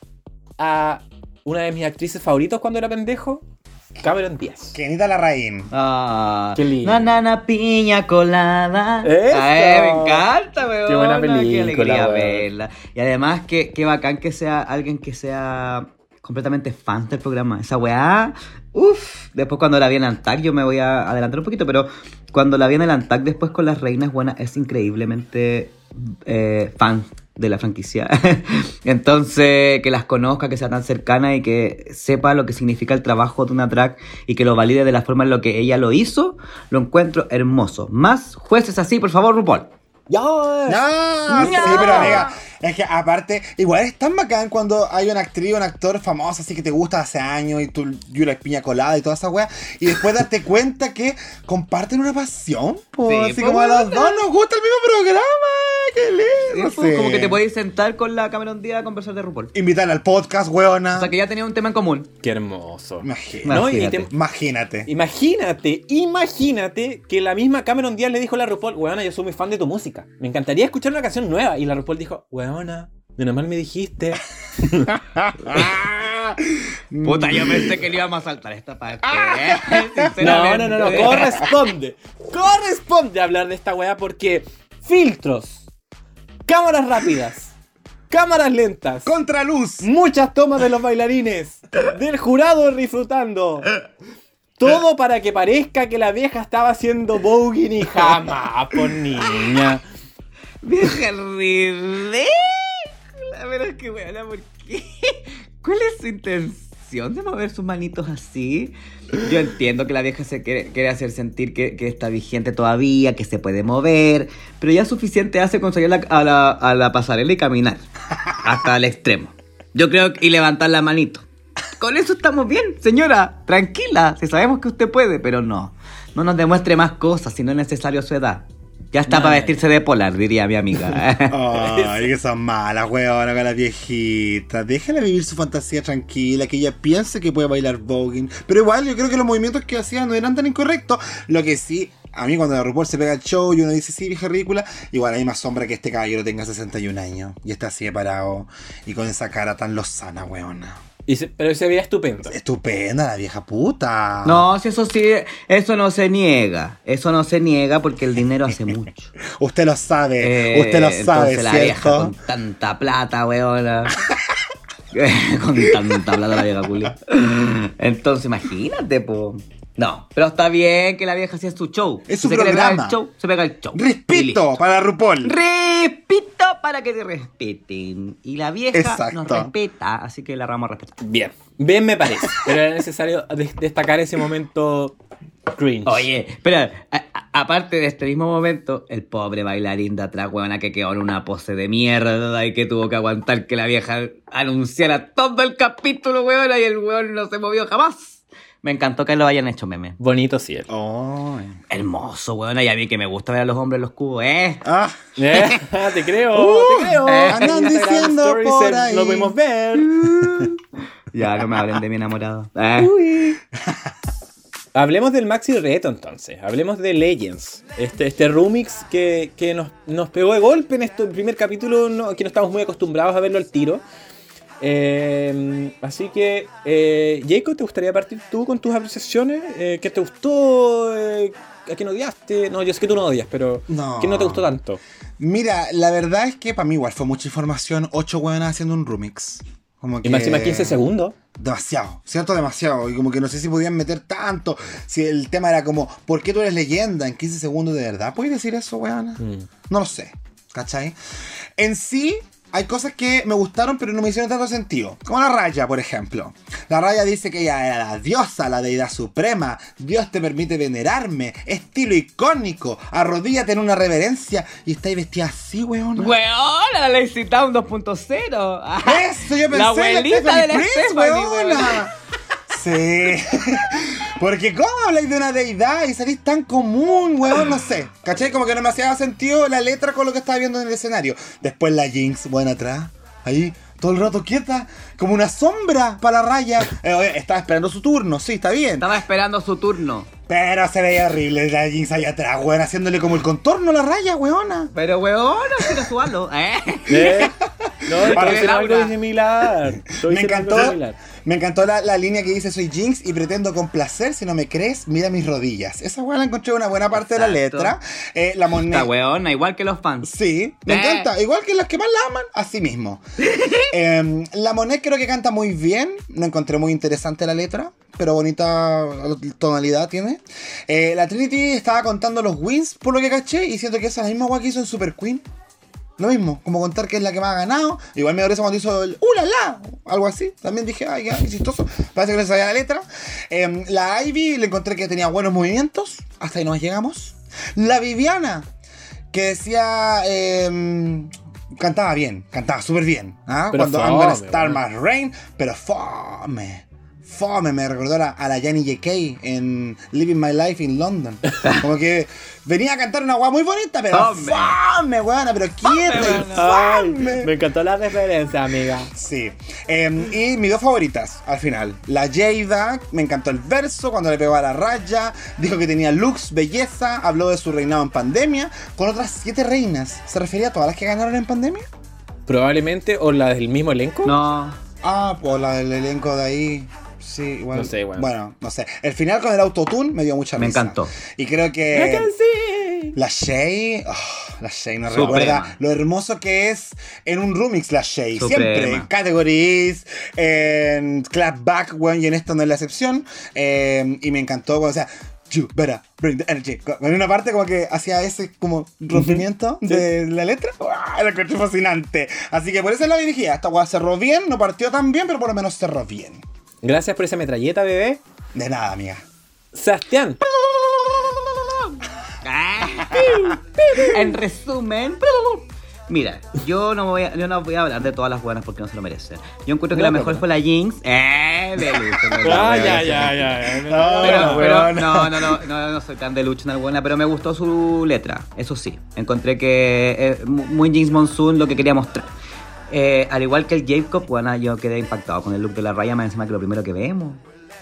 S2: a una de mis actrices favoritos cuando era pendejo, Cameron Díaz.
S1: Kenita Larraín.
S3: Ah,
S2: Qué lindo.
S3: Nanana piña colada.
S2: Eso.
S3: Ay, me encanta, weón.
S2: Qué buena
S3: Qué
S2: película,
S3: verla. Y además, que, qué bacán que sea alguien que sea completamente fan del programa. Esa weá, uff. Después cuando la vi en Antac, yo me voy a adelantar un poquito, pero cuando la vi en el Antac después con las reinas buenas, es increíblemente eh, fan de la franquicia. Entonces, que las conozca, que sea tan cercana y que sepa lo que significa el trabajo de una drag y que lo valide de la forma en lo que ella lo hizo, lo encuentro hermoso. Más jueces así, por favor, RuPaul.
S2: ¡Ya!
S1: No, sí, pero amiga, es que aparte, igual es tan bacán cuando hay una actriz o un actor famoso así que te gusta hace años y tú you like piña colada y toda esa wea, y después darte cuenta que comparten una pasión, po,
S3: Sí,
S1: así
S3: po,
S1: como a los dos nos gusta el mismo programa, qué lindo.
S3: Es como
S1: sí.
S3: que te podéis sentar con la Cameron Díaz a conversar de RuPaul.
S1: Invitarla al podcast, weona.
S3: O sea que ya tenía un tema en común.
S2: ¡Qué hermoso!
S1: Imagínate.
S2: ¿No? Y
S3: Imagínate.
S2: te-
S1: Imagínate.
S2: Imagínate, imagínate que la misma Cameron Díaz le dijo a la RuPaul, weona, yo soy muy fan de tu música. Me encantaría escuchar una canción nueva. Y la RuPaul dijo, weona, de mal me dijiste.
S3: Puta, yo pensé que le íbamos a saltar esta parte.
S2: No, no, no, no, corresponde. Corresponde hablar de esta weá porque filtros, cámaras rápidas, cámaras lentas,
S1: Contraluz.
S2: muchas tomas de los bailarines, del jurado disfrutando. Todo para que parezca que la vieja estaba haciendo voguing y jamás, por niña.
S3: Vieja ridícula. Pero que, weona, ¿por qué? ¿Cuál es su intención de mover sus manitos así? Yo entiendo que la vieja se quiere, hacer sentir que, está vigente todavía, que se puede mover, pero ya suficiente hace con salir a la, pasarela y caminar hasta el extremo. Yo creo que y levantar la manito. Con eso estamos bien, señora. Tranquila, si sabemos que usted puede, pero no. No nos demuestre más cosas si no es necesario su edad. Ya está
S2: No,
S3: para vestirse de polar, diría mi amiga.
S1: Ay, que son malas, weona, con la viejita. Déjala vivir su fantasía tranquila, que ella piense que puede bailar voguing. Pero igual, yo creo que los movimientos que hacía no eran tan incorrectos. Lo que sí, a mí cuando la RuPaul se pega el show y uno dice, sí, vieja ridícula, igual hay más sombra que este caballero tenga 61 años y está así de parado y con esa cara tan lozana, weona.
S2: Y se- pero se veía estupendo.
S1: Estupenda la vieja puta.
S3: No, si eso sí, eso no se niega. Eso no se niega porque el dinero hace mucho.
S1: Usted lo sabe,
S3: Eh,
S1: usted lo sabe,
S3: entonces la vieja
S1: ¿cierto?
S3: con tanta plata, weona. con tanta plata la vieja culia. Entonces, imagínate, po. No, pero está bien que la vieja hacía su show.
S1: Es
S3: Si
S1: su
S3: se
S1: programa.
S3: el show, se pega el show. Listo.
S1: para RuPaul.
S3: Respito para que te respeten. Y la vieja
S1: Exacto.
S3: nos respeta, así que la vamos a respetar.
S2: Bien, bien me parece. Pero era necesario des- destacar ese momento cringe.
S3: Oye, a- aparte de este mismo momento, el pobre bailarín de atrás, huevona, que quedó en una pose de mierda y que tuvo que aguantar que la vieja anunciara todo el capítulo, huevona, y el huevón no se movió jamás. Me encantó que lo hayan hecho meme.
S2: Bonito cielo.
S1: Oh.
S3: Hermoso, huevona, y a mí que me gusta ver a los hombres en los cubos, ¿eh?
S1: Ah,
S2: Eh, te creo,
S1: Uh,
S2: te creo.
S3: eh,
S1: andan diciendo por
S2: se-
S1: ahí.
S2: Lo pudimos ver.
S3: Ya, no me hablen de mi enamorado. ¿eh?
S2: Hablemos del Maxi Reto entonces. Hablemos de Legends. Este, este remix que, que nos, nos pegó de golpe en este primer capítulo, no- que no estamos muy acostumbrados a verlo al tiro. Eh, así que, eh, Jacob, ¿te gustaría partir tú con tus apreciaciones? Eh, ¿Qué te gustó? Eh, a quién odiaste? No, yo sé que tú no odias, pero
S1: No.
S2: ¿quién no te gustó tanto?
S1: Mira, la verdad es que para mí igual fue mucha información. Ocho hueonas haciendo un remix. Como que...
S2: Y máxima 15 segundos.
S1: Demasiado, ¿cierto? Demasiado. Y como que no sé si podían meter tanto. Si el tema era como, ¿por qué tú eres leyenda en 15 segundos de verdad? ¿Puedes decir eso, weona?
S2: Mm.
S1: No lo sé. ¿Cachai? En sí, hay cosas que me gustaron, pero no me hicieron tanto sentido. Como la raya, por ejemplo. La raya dice que ella era la diosa, la deidad suprema. Dios te permite venerarme. Estilo icónico. Arrodíllate en una reverencia. Y estáis vestida así, weona.
S3: Weona, la Lazy Town 2.0. Ajá.
S1: Eso yo pensé
S3: La abuelita de la
S1: Prince,
S3: Stephanie,
S1: weona.
S3: weona.
S1: Sí. Porque ¿cómo habláis de una deidad y salís tan común, weón? No sé. ¿Cachai? Como que no me hacía sentido la letra con lo que estaba viendo en el escenario. Después la Jinx, buena atrás. Ahí, todo el rato quieta. Como una sombra para la raya. Eh, oye, estaba esperando su turno, sí, está bien.
S3: Estaba esperando su turno.
S1: Pero se veía horrible la Jinx ahí atrás, weón, haciéndole como el contorno a la raya, weona.
S3: Pero weona, quiero su halo, ¿eh?
S2: ¿Eh? No, algo similar.
S1: Me encantó,
S2: similar.
S1: Me encantó la, la línea que dice soy Jinx y pretendo complacer. Si no me crees, mira mis rodillas. Esa weá la encontré una buena parte de la letra. Eh, la moneda.
S3: Esta weona, igual que los fans.
S1: Sí, me
S3: Eh.
S1: encanta. Igual que las que más la aman, así mismo. Em, la Monet creo que canta muy bien. No encontré muy interesante la letra, pero bonita tonalidad tiene. Eh, la Trinity estaba contando los wins, por lo que caché, y siento que esa es la misma guay que hizo en Super Queen. Lo mismo, como contar que es la que más ha ganado. Igual me risa cuando hizo el ¡Uh, la, la! Algo así. También dije, ay, ya, qué chistoso. Parece que no sabía la letra. Em, la Ivy le encontré que tenía buenos movimientos. Hasta ahí nos llegamos. La Viviana, que decía. em, cantaba bien, cantaba súper bien. ¿ah? Cuando I'm gonna
S2: fome,
S1: start
S2: bueno.
S1: my rain, pero fome. Fome, me recordó a la, a la Jenny J.K. en Living My Life in London. Como que venía a cantar una guay muy bonita, pero
S3: Fome.
S1: fome, weona, pero quieta y fome.
S2: me encantó la referencia, amiga.
S1: Sí. Em, y mis dos favoritas al final. La Jada, me encantó el verso cuando le pegó a la raya. Dijo que tenía looks, belleza. Habló de su reinado en pandemia. Con otras siete reinas. ¿Se refería a todas las que ganaron en pandemia?
S2: Probablemente, o la del mismo elenco.
S3: No.
S1: Ah, pues la del elenco de ahí. Sí, igual.
S2: No sé, bueno.
S1: Bueno, no sé. El final con el autotune me dio mucha
S3: Me
S1: risa.
S3: encantó.
S1: Y creo que. La Shay, oh, la Shay nos
S3: Suprema.
S1: recuerda lo hermoso que es en un remix la Shay.
S3: Suprema.
S1: Siempre en categories, en clapback, weón, y en esto no es la excepción. Eh, y me encantó cuando decía, You better bring the energy. En una parte como que hacía ese como rompimiento de la letra. ¡Uah! Lo encontré fascinante. Así que por eso la dirigía. Esta weá cerró bien, no partió tan bien, pero por lo menos cerró bien.
S2: Gracias por esa metralleta, bebé.
S1: De nada, amiga.
S2: Sebastián.
S3: en resumen, mira, yo no, voy a, yo no voy a hablar de todas las buenas porque no se lo merecen. Yo encuentro que
S2: No,
S3: la
S2: no,
S3: mejor
S2: no.
S3: fue la Jinx. Eh, de Lucho, no, no,
S2: Ah,
S3: no,
S2: ya,
S3: no,
S2: ya,
S3: no.
S2: ya.
S1: No,
S3: Pero, no, no, no, no, no soy tan de Lucho en buena, pero me gustó su letra, eso sí. Encontré que eh, mu- muy Jinx Monsoon lo que quería mostrar. Eh, al igual que el Jacob, bueno, yo quedé impactado con el look de la raya, más encima que lo primero que vemos.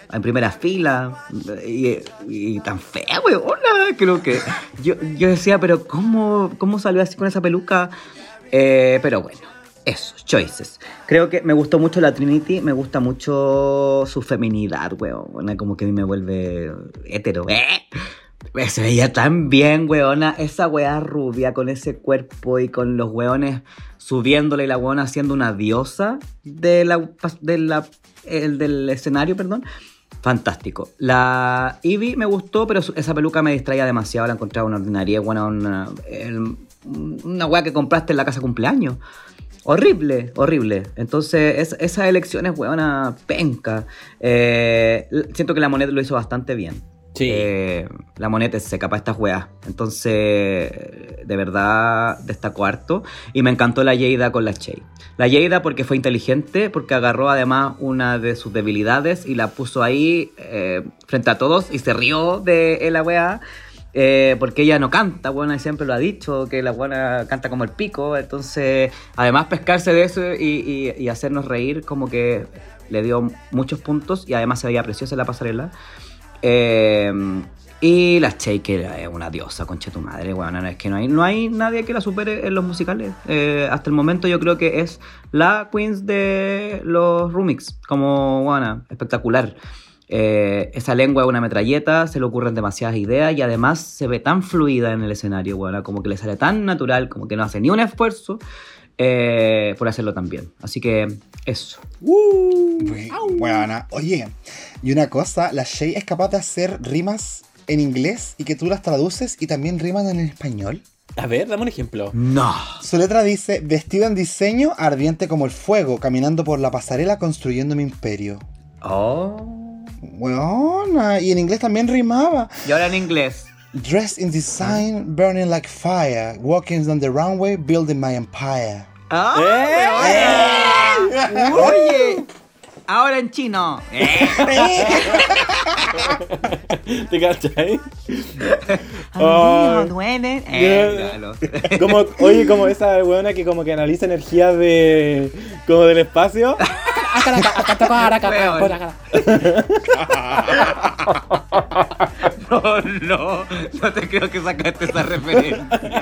S3: En primera fila. Y, tan fea, weona. Creo que. Yo, yo decía, pero ¿cómo, ¿cómo salió así con esa peluca? Eh, pero bueno, eso, choices. Creo que me gustó mucho la Trinity, me gusta mucho su feminidad, weón. Como que a mí me vuelve hetero. ¿eh? Se veía tan bien, weona. Esa weá rubia con ese cuerpo y con los weones subiéndole y la weona siendo una diosa del escenario, perdón. Fantástico. La Eevee me gustó, pero esa peluca me distraía demasiado. La encontraba una ordinaria, buena, una, una weá que compraste en la casa cumpleaños. Horrible, horrible. Entonces, es- esas elecciones, weona, penca. Eh, siento que la moneda lo hizo bastante bien. Eh, la moneta es seca para estas weas. Entonces, de verdad, destacó harto. Y me encantó la Yeida con la Shay. La Yeida porque fue inteligente, porque agarró además una de sus debilidades y la puso ahí eh, frente a todos y se rió de la wea. eh, porque ella no canta, bueno, siempre lo ha dicho, que la buena canta como el pico. Entonces, además, pescarse de eso y, y- y hacernos reír, como que le dio muchos puntos y además se veía preciosa en la pasarela. Eh, y la Shake es una diosa, concha tu madre, bueno, es que no hay, no hay nadie que la supere en los musicales. Eh, hasta el momento yo creo que es la Queens de los remix, como, bueno, espectacular. Eh, esa lengua es una metralleta, se le ocurren demasiadas ideas y además se ve tan fluida en el escenario, bueno, como que le sale tan natural, como que no hace ni un esfuerzo eh, por hacerlo tan bien. Así que eso.
S1: Buena. Oye, y una cosa, la Shay es capaz de hacer rimas en inglés y que tú las traduces y también riman en español.
S2: A ver, dame un ejemplo.
S3: No.
S1: Su letra dice, vestido en diseño, ardiente como el fuego, caminando por la pasarela construyendo mi imperio.
S3: Oh.
S1: Weona, y en inglés también rimaba.
S3: Y ahora en inglés.
S1: Dressed in design, burning like fire, walking down the runway, building my empire.
S3: ¡Ah! weona! Oye. Ahora en chino. Eh.
S2: ¿Te cachai?
S3: Duele.
S2: Yeah.
S3: Eh, ya lo sé.
S2: Como, oye, como esa weona que como que analiza energías de. como del espacio.
S3: No, no, no te creo que sacaste esa referencia.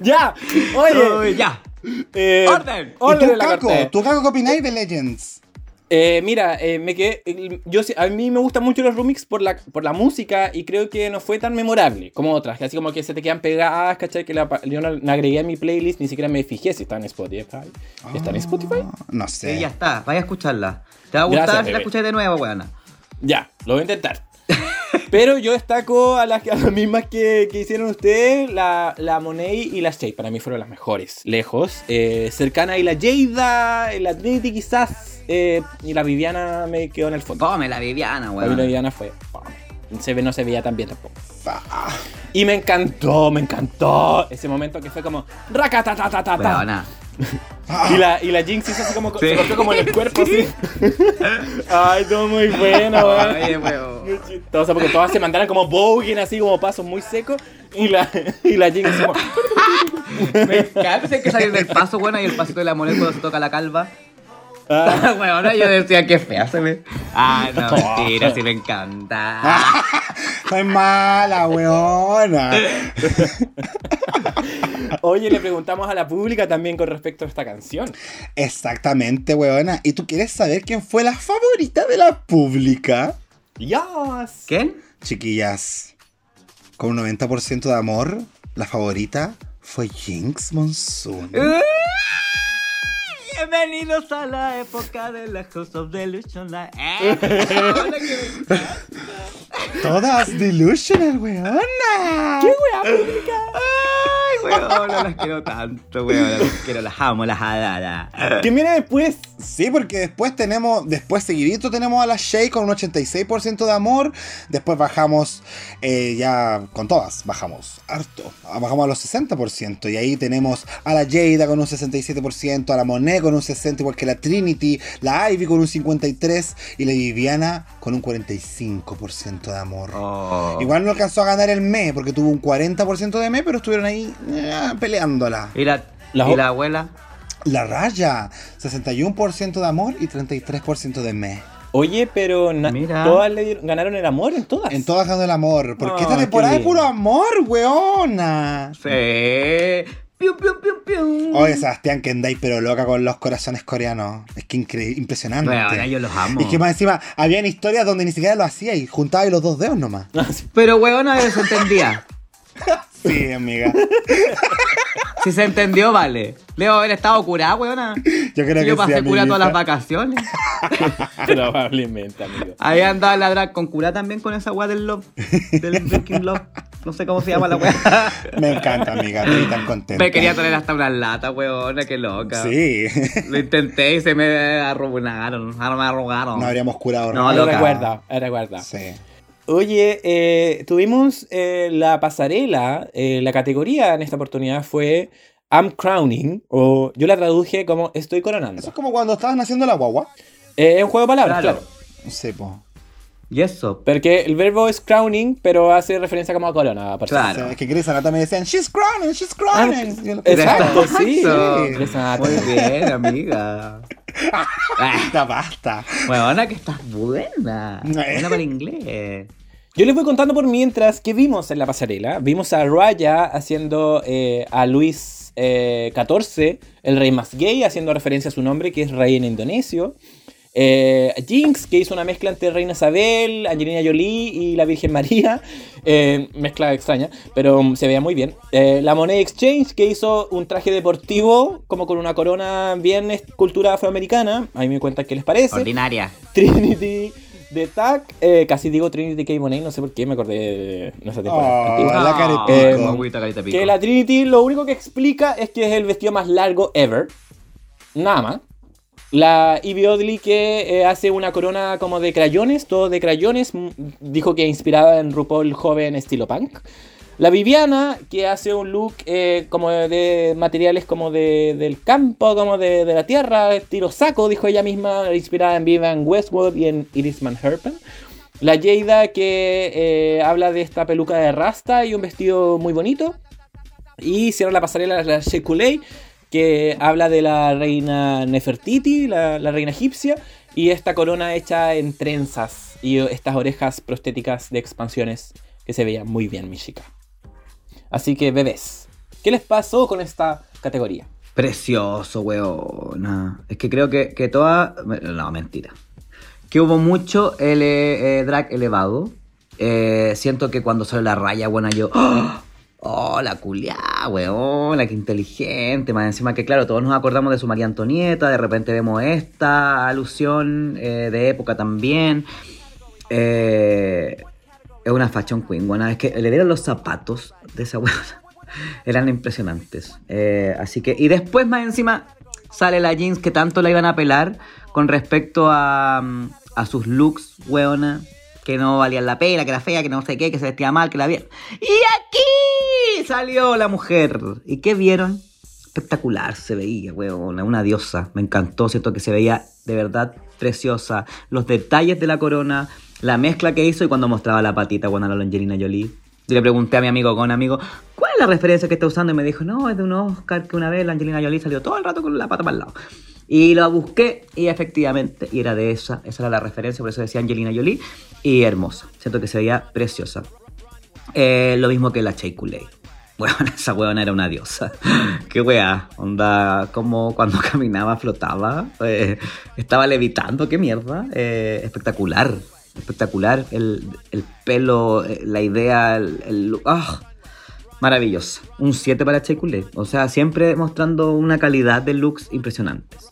S2: ¡Ya! Oye.
S3: Uy, ya.
S2: eh,
S3: ¡Orden!
S1: ¿Y
S2: orden
S1: tú,
S2: de la
S1: Caco? ¿Tú, Caco, qué opináis de Legends?
S2: Eh, mira, eh, me quedé, yo, a mí me gustan mucho los remix por la, por la música y creo que no fue tan memorable como otras, que así como que se te quedan pegadas, ¿cachai? Que la, yo no la agregué a mi playlist, ni siquiera me fijé si está en Spotify. ¿Está en Spotify?
S1: No
S3: Sí,
S1: sé.
S3: ya está, vaya a escucharla. Te va a gustar
S2: Gracias,
S3: si la escuchas de nuevo, weona.
S2: Ya, lo voy a intentar. Pero yo destaco a las, a las mismas que, que hicieron ustedes, la, la Monet y la Shay. Para mí fueron las mejores, lejos. Eh, cercana y la Jada, la Trinity quizás. eh, y la Viviana me quedó en el fondo.
S3: Fome la Viviana,
S2: La
S3: weón.
S2: Viviana fue. Se ve, no se veía tan bien tampoco.
S1: Ah,
S2: Y me encantó, me encantó ese momento que fue como. ¡Racatatatata! Y la, y la Jinx hizo así como.
S3: Sí.
S2: Se golpeó como en el cuerpo, así. Ay, todo muy bueno, weón.
S3: Weón.
S2: Muy chistoso, porque todas se mandaron como voguing, así como pasos muy secos. Y la, y la Jinx así como.
S3: Me encanta que salir del paso, weona, y el pasito de la moneda cuando se toca la calva.
S2: Ah,
S3: Weona, yo decía que fea se ve. Ah, no, mentira, sí me encanta.
S1: Soy mala, weona.
S2: Oye, le preguntamos a la pública también con respecto a esta canción.
S1: Exactamente, weona. ¿Y tú quieres saber quién fue la favorita de la pública?
S2: ¡Yes!
S3: ¿Quién?
S1: Chiquillas, con un 90% de amor, la favorita fue Jinx Monsoon.
S3: Bienvenidos a la época de la House of Delusion. la- Eh, weona, que.
S1: Todas delusional, weona.
S2: ¡Qué wea pública!
S3: Ay, weona, las quiero tanto, weona. Las quiero, las amo, las adoro.
S2: ¿Quién viene después?
S1: Sí, porque después tenemos, después seguidito tenemos a la Shay con un 86% de amor. Después bajamos eh, ya con todas, bajamos harto. Bajamos a los 60%. Y ahí tenemos a la Jada con un 67%, a la Monet con un 60%, igual que la Trinity, la Ivy con un 53% y la Viviana con un 45% de amor.
S3: Oh.
S1: Igual no alcanzó a ganar el me, porque tuvo un 40% de me, pero estuvieron ahí eh, peleándola.
S3: ¿Y la,
S2: La-
S3: y la abuela?
S1: La raya, 61% de amor y 33% de me.
S2: Oye, pero
S3: Mira.
S2: todas le dieron- ganaron el amor en todas.
S1: En todas ganó el amor. Porque
S2: Ah,
S1: esta
S2: qué
S1: temporada es puro amor, weona.
S3: Sí. Pium, pium, pium, pium.
S1: Oye, Sebastián Kendall, pero loca con los corazones coreanos. Es que incre- impresionante.
S3: Weona, yo los amo.
S1: Y que más encima, habían historias donde ni siquiera lo hacía y juntaba los dos dedos nomás.
S3: Pero weona, se entendía.
S1: Sí, amiga.
S3: Si se entendió, vale. Debo haber estado curada, weona.
S1: Yo creo que
S3: yo
S1: sí,
S3: pasé cura todas las vacaciones.
S2: Probablemente, amigo.
S3: Ahí andaba la drag con cura también con esa weá del love. Del Drinking Love. No sé cómo se llama la weá.
S1: Me encanta, amiga. Estoy tan contenta.
S3: Me quería traer hasta una lata, weona, qué loca.
S1: Sí.
S3: Lo intenté y se me arruinaron. Ahora me arrugaron.
S1: No habríamos curado
S3: No, loca.
S2: recuerda, recuerda.
S1: Sí.
S2: Oye, eh, tuvimos eh, la pasarela, eh, la categoría en esta oportunidad fue I'm crowning, o yo la traduje como estoy coronando.
S1: Eso es como cuando estaban haciendo la guagua.
S2: Eh, es un juego de palabras,
S3: Claro.
S2: claro.
S1: No sé, po.
S3: Y eso.
S2: Porque el verbo es crowning, pero hace referencia como a corona. por
S3: Claro.
S1: O sea, es que Chris Anata me decían, she's crowning, she's crowning. Lo-
S2: Exacto, sí.
S3: Muy bien, amiga. Ah,
S1: Basta, basta.
S3: Weona, que estás buena. Buena para inglés.
S2: Yo les voy contando por mientras que vimos en la pasarela. Vimos a Raya haciendo eh, a Luis eh, XIV, el rey más gay, haciendo referencia a su nombre, que es rey en indonesio. Eh, Jinx, que hizo una mezcla entre Reina Isabel, Angelina Jolie y la Virgen María. Eh, mezcla extraña, pero um, se veía muy bien. Eh, la Monet Exchange, que hizo un traje deportivo, como con una corona bien cultura afroamericana. A mí me cuentan qué les parece.
S3: Ordinaria.
S2: Trinity de Tag, eh, casi digo Trinity K. Monet, no sé por qué me acordé de temporada.
S1: Oh, la
S3: pico.
S2: Que la Trinity lo único que explica es que es el vestido más largo ever. Nada más. La Ivy Oddly que eh, hace una corona como de crayones, todo de crayones, m- dijo que inspirada en RuPaul joven estilo punk. La Viviana que hace un look eh, como de materiales como de, del campo, como de, de la tierra, estilo saco, dijo ella misma, inspirada en Vivian Westwood y en Iris Van Herpen. La Jada que eh, habla de esta peluca de rasta y un vestido muy bonito. Y cierra la pasarela la Shea Coulee, que habla de la reina Nefertiti, la, reina egipcia, y esta corona hecha en trenzas y estas orejas prostéticas de expansiones que se veían muy bien, mi chica. Así que, bebés, ¿qué les pasó con esta categoría?
S3: Precioso, weón. Es que creo que, que toda. No, mentira. Que hubo mucho ele- eh, drag elevado. Eh, siento que cuando sale la raya, buena, yo. ¡Oh! ¡Oh, la culiá, weón! La que inteligente. Más encima que, claro, todos nos acordamos de su María Antonieta. De repente vemos esta alusión eh, de época también. Eh, es una fashion queen, bueno, es que le dieron los zapatos de esa weona. Eran impresionantes. Eh, así que, y después más encima sale la jeans que tanto la iban a pelar con respecto a, a sus looks, weona, que no valían la pena, que era fea, que no sé qué, que se vestía mal, que la vieron. Y aquí salió la mujer. ¿Y qué vieron? Espectacular se veía, weona, una diosa. Me encantó, siento que se veía de verdad preciosa. Los detalles de la corona, la mezcla que hizo y cuando mostraba la patita, a la Angelina Jolie. Yo le pregunté a mi amigo con amigo, ¿cuál es la referencia que está usando? Y me dijo, no, es de un Oscar que una vez la Angelina Jolie salió todo el rato con la pata para el lado. Y lo busqué y efectivamente, y era de esa, esa era la referencia, por eso decía Angelina Jolie, y hermosa. Siento que se veía preciosa. Eh, lo mismo que la Shea Coulee. Bueno, esa weona era una diosa. Qué wea. Onda, como cuando caminaba flotaba. eh, estaba levitando, qué mierda. Eh, espectacular. Espectacular. El, el pelo, la idea, el. el look, ¡ah! Maravilloso. Un 7 para Shea Coulee. O sea, siempre mostrando una calidad de looks impresionantes.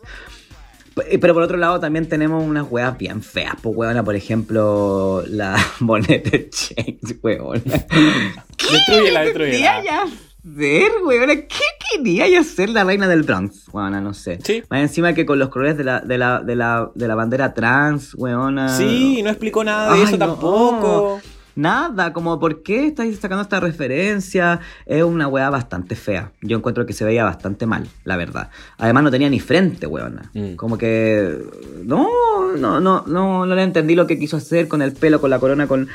S3: Pero por otro lado también tenemos unas weas bien feas, pues weona, por ejemplo, la de James, weona.
S2: Destruyela,
S3: quería
S2: destruyela.
S3: ya hacer, weona? ¿Qué quería ya ser la reina del Bronx? Weona, no sé.
S2: Sí.
S3: Más encima que con los colores de la, de la, de la, de la bandera trans, weona.
S2: Sí, no explicó nada de
S3: Ay,
S2: eso
S3: no.
S2: tampoco.
S3: Nada, como por qué estáis sacando esta referencia. Es una weá bastante fea. Yo encuentro que se veía bastante mal, la verdad. Además no tenía ni frente, weona.
S2: Mm.
S3: Como que. No, no, no, no, no le entendí lo que quiso hacer con el pelo, con la corona, con,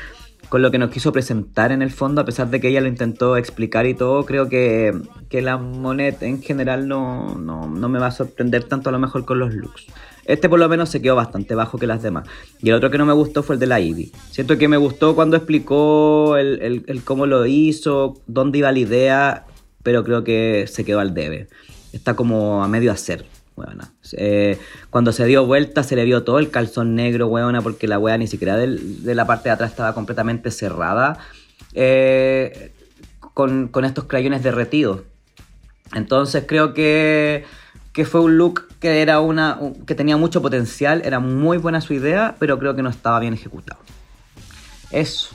S3: con lo que nos quiso presentar en el fondo, a pesar de que ella lo intentó explicar y todo. Creo que, que la Monet en general no, no, no me va a sorprender tanto a lo mejor con los looks. Este por lo menos se quedó bastante bajo que las demás. Y el otro que no me gustó fue el de la Ivy. Siento que me gustó cuando explicó el, el- el cómo lo hizo, dónde iba la idea, pero creo que se quedó al debe. Está como a medio hacer, weona. Eh, cuando se dio vuelta se le vio todo el calzón negro, weona, porque la wea ni siquiera del- de la parte de atrás estaba completamente cerrada. eh, con, con estos crayones derretidos. Entonces creo que, que fue un look que era una un- que tenía mucho potencial, era muy buena su idea, pero creo que no estaba bien ejecutado. Eso.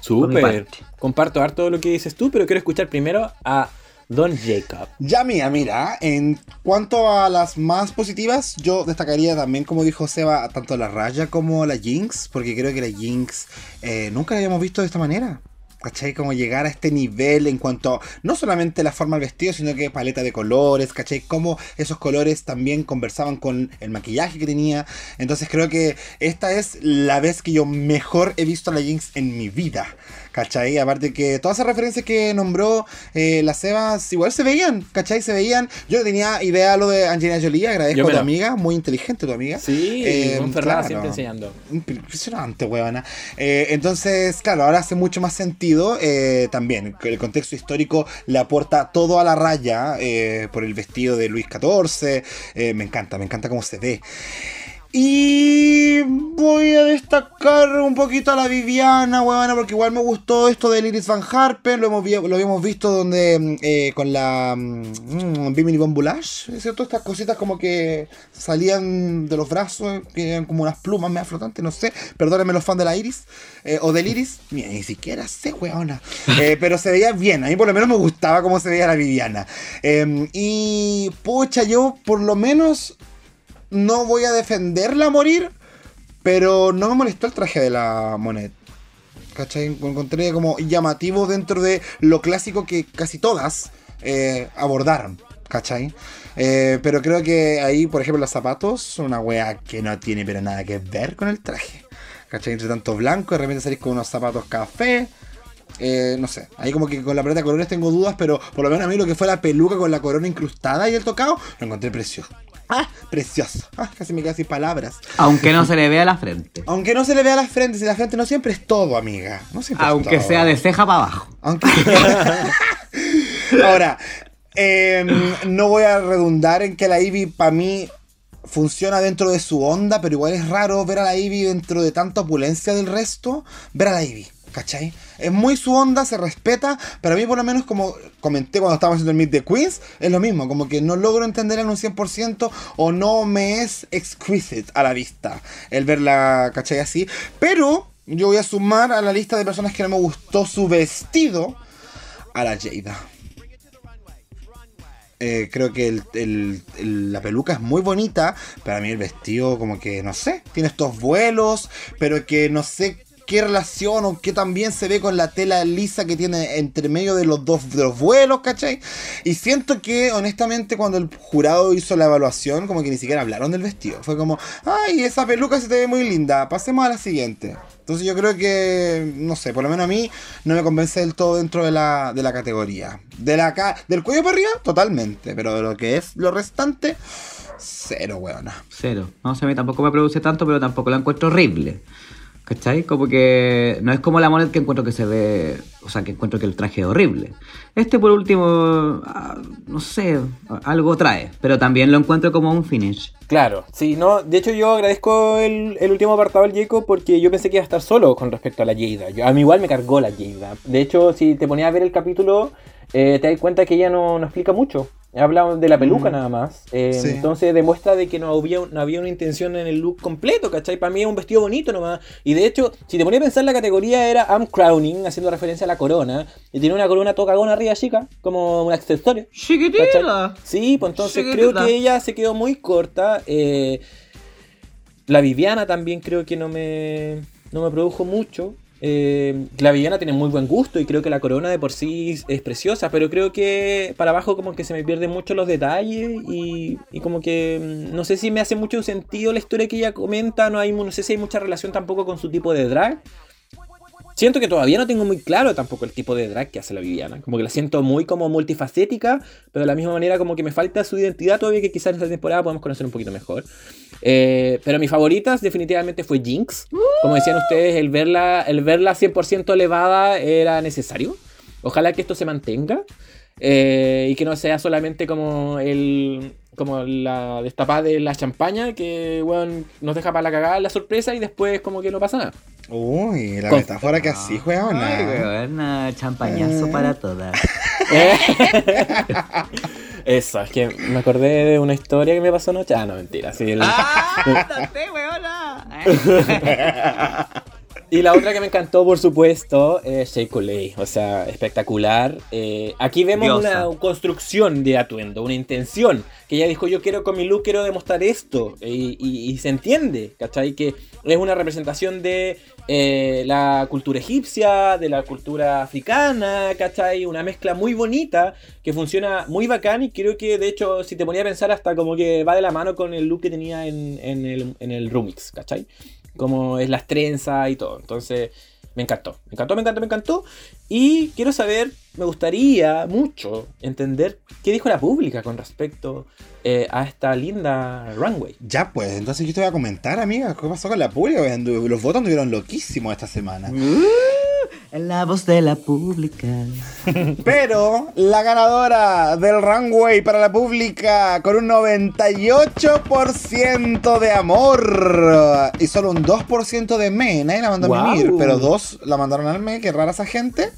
S2: Súper.
S3: parte.
S2: Comparto harto lo que dices tú, pero quiero escuchar primero a Don Jacob.
S1: Ya mía, mira, en cuanto a las más positivas, yo destacaría también, como dijo Seba, tanto la Raya como la Jinx, porque creo que la Jinx eh, nunca la habíamos visto de esta manera. ¿Cachai? Como llegar a este nivel en cuanto no solamente la forma del vestido, sino que paleta de colores, ¿cachai? Cómo esos colores también conversaban con el maquillaje que tenía. Entonces creo que esta es la vez que yo mejor he visto a la Jinx en mi vida. ¿Cachai? Aparte que todas esas referencias que nombró eh, las Sebas igual se veían, ¿cachai? Se veían. Yo tenía idea lo de Angelina Jolie, agradezco a tu amiga, muy inteligente tu amiga.
S2: Sí,
S1: Eh, claro.
S2: siempre enseñando.
S1: Impresionante, huevona. Eh, entonces, claro, ahora hace mucho más sentido. eh, también, que el contexto histórico le aporta todo a la raya eh, por el vestido de Luis XIV. me encanta, me encanta cómo se ve. Y voy a destacar un poquito a la Viviana, huevona, porque igual me gustó esto de Iris Van Harpen. Lo, hemos, lo habíamos visto donde eh, con la mm, Bimini Bon Boulage, ¿cierto? Estas cositas como que salían de los brazos, que eran como unas plumas medio flotantes, no sé. Perdónenme los fans de la Iris eh, o del Iris. Mira, ni siquiera sé, huevona. Eh, pero se veía bien. A mí por lo menos me gustaba cómo se veía la Viviana. Eh, y pucha, yo por lo menos no voy a defenderla a morir, pero no me molestó el traje de la Monet. ¿Cachai? Encontré como llamativo dentro de lo clásico que casi todas eh, abordaron. ¿Cachai? Eh, pero creo que ahí, por ejemplo, los zapatos son una wea que no tiene pero nada que ver con el traje. ¿Cachai? Entre tanto blanco, de repente salís con unos zapatos café. Eh, no sé, ahí como que con la paleta de colores tengo dudas, pero por lo menos a mí lo que fue la peluca con la corona incrustada y el tocado, lo encontré precioso. ¡Ah! Precioso. ¡Ah! Casi me quedé sin palabras.
S3: Aunque no se le vea la frente.
S1: Aunque no se le vea las frentes, y la frente no siempre es todo, amiga. No siempre es
S3: Aunque
S1: todo.
S3: sea de ceja para abajo.
S1: Aunque... Ahora, em, no voy a redundar en que la Ivy para mí funciona dentro de su onda, pero igual es raro ver a la Ivy dentro de tanta opulencia del resto, ver a la Ivy. ¿Cachai? Es muy su onda, se respeta, pero a mí por lo menos como comenté cuando estábamos haciendo el Meet the Queens, es lo mismo, como que no logro entenderla en un 100% o no me es exquisite a la vista el verla, ¿cachai? Así, pero yo voy a sumar a la lista de personas que no me gustó su vestido a la Jada. Eh, creo que la peluca es muy bonita, pero a mí el vestido como que, no sé, tiene estos vuelos, pero que no sé qué relación o qué también se ve con la tela lisa que tiene entre medio de los dos de los vuelos, ¿cachai? Y siento que honestamente cuando el jurado hizo la evaluación, como que ni siquiera hablaron del vestido. Fue como, ay, esa peluca se te ve muy linda, pasemos a la siguiente. Entonces yo creo que, no sé, por lo menos a mí no me convence del todo dentro de la, de la categoría. De la ca- del cuello para arriba, totalmente. Pero de lo que es lo restante, cero, weona.
S3: Cero. No sé, a mí tampoco me produce tanto, pero tampoco la encuentro horrible. ¿Cachai? Como que no es como la Monet que encuentro que se ve, o sea, que encuentro que el traje es horrible. Este por último, ah, no sé, algo trae, pero también lo encuentro como un finish.
S2: Claro, sí, no, de hecho yo agradezco el, el último apartado del Jacob porque yo pensé que iba a estar solo con respecto a la Jada. Yo- a mí igual me cargó la Jada. De hecho, si te ponías a ver el capítulo, eh, te das cuenta que ella no, no explica mucho. Habla de la peluca
S1: Mm.
S2: nada más. Eh,
S1: Sí.
S2: Entonces demuestra de que no había, no había una intención en el look completo, ¿cachai? Para mí es un vestido bonito nomás. Y de hecho, si te ponías a pensar, la categoría era I'm crowning, haciendo referencia a la corona. Y tiene una corona toda cagona arriba chica, como un accesorio.
S3: ¡Chiquitita!
S2: ¿Cachai? Sí, pues entonces
S3: Chiquitita.
S2: creo que ella se quedó muy corta. eh, la Viviana también creo que no me, no me produjo mucho. Eh, la Viviana tiene muy buen gusto y creo que la corona de por sí es preciosa, pero creo que para abajo como que se me pierden mucho los detalles y, como que mm, no sé si me hace mucho sentido la historia que ella comenta, no, hay, no sé si hay mucha relación tampoco con su tipo de drag. Siento que todavía no tengo muy claro tampoco el tipo de drag que hace la Viviana. Como que la siento muy como multifacética, pero de la misma manera como que me falta su identidad todavía que quizás en esta temporada podemos conocer un poquito mejor. Eh, pero mis favoritas definitivamente fue Jinx. Como decían ustedes, el verla, el verla 100% elevada era necesario. Ojalá que esto se mantenga. eh, y que no sea solamente como el como la destapada de la champaña que weón, nos deja para la cagada la sorpresa y después como que no pasa nada.
S1: Uy, la
S2: Con-
S1: metáfora que así,
S3: Ay,
S1: weona.
S3: weona, champañazo para todas.
S2: Eso, es que me acordé de una historia que me pasó anoche. Ah, no, mentira. Sí, el-
S3: ¡Ah! weona!
S2: Y la otra que me encantó, por supuesto, es Shea Coulee. O sea, espectacular. Eh, aquí vemos
S3: Diosa.
S2: una construcción de atuendo, una intención. Que ella dijo, yo quiero con mi look, quiero demostrar esto. Y, y- y se entiende, ¿cachai? Que es una representación de eh, la cultura egipcia, de la cultura africana, ¿cachai? Una mezcla muy bonita, que funciona muy bacán. Y creo que, de hecho, si te ponía a pensar, hasta como que va de la mano con el look que tenía en, en el, en el Rumix, ¿cachai? Como es las trenzas y todo. Entonces, me encantó, me encantó, me encantó, me encantó. Y quiero saber, me gustaría mucho entender qué dijo la pública con respecto eh, a esta linda runway.
S1: Ya pues, entonces yo te voy a comentar, amiga, qué pasó con la pública. Los votos anduvieron loquísimos esta semana.
S3: En la voz de la pública.
S1: Pero la ganadora del runway para la pública con un 98% de amor y solo un 2% de me. Nadie la mandó a
S2: Guau.
S1: mimir, pero dos la mandaron al me. Qué rara esa gente.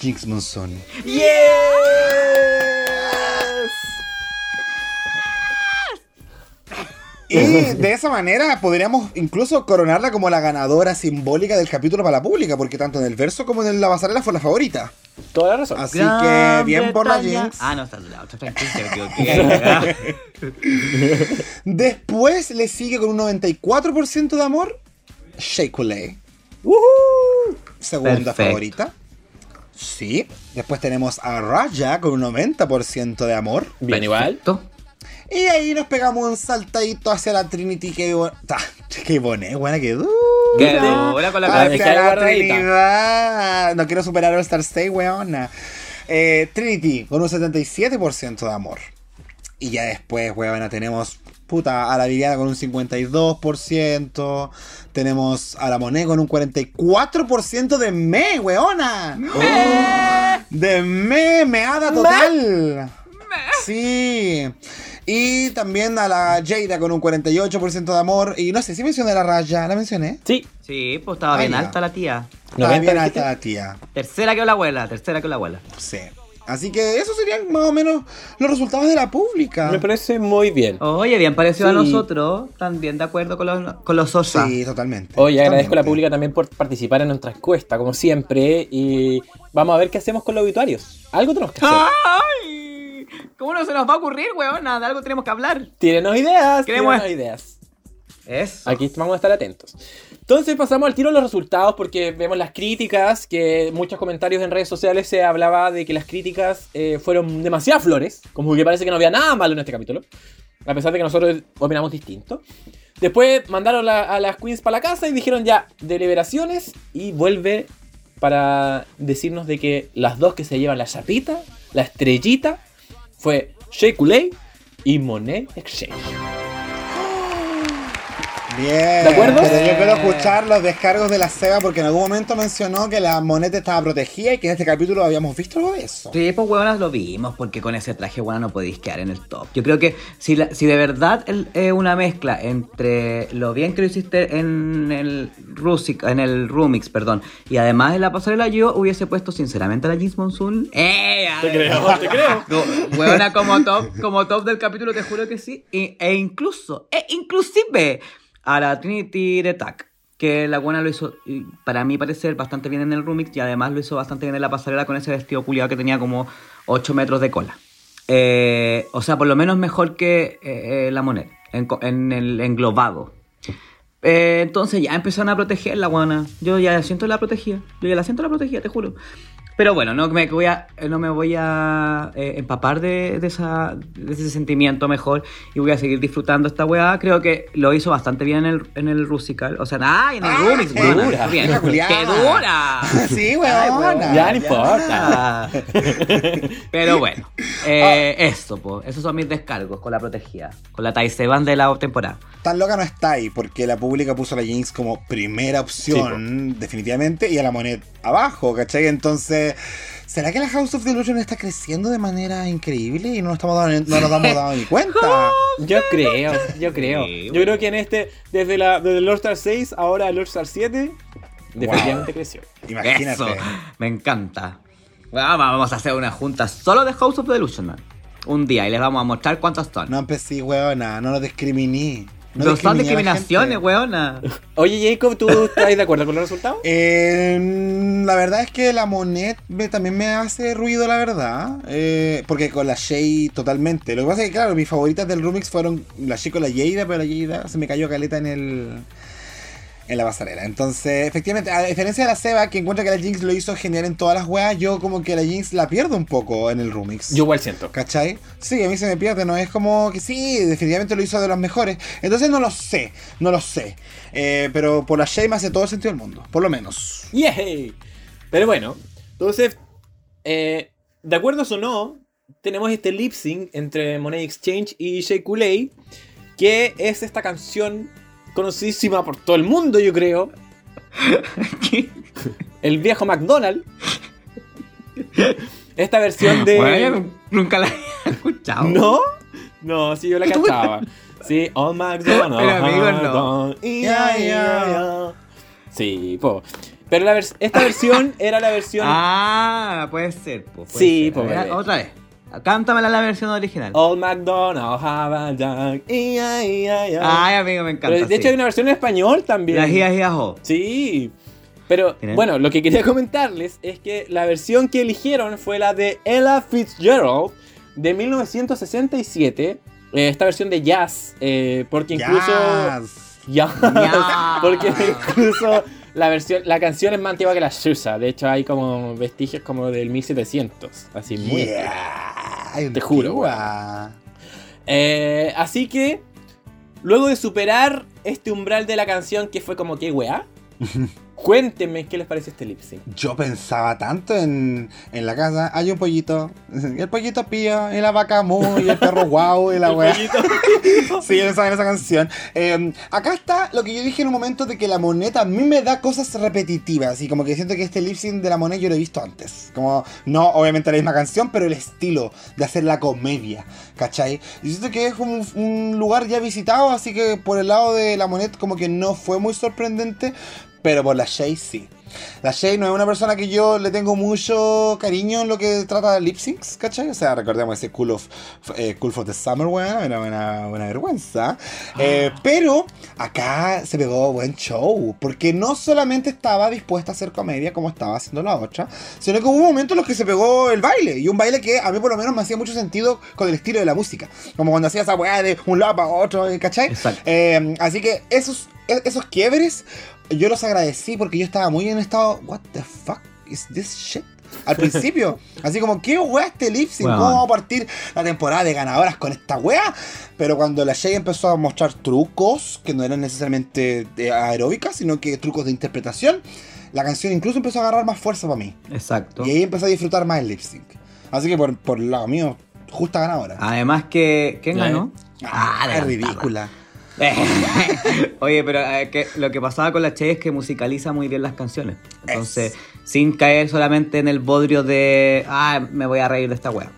S1: Jinx Monsoon.
S2: ¡Yes!
S1: Y de esa manera podríamos incluso coronarla como la ganadora simbólica del capítulo para la pública, porque tanto en el verso como en la pasarela fue la favorita.
S2: Toda la razón.
S1: Así que bien por la. Jinx.
S3: Ah, no, está la otra.
S1: Después le sigue con un 94% de amor Shea Coulee.
S2: ¡Woohoo!
S1: Segunda
S3: Perfecto.
S1: favorita. Sí. Después tenemos a Raya con un 90% de amor.
S2: Bien, igual.
S3: Perfecto.
S1: Y ahí nos pegamos un saltadito hacia la Trinity que bo- ta, que boné, buena que dura.
S3: Qué dura con la
S2: guardadita.
S1: Trinidad. No quiero superar All Star 6, weona. Eh, Trinity con un 77% de amor. Y ya después, weona, tenemos puta a la Viviana con un 52%. Tenemos a la Monet con un 44% de me, weona. De me, meada total. Sí. Y también a la Jada con un 48% de amor. Y no sé si mencioné a la Raya, ¿la mencioné?
S2: Sí.
S3: Sí, pues estaba
S1: Ah,
S3: bien
S1: ya.
S3: alta la tía.
S1: Está
S2: 90
S1: bien alta la tía.
S3: Tercera que la abuela, tercera que la abuela.
S1: Sí. Así que esos serían más o menos los resultados de la pública.
S2: Me parece muy bien.
S3: Oye, bien parecido a
S2: Sí.
S3: nosotros, también de acuerdo con los, con los.
S1: Sí, totalmente.
S2: Oye, agradezco a la pública también por participar en nuestra encuesta, como siempre. Y vamos a ver qué hacemos con los obituarios. Algo tenemos que hacer.
S3: ¡Ay! ¿Cómo no se nos va a ocurrir, weón? De algo tenemos que hablar.
S2: Tírenos ideas,
S3: Queremos-
S2: tírenos ideas.
S3: Eso.
S2: Aquí vamos a estar atentos. Entonces pasamos al tiro de los resultados porque vemos las críticas, que muchos comentarios en redes sociales se hablaba de que las críticas eh, fueron demasiadas flores, como que parece que no había nada malo en este capítulo, a pesar de que nosotros opinamos distinto. Después mandaron la- a las queens para la casa y dijeron ya, deliberaciones y vuelve para decirnos de que las dos que se llevan la chapita, la estrellita, fue Shea y Monet Exchange.
S1: Bien.
S2: ¿De acuerdo?
S1: Pero yo quiero escuchar los descargos de la Seba porque en algún momento mencionó que la moneta estaba protegida y que en este capítulo habíamos visto algo de eso.
S3: Sí, pues weonas lo vimos, porque con ese traje weona no podéis quedar en el top. Yo creo que si, la- si de verdad es una mezcla entre lo bien que lo hiciste en el Rusic, en el Rumix, perdón, y además en la pasarela yo hubiese puesto sinceramente a la Jeans Monsoon. ¡Eh!
S2: Te creo, te creo.
S3: No, Huevona como top, como top del capítulo, te juro que sí. Y- e incluso, e inclusive a la Trinity de Tac. Que la buena lo hizo, para mí parecer, bastante bien en el remix y además lo hizo bastante bien en la pasarela con ese vestido culiado que tenía como 8 metros de cola. Eh, o sea, por lo menos mejor que eh, eh, la moneda, en, en el englobado. Entonces ya empezaron a proteger la guana. Yo ya siento la protegida. Yo ya la siento la protegida, te juro. Pero bueno, no me voy a, no me voy a eh, empapar de, de esa, de ese sentimiento mejor y voy a seguir disfrutando esta weá. Creo que lo hizo bastante bien en el, en el Rusical. O sea, ¡ay! En el
S1: Ah,
S3: Rumix,
S1: qué
S2: dura,
S3: bien. ¡Qué dura!
S1: Sí, weona,
S2: Ya no importa.
S3: Ah. Pero bueno, eh, eso, pues. Esos son mis descargos con la protegida. Con la Taiseban de la temporada.
S1: Tan loca no está ahí porque la pública puso a la Jinx como primera opción, definitivamente, y a la moneda abajo, ¿cachai? Entonces, ¿será que la House of Delusion está creciendo de manera increíble y no nos, estamos dando, no nos damos dado ni cuenta?
S2: Yo creo, yo creo. Yo creo que en este, desde, la, desde el Lord Star 6, ahora el Lord Star 7, definitivamente creció.
S1: Imagínate.
S3: Eso, me encanta. Bueno, vamos a hacer una junta solo de House of Delusion, man. Un día y les vamos a mostrar cuántas son.
S1: No empecé, weona, no nos discriminí. No
S3: son discriminaciones, weona.
S2: Oye, Jacob, ¿tú estás de acuerdo con los resultados?
S1: Eh, la verdad es que la Monet me- también me hace ruido, la verdad. Eh, porque con la Shay totalmente. Lo que pasa es que, claro, mis favoritas del remix fueron la Shay con la Jada, pero la Jada se me cayó caleta en el. En la pasarela. Entonces, efectivamente, a diferencia de la Seba, que encuentra que la Jinx lo hizo genial en todas las weas, yo como que la Jinx la pierdo un poco en el remix.
S2: Yo igual siento.
S1: ¿Cachai? Sí, a mí se me pierde, no es como que sí, definitivamente lo hizo de los mejores. Entonces no lo sé, no lo sé. Eh, pero por la Shay me hace todo el sentido del mundo, por lo menos.
S2: ¡Yay! Pero bueno, entonces, eh, de acuerdo o no, tenemos este lip sync entre Monet Exchange y Shea Coulee, que es esta canción conocidísima por todo el mundo, yo creo,
S3: ¿Qué?
S2: El viejo McDonald's. Esta versión de.
S3: Bueno, nunca la había escuchado.
S2: ¿No? No, sí, yo la cantaba. Sí, All McDonald's.
S3: Pero, no.
S2: Sí, po. Pero la vers- esta versión era la versión
S3: Ah, puede ser. po, puede
S2: Sí,
S3: ser.
S2: po,
S3: ver,
S2: bebé.
S3: Otra vez. Cántamela la versión original.
S2: All McDonald's have a dog. ia, ia, ia.
S3: Ay, amigo, me encanta.
S2: Pero de hecho hay una versión en español también.
S3: La jia, jo.
S2: Sí. Pero
S3: Tienen-
S2: bueno, lo que quería comentarles es que la versión que eligieron fue la de Ella Fitzgerald de 1967. eh, esta versión de jazz. eh, porque incluso.
S1: Yes.
S2: Ya.
S3: Ya.
S2: porque incluso la versión, la canción es más antigua que la Shusa. De hecho, hay como vestigios como del 1700. Así muy.
S1: Yeah.
S2: Te juro. Eh, así que. Luego de superar este umbral de la canción que fue como que weá. Cuéntenme qué les parece este lip sync.
S1: Yo pensaba tanto en, en la casa. Hay un pollito. El pollito pío. Y la vaca mu. Y el perro guau. Y la weá. Sí, en esa canción. Eh, acá está lo que yo dije en un momento de que la moneta a mí me da cosas repetitivas. Y como que siento que este lip sync de la moneda yo lo he visto antes. Como, no obviamente la misma canción, pero el estilo de hacer la comedia. ¿Cachai? Y siento que es un, un lugar ya visitado. Así que por el lado de la moneda como que no fue muy sorprendente. Pero por la Shay sí. La Shay no es una persona que yo le tengo mucho cariño en lo que trata de lip syncs, ¿cachai? O sea, recordemos ese Cool of, eh, cool for the Summer, weón, era una, una vergüenza. Eh, pero acá se pegó buen show, porque no solamente estaba dispuesta a hacer comedia como estaba haciendo la otra, sino que hubo momentos en los que se pegó el baile, y un baile que a mí por lo menos me hacía mucho sentido con el estilo de la música, como cuando hacía esa weá de un lado para otro, ¿cachai?
S3: Exacto.
S1: Eh, así que esos, e- esos quiebres yo los agradecí porque yo estaba muy en estado, what the fuck is this shit? Al principio, así como, ¿qué weá este lip sync?
S3: Weón.
S1: ¿Cómo vamos a partir la temporada de ganadoras con esta weá? Pero cuando la Shay empezó a mostrar trucos que no eran necesariamente de aeróbicas, sino que trucos de interpretación, la canción incluso empezó a agarrar más fuerza para mí.
S3: Exacto.
S1: Y ahí empecé a disfrutar más el lip sync. Así que por, por el lado mío, justa ganadora.
S3: Además que... ¿Quién ganó?
S1: Ah, es
S3: adelantada.
S1: ridícula.
S3: Oye, pero eh, que lo que pasaba con la Che es que musicaliza muy bien las canciones. Entonces, sin caer solamente en el bodrio de, ah, me voy a reír de esta wea.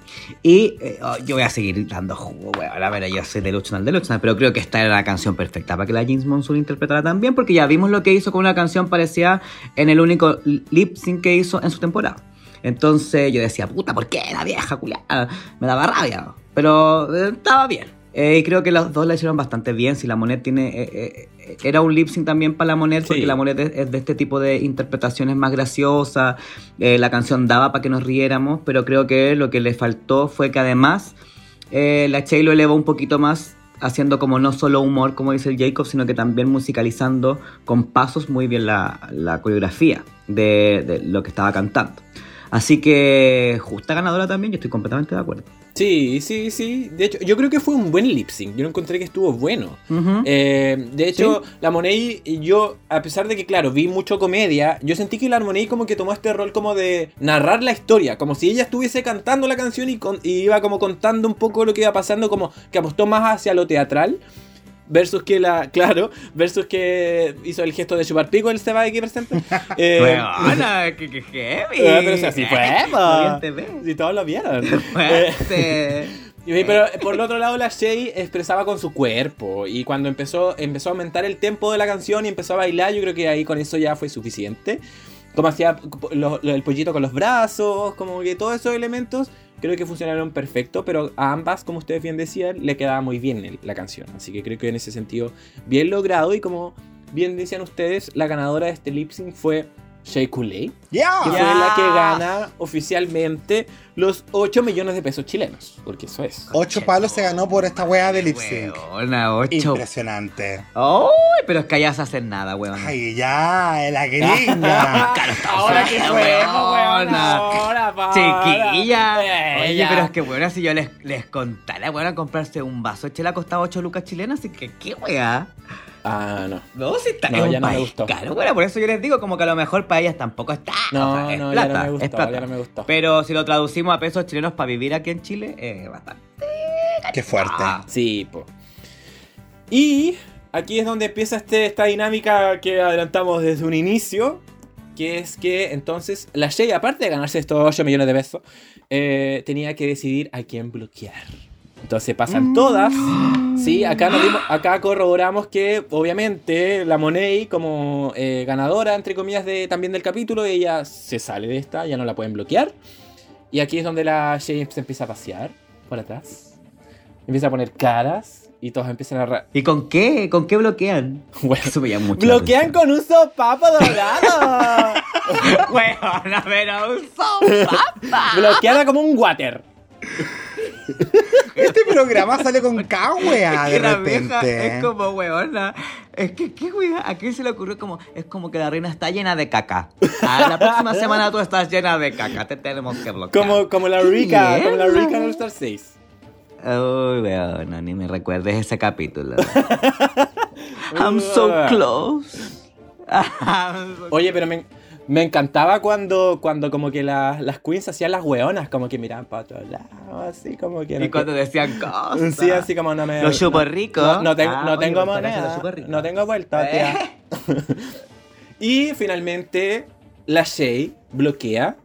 S3: Y eh, oh, yo voy a seguir dando jugo, wea. A ver, yo soy de Luchonal de Luchonal, pero creo que esta era la canción perfecta para que la James Monsoon interpretara también, porque ya vimos lo que hizo con una canción parecida en el único lip sync que hizo en su temporada. Entonces yo decía, puta, ¿por qué la vieja culiada? Me daba rabia. Pero eh, estaba bien. Eh, y creo que los dos la hicieron bastante bien. Si la Monet tiene. eh, eh, era un lip sync también para la Monet, porque la Monet es, es de este tipo de interpretaciones más graciosas. Eh, la canción daba para que nos riéramos, pero creo que lo que le faltó fue que además la Che lo elevó un poquito más, haciendo como no solo humor, como dice el Jacob, sino que también musicalizando con pasos muy bien la, la coreografía de, de lo que estaba cantando. Así que justa ganadora también, yo estoy completamente de acuerdo.
S2: Sí, sí, sí. De hecho, yo creo que fue un buen lip sync. Yo lo encontré que estuvo bueno. Eh, de hecho, la Money, yo, a pesar de que, claro, vi mucho comedia, yo sentí que la Money como que tomó este rol como de narrar la historia, como si ella estuviese cantando la canción y, con- y iba como contando un poco lo que iba pasando, como que apostó más hacia lo teatral. Versus que la, claro, versus que hizo el gesto de chupar pico el Seba aquí presente. Eh,
S3: Weona, que, que heavy.
S2: Ah, pero si así fue. Si todos lo vieron. Eh, Pero por el otro lado, la Shay expresaba con su cuerpo. Y cuando empezó, empezó a aumentar el tempo de la canción y empezó a bailar, yo creo que ahí con eso ya fue suficiente. Como hacía el pollito con los brazos, como que todos esos elementos, creo que funcionaron perfecto. Pero a ambas, como ustedes bien decían, le quedaba muy bien la canción. Así que creo que en ese sentido, bien logrado. Y como bien decían ustedes, la ganadora de este lip sync fue Shay Kulei
S1: ¡Ya!
S2: que fue
S3: Ya.
S2: la que gana oficialmente los 8 millones de pesos chilenos. Porque eso es.
S1: Ocho palos se ganó por esta weá de lip sync. Impresionante.
S3: ¡Ay! pero es que allá se hacen nada, weón.
S1: Ay, ya, la gringa.
S2: Ahora que fuimos, weón. Ahora, para.
S3: Chiquilla. Oye, pero es que, bueno, si yo les, les contara, bueno, comprarse un vaso de chela costaba 8 lucas chilenas, así que, ¿qué weá?
S2: Ah, no.
S3: No, si está
S2: No,
S3: es un
S2: ya no me
S3: país
S2: gustó.
S3: caro, bueno, por eso yo les digo, como que a lo mejor para ellas tampoco está.
S2: No,
S3: o sea, es
S2: no, ya
S3: plata,
S2: no me
S3: es
S2: gustó,
S3: plata.
S2: ya no me gustó.
S3: Pero si lo traducimos a pesos chilenos para vivir aquí en Chile, es bastante.
S1: Qué fuerte.
S3: Ah.
S2: Sí, po. Y aquí es donde empieza este, esta dinámica que adelantamos desde un inicio. Que es que entonces la Shay, aparte de ganarse estos 8 millones de pesos, eh, tenía que decidir a quién bloquear. Entonces pasan todas. Sí, acá, nos dimos- acá corroboramos que obviamente la Monet como eh, ganadora, entre comillas, de, también del capítulo, ella se sale de esta, ya no la pueden bloquear. Y aquí es donde la se empieza a pasear por atrás. Empieza a poner caras y todos empiezan a... ra-
S3: ¿Y con qué? ¿Con qué bloquean?
S2: Bueno,
S3: Eso me llama mucho.
S2: bloquean con un sopapo dorado.
S3: atención. Weona, pero un sopa.
S2: Bloqueada como un water.
S1: Este programa sale con K, weá, de
S3: que la vieja
S1: repente.
S3: es como weona. Es que, ¿qué weá? ¿A quién se le ocurrió como.? Es como que la reina está llena de caca. Ah, la próxima semana tú estás llena de caca. Te tenemos que bloquear.
S2: Como, como la
S3: ¡Qué
S2: Rika, como la! Rika en All Star 6.
S3: Uy, weona, ni me recuerdes ese capítulo. I'm so close. I'm so-
S2: Oye, pero me, me encantaba cuando, cuando como que las, las queens hacían las weonas, como que miraban para otro lado, así como que...
S3: Y
S2: no-
S3: cuando decían cosas.
S2: Sí, así como no me...
S3: Los chupos
S2: no-
S3: ricos.
S2: No, no tengo,
S3: Ah,
S2: no
S3: oye,
S2: tengo
S3: los
S2: moneda, no tengo vuelta,
S3: Eh.
S2: tía. y finalmente, la Shay bloquea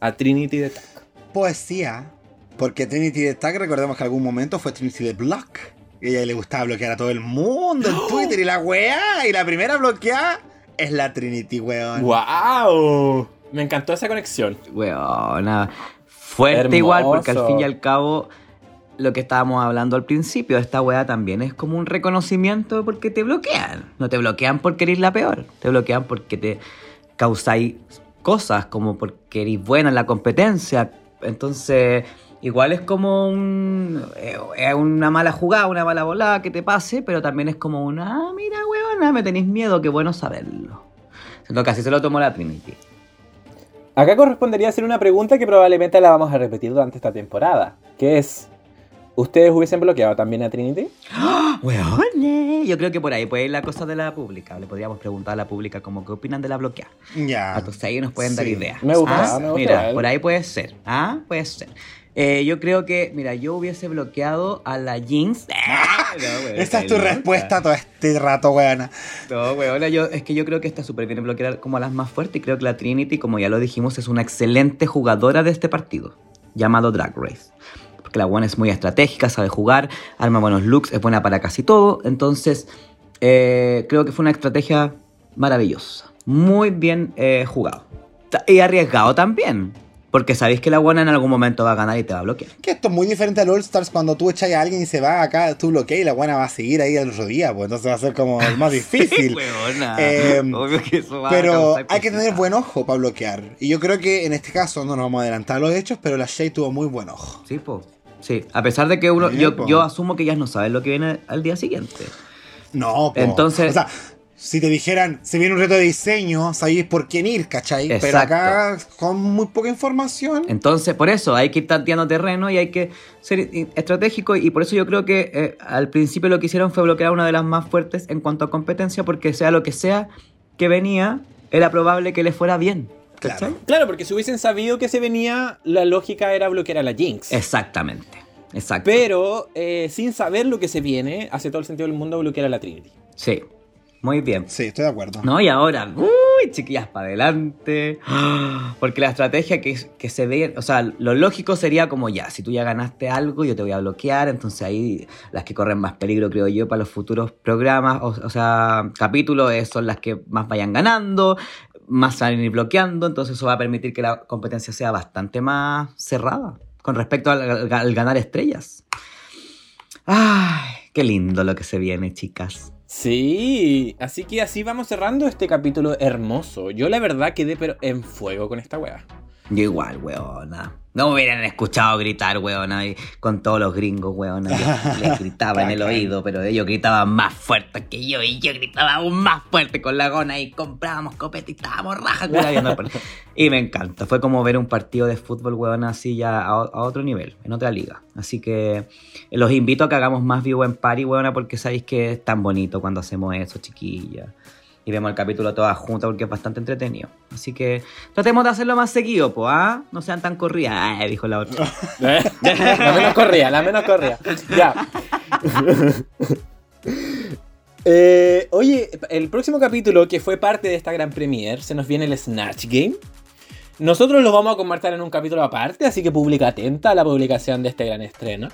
S2: a Trinity de Tac.
S1: Poesía. Porque Trinity the Tag, recordemos que en algún momento fue Trinity the Block. Y a ella le gustaba bloquear a todo el mundo en Twitter y la weá. Y la primera bloqueada es la Trinity, weón.
S2: ¡Wow! Me encantó esa conexión.
S3: Weona. Fuerte
S2: Hermoso.
S3: igual, porque al fin y al cabo, lo que estábamos hablando al principio, esta weá también es como un reconocimiento porque te bloquean. No te bloquean porque eres la peor. Te bloquean porque te causáis cosas, como porque eres buena en la competencia. Entonces, igual es como un, eh, es una mala jugada, una mala volada que te pase, pero también es como una, ah, mira, weona, me tenéis miedo, qué bueno saberlo. Siento que así se lo tomó la Trinity.
S2: Acá correspondería hacer una pregunta que probablemente la vamos a repetir durante esta temporada, que es, ¿ustedes hubiesen bloqueado también a Trinity?
S3: Weone, yo creo que por ahí puede ir la cosa de la pública. Le podríamos preguntar a la pública como qué opinan de la bloqueada.
S1: Ya.
S3: Entonces ahí nos pueden dar
S1: Sí.
S3: ideas.
S2: Me gusta,
S3: Ah,
S2: me gusta
S3: Mira, por ahí puede ser. Ah, puede ser. Eh, yo creo que, mira, yo hubiese bloqueado a la Jinx. No, weona,
S1: Esa es tu
S3: loca.
S1: respuesta todo este rato, weona.
S3: No, weona, yo, es que yo creo que está súper bien bloquear como a las más fuertes y creo que la Trinity, como ya lo dijimos, es una excelente jugadora de este partido, llamado Drag Race. Porque la buena es muy estratégica, sabe jugar, arma buenos looks, es buena para casi todo. Entonces, eh, creo que fue una estrategia maravillosa. Muy bien eh, jugado. Y arriesgado también. Porque sabéis que la buena en algún momento va a ganar y te va a bloquear.
S1: Que esto es muy diferente al All Stars cuando tú echas a alguien y se va acá, tú bloqueas y la buena va a seguir ahí el otro día, pues entonces va a ser como más difícil.
S3: Weona.
S1: Eh,
S3: Obvio que eso va a
S1: Pero hay que tener buen ojo para bloquear. Y yo creo que en este caso no nos vamos a adelantar a los hechos, pero la Shay tuvo muy buen ojo.
S3: Sí, po. Sí, a pesar de que uno,
S1: Sí,
S3: yo,
S1: po.
S3: yo asumo que ellas no saben lo que viene al día siguiente.
S1: No, po.
S3: Entonces-
S1: O sea, si te dijeran, se viene un reto de diseño, sabéis por quién ir, ¿cachai? Pero acá, con muy poca información.
S3: Entonces, por eso hay que ir tanteando terreno y hay que ser estratégico y por eso yo creo que eh, al principio lo que hicieron fue bloquear una de las más fuertes en cuanto a competencia porque sea lo que sea que venía, era probable que le fuera bien. ¿cachai?
S1: Claro.
S2: Claro, porque si hubiesen sabido que se venía, la lógica era bloquear a la Jinx.
S3: Exactamente. Exacto.
S2: Pero eh, sin saber lo que se viene, hace todo el sentido del mundo bloquear a la Trinity.
S3: Sí, muy bien.
S1: Sí, estoy de acuerdo.
S3: No, y ahora, uy, chiquillas, para adelante. Porque la estrategia que, que se ve, o sea, lo lógico sería como ya, si tú ya ganaste algo, yo te voy a bloquear, entonces ahí las que corren más peligro, creo yo, para los futuros programas, o, o sea, capítulos, eh, son las que más vayan ganando, más a ir bloqueando, entonces eso va a permitir que la competencia sea bastante más cerrada con respecto al, al- al ganar estrellas. Ay, qué lindo lo que se viene, chicas.
S2: Sí, así que así vamos cerrando este capítulo hermoso. Yo la verdad quedé pero en fuego con esta wea.
S3: Yo igual, weona. No me hubieran escuchado gritar, weona, y con todos los gringos. Yo les gritaba en el oído, pero ellos gritaban más fuerte que yo, y yo gritaba aún más fuerte con la gona, y comprábamos copete y estábamos rajas. Y me encanta. Fue como ver un partido de fútbol, weona, así ya a, a otro nivel, en otra liga. Así que los invito a que hagamos más vivo en party, weona, porque sabéis que es tan bonito cuando hacemos eso, chiquillas y vemos el capítulo todas juntas porque es bastante entretenido. Así que tratemos de hacerlo más seguido, pues, ¿ah? No sean tan corridas, dijo la otra.
S2: la menos corría, la menos corría. Ya. Eh, oye, el próximo capítulo, que fue parte de esta gran premiere, se nos viene el Snatch Game. Nosotros lo vamos a convertir en un capítulo aparte, así que publica atenta a la publicación de este gran estreno.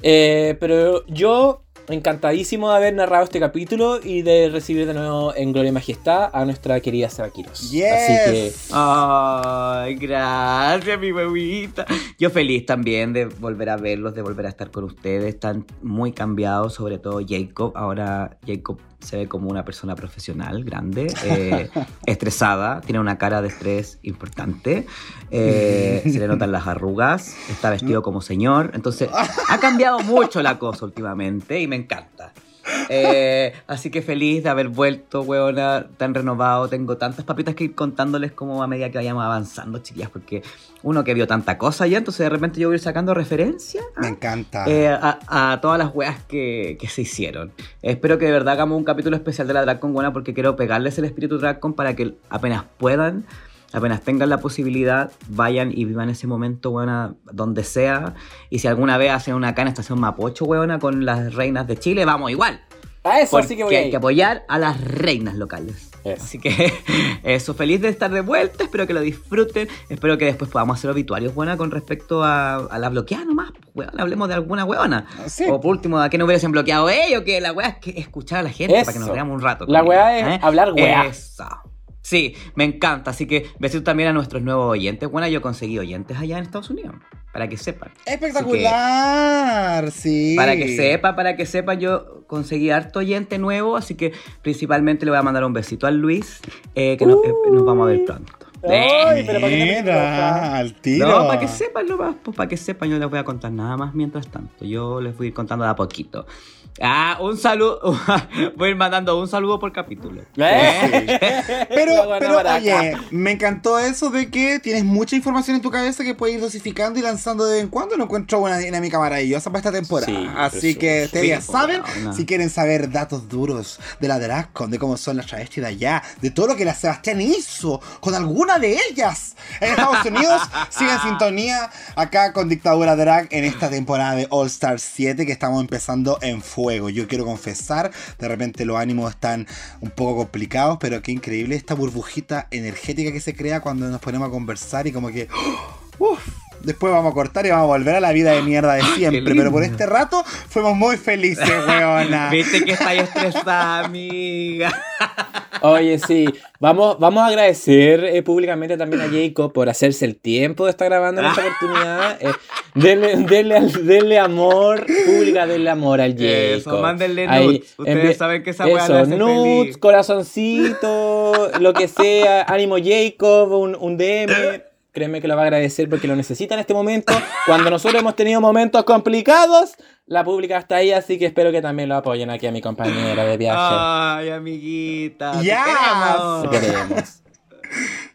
S2: Eh, pero yo encantadísimo de haber narrado este capítulo y de recibir de nuevo en Gloria y Majestad a nuestra querida Seba Quiroz.
S1: Yes.
S2: Así que
S3: Ay, gracias, mi huevita. Yo feliz también de volver a verlos, de volver a estar con ustedes. Están muy cambiados, sobre todo Jacob. Ahora Jacob se ve como una persona profesional, grande, eh, estresada, tiene una cara de estrés importante, eh, se le notan las arrugas, está vestido como señor. Entonces, ha cambiado mucho la cosa últimamente y me encanta. Eh, así que feliz de haber vuelto, weona, tan renovado. Tengo tantas papitas que ir contándoles como a medida que vayamos avanzando, chiquillas, porque uno que vio tanta cosa ya, entonces de repente yo voy a ir sacando referencia
S1: Me encanta.
S3: eh, a, a todas las weas que, que se hicieron. Espero que de verdad hagamos un capítulo especial de la Drag Con buena porque quiero pegarles el espíritu Drag Con para que apenas puedan, apenas tengan la posibilidad, vayan y vivan ese momento, weona, donde sea. Y si alguna vez hacen una acá en Estación Mapocho, weona, con las reinas de Chile, vamos igual.
S2: a eso
S3: Porque
S2: sí que voy
S3: hay que apoyar a las reinas locales. Así que eso, feliz de estar de vuelta, espero que lo disfruten, espero que después podamos hacer obituarios buena con respecto a, a la bloqueada nomás, weón, hablemos de alguna weona.
S1: Sí.
S3: O por último, a que no hubiesen bloqueado ellos, que la weá es que escuchar a la gente
S2: Eso.
S3: para que nos veamos un rato.
S2: La weá es hablar weá.
S3: Eso. Sí, me encanta, así que besitos también a nuestros nuevos oyentes. Bueno, yo conseguí oyentes allá en Estados Unidos, para que sepan.
S1: Espectacular, sí.
S3: Para que sepa, para que sepa, yo conseguí harto oyente nuevo, así que principalmente le voy a mandar un besito a Luis, eh, que no- eh, nos vamos a ver pronto.
S2: Ay, pero para que
S1: Mira, al tiro.
S3: No, para que sepan nomás, pues para que sepan, yo les voy a contar nada más mientras tanto. Yo les voy a ir contando de a poquito. Ah, un saludo, voy a ir mandando un saludo por capítulo.
S2: ¿Eh?
S1: Pero,
S2: buena
S1: pero
S2: baraca.
S1: oye, me encantó eso de que tienes mucha información en tu cabeza que puedes ir dosificando y lanzando de vez en cuando. Lo encuentro una dinámica maravillosa para esta temporada.
S2: Sí,
S1: Así
S2: precioso.
S1: que ustedes ya
S3: Sí,
S1: saben, si quieren saber datos duros de la DragCon, de cómo son las travestis de allá, de todo lo que la Sebastián hizo con alguna de ellas en Estados Unidos, sigan en sintonía acá con Dictadura Drag en esta temporada de All Star 7 que estamos empezando en fuego. Yo quiero confesar, de repente los ánimos están un poco complicados, pero qué increíble esta burbujita energética que se crea cuando nos ponemos a conversar y como que... uf, después vamos a cortar y vamos a volver a la vida de mierda de siempre. Pero por este rato fuimos muy felices, weona.
S3: Viste que estáis estresada, amiga.
S2: Oye, sí. Vamos, vamos a agradecer eh, públicamente también a Jacob por hacerse el tiempo de estar grabando en esta oportunidad. Eh, denle, denle, amor, pública, denle amor al Jacob.
S3: Eso, mándenle
S2: Ahí,
S3: nudes. Ustedes saben que esa weá
S2: eso, nudes,
S3: feliz.
S2: corazoncito, lo que sea, ánimo Jacob, un, un DM. Créeme que lo va a agradecer porque lo necesita en este momento. Cuando nosotros hemos tenido momentos complicados, la pública está ahí, así que espero que también lo apoyen aquí a mi compañera de viaje.
S3: Ay, amiguita. te
S1: Yes.
S3: queremos.
S2: Te queremos.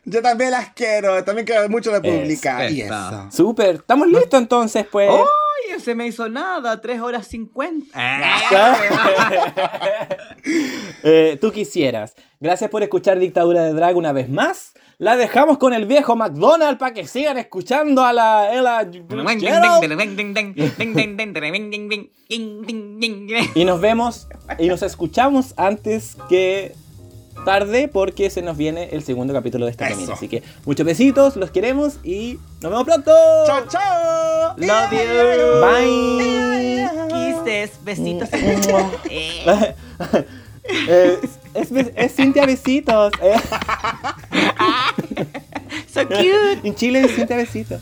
S1: Yo también las quiero, también quiero mucho la pública.
S3: Es,
S1: y eso.
S2: Súper, estamos listos entonces, pues.
S3: Oye, se me hizo nada, 3 horas 50.
S2: Eh, tú quisieras. Gracias por escuchar Dictadura de Drag una vez más. La dejamos con el viejo McDonald para que sigan escuchando a la Ella Y nos vemos y nos escuchamos antes que tarde porque se nos viene el segundo capítulo de esta camino. Así que muchos besitos, los queremos y nos vemos pronto.
S1: Chao, chao.
S3: Love you.
S2: Bye.
S3: Kisses, besitos.
S2: Eh, es, es, Cintia Besitos. eh.
S3: So cute.
S2: En Chile es Cintia Besitos.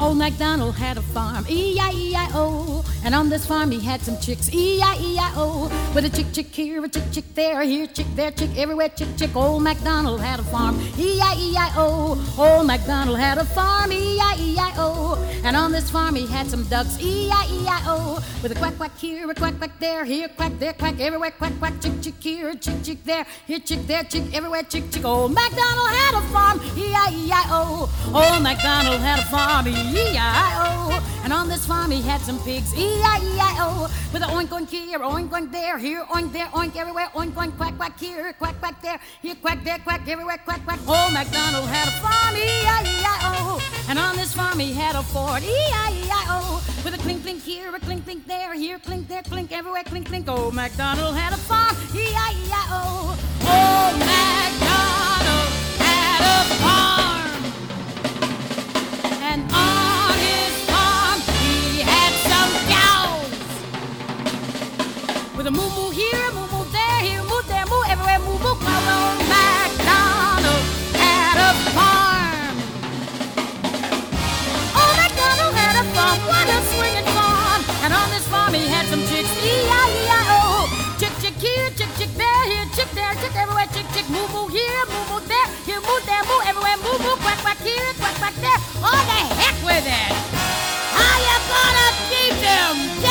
S4: Old MacDonald had a farm, E-I-E-I-O. And on this farm he had some chicks, E-I-E-I-O. With a chick, chick here, a chick, chick there, here, chick, there, chick, everywhere, chick, chick. Old MacDonald had a farm, E E-I-E-I-O. Old MacDonald had a farm, E E-I-E-I-O. And on this farm he had some ducks, E E-I-E-I-O. With a quack, quack here, a quack, quack there, here, quack, there, quack, everywhere, quack, quack, chick, chick here, chick, chick there, here, chick, there, chick, everywhere, chick, chick. Old MacDonald had a farm, E-I-E-I-O. Old MacDonald had a farm, E-I-E-I-O. And on this farm he had some pigs, E-I-E-I-O. With a oink, oink here, oink, oink there, here, oink there, oink everywhere, oink, oink, quack, quack here, quack, quack there, here, quack there, quack everywhere, quack, quack. Old MacDonald had a farm, E-I-E-I-O. And on this farm he had a E-I-E-I-O. E-I-E-I-O. With a clink, clink here, a clink, clink there, here, clink there, clink everywhere, clink, clink. Old MacDonald had a farm, E-I-E-I-O. Old MacDonald had a farm. With a moo moo here, moo moo there, here moo there, moo everywhere, moo moo. Well known MacDonald had a farm. Oh, MacDonald had a farm, what a swinging farm! And on this farm he had some chicks, E-I-E-I-O. Chick chick here, chick chick there, here chick there, chick everywhere, chick chick moo moo here, moo moo there, here moo there, moo everywhere, moo moo. Quack quack here, quack quack there. Oh, the heck with it! How you gonna keep them?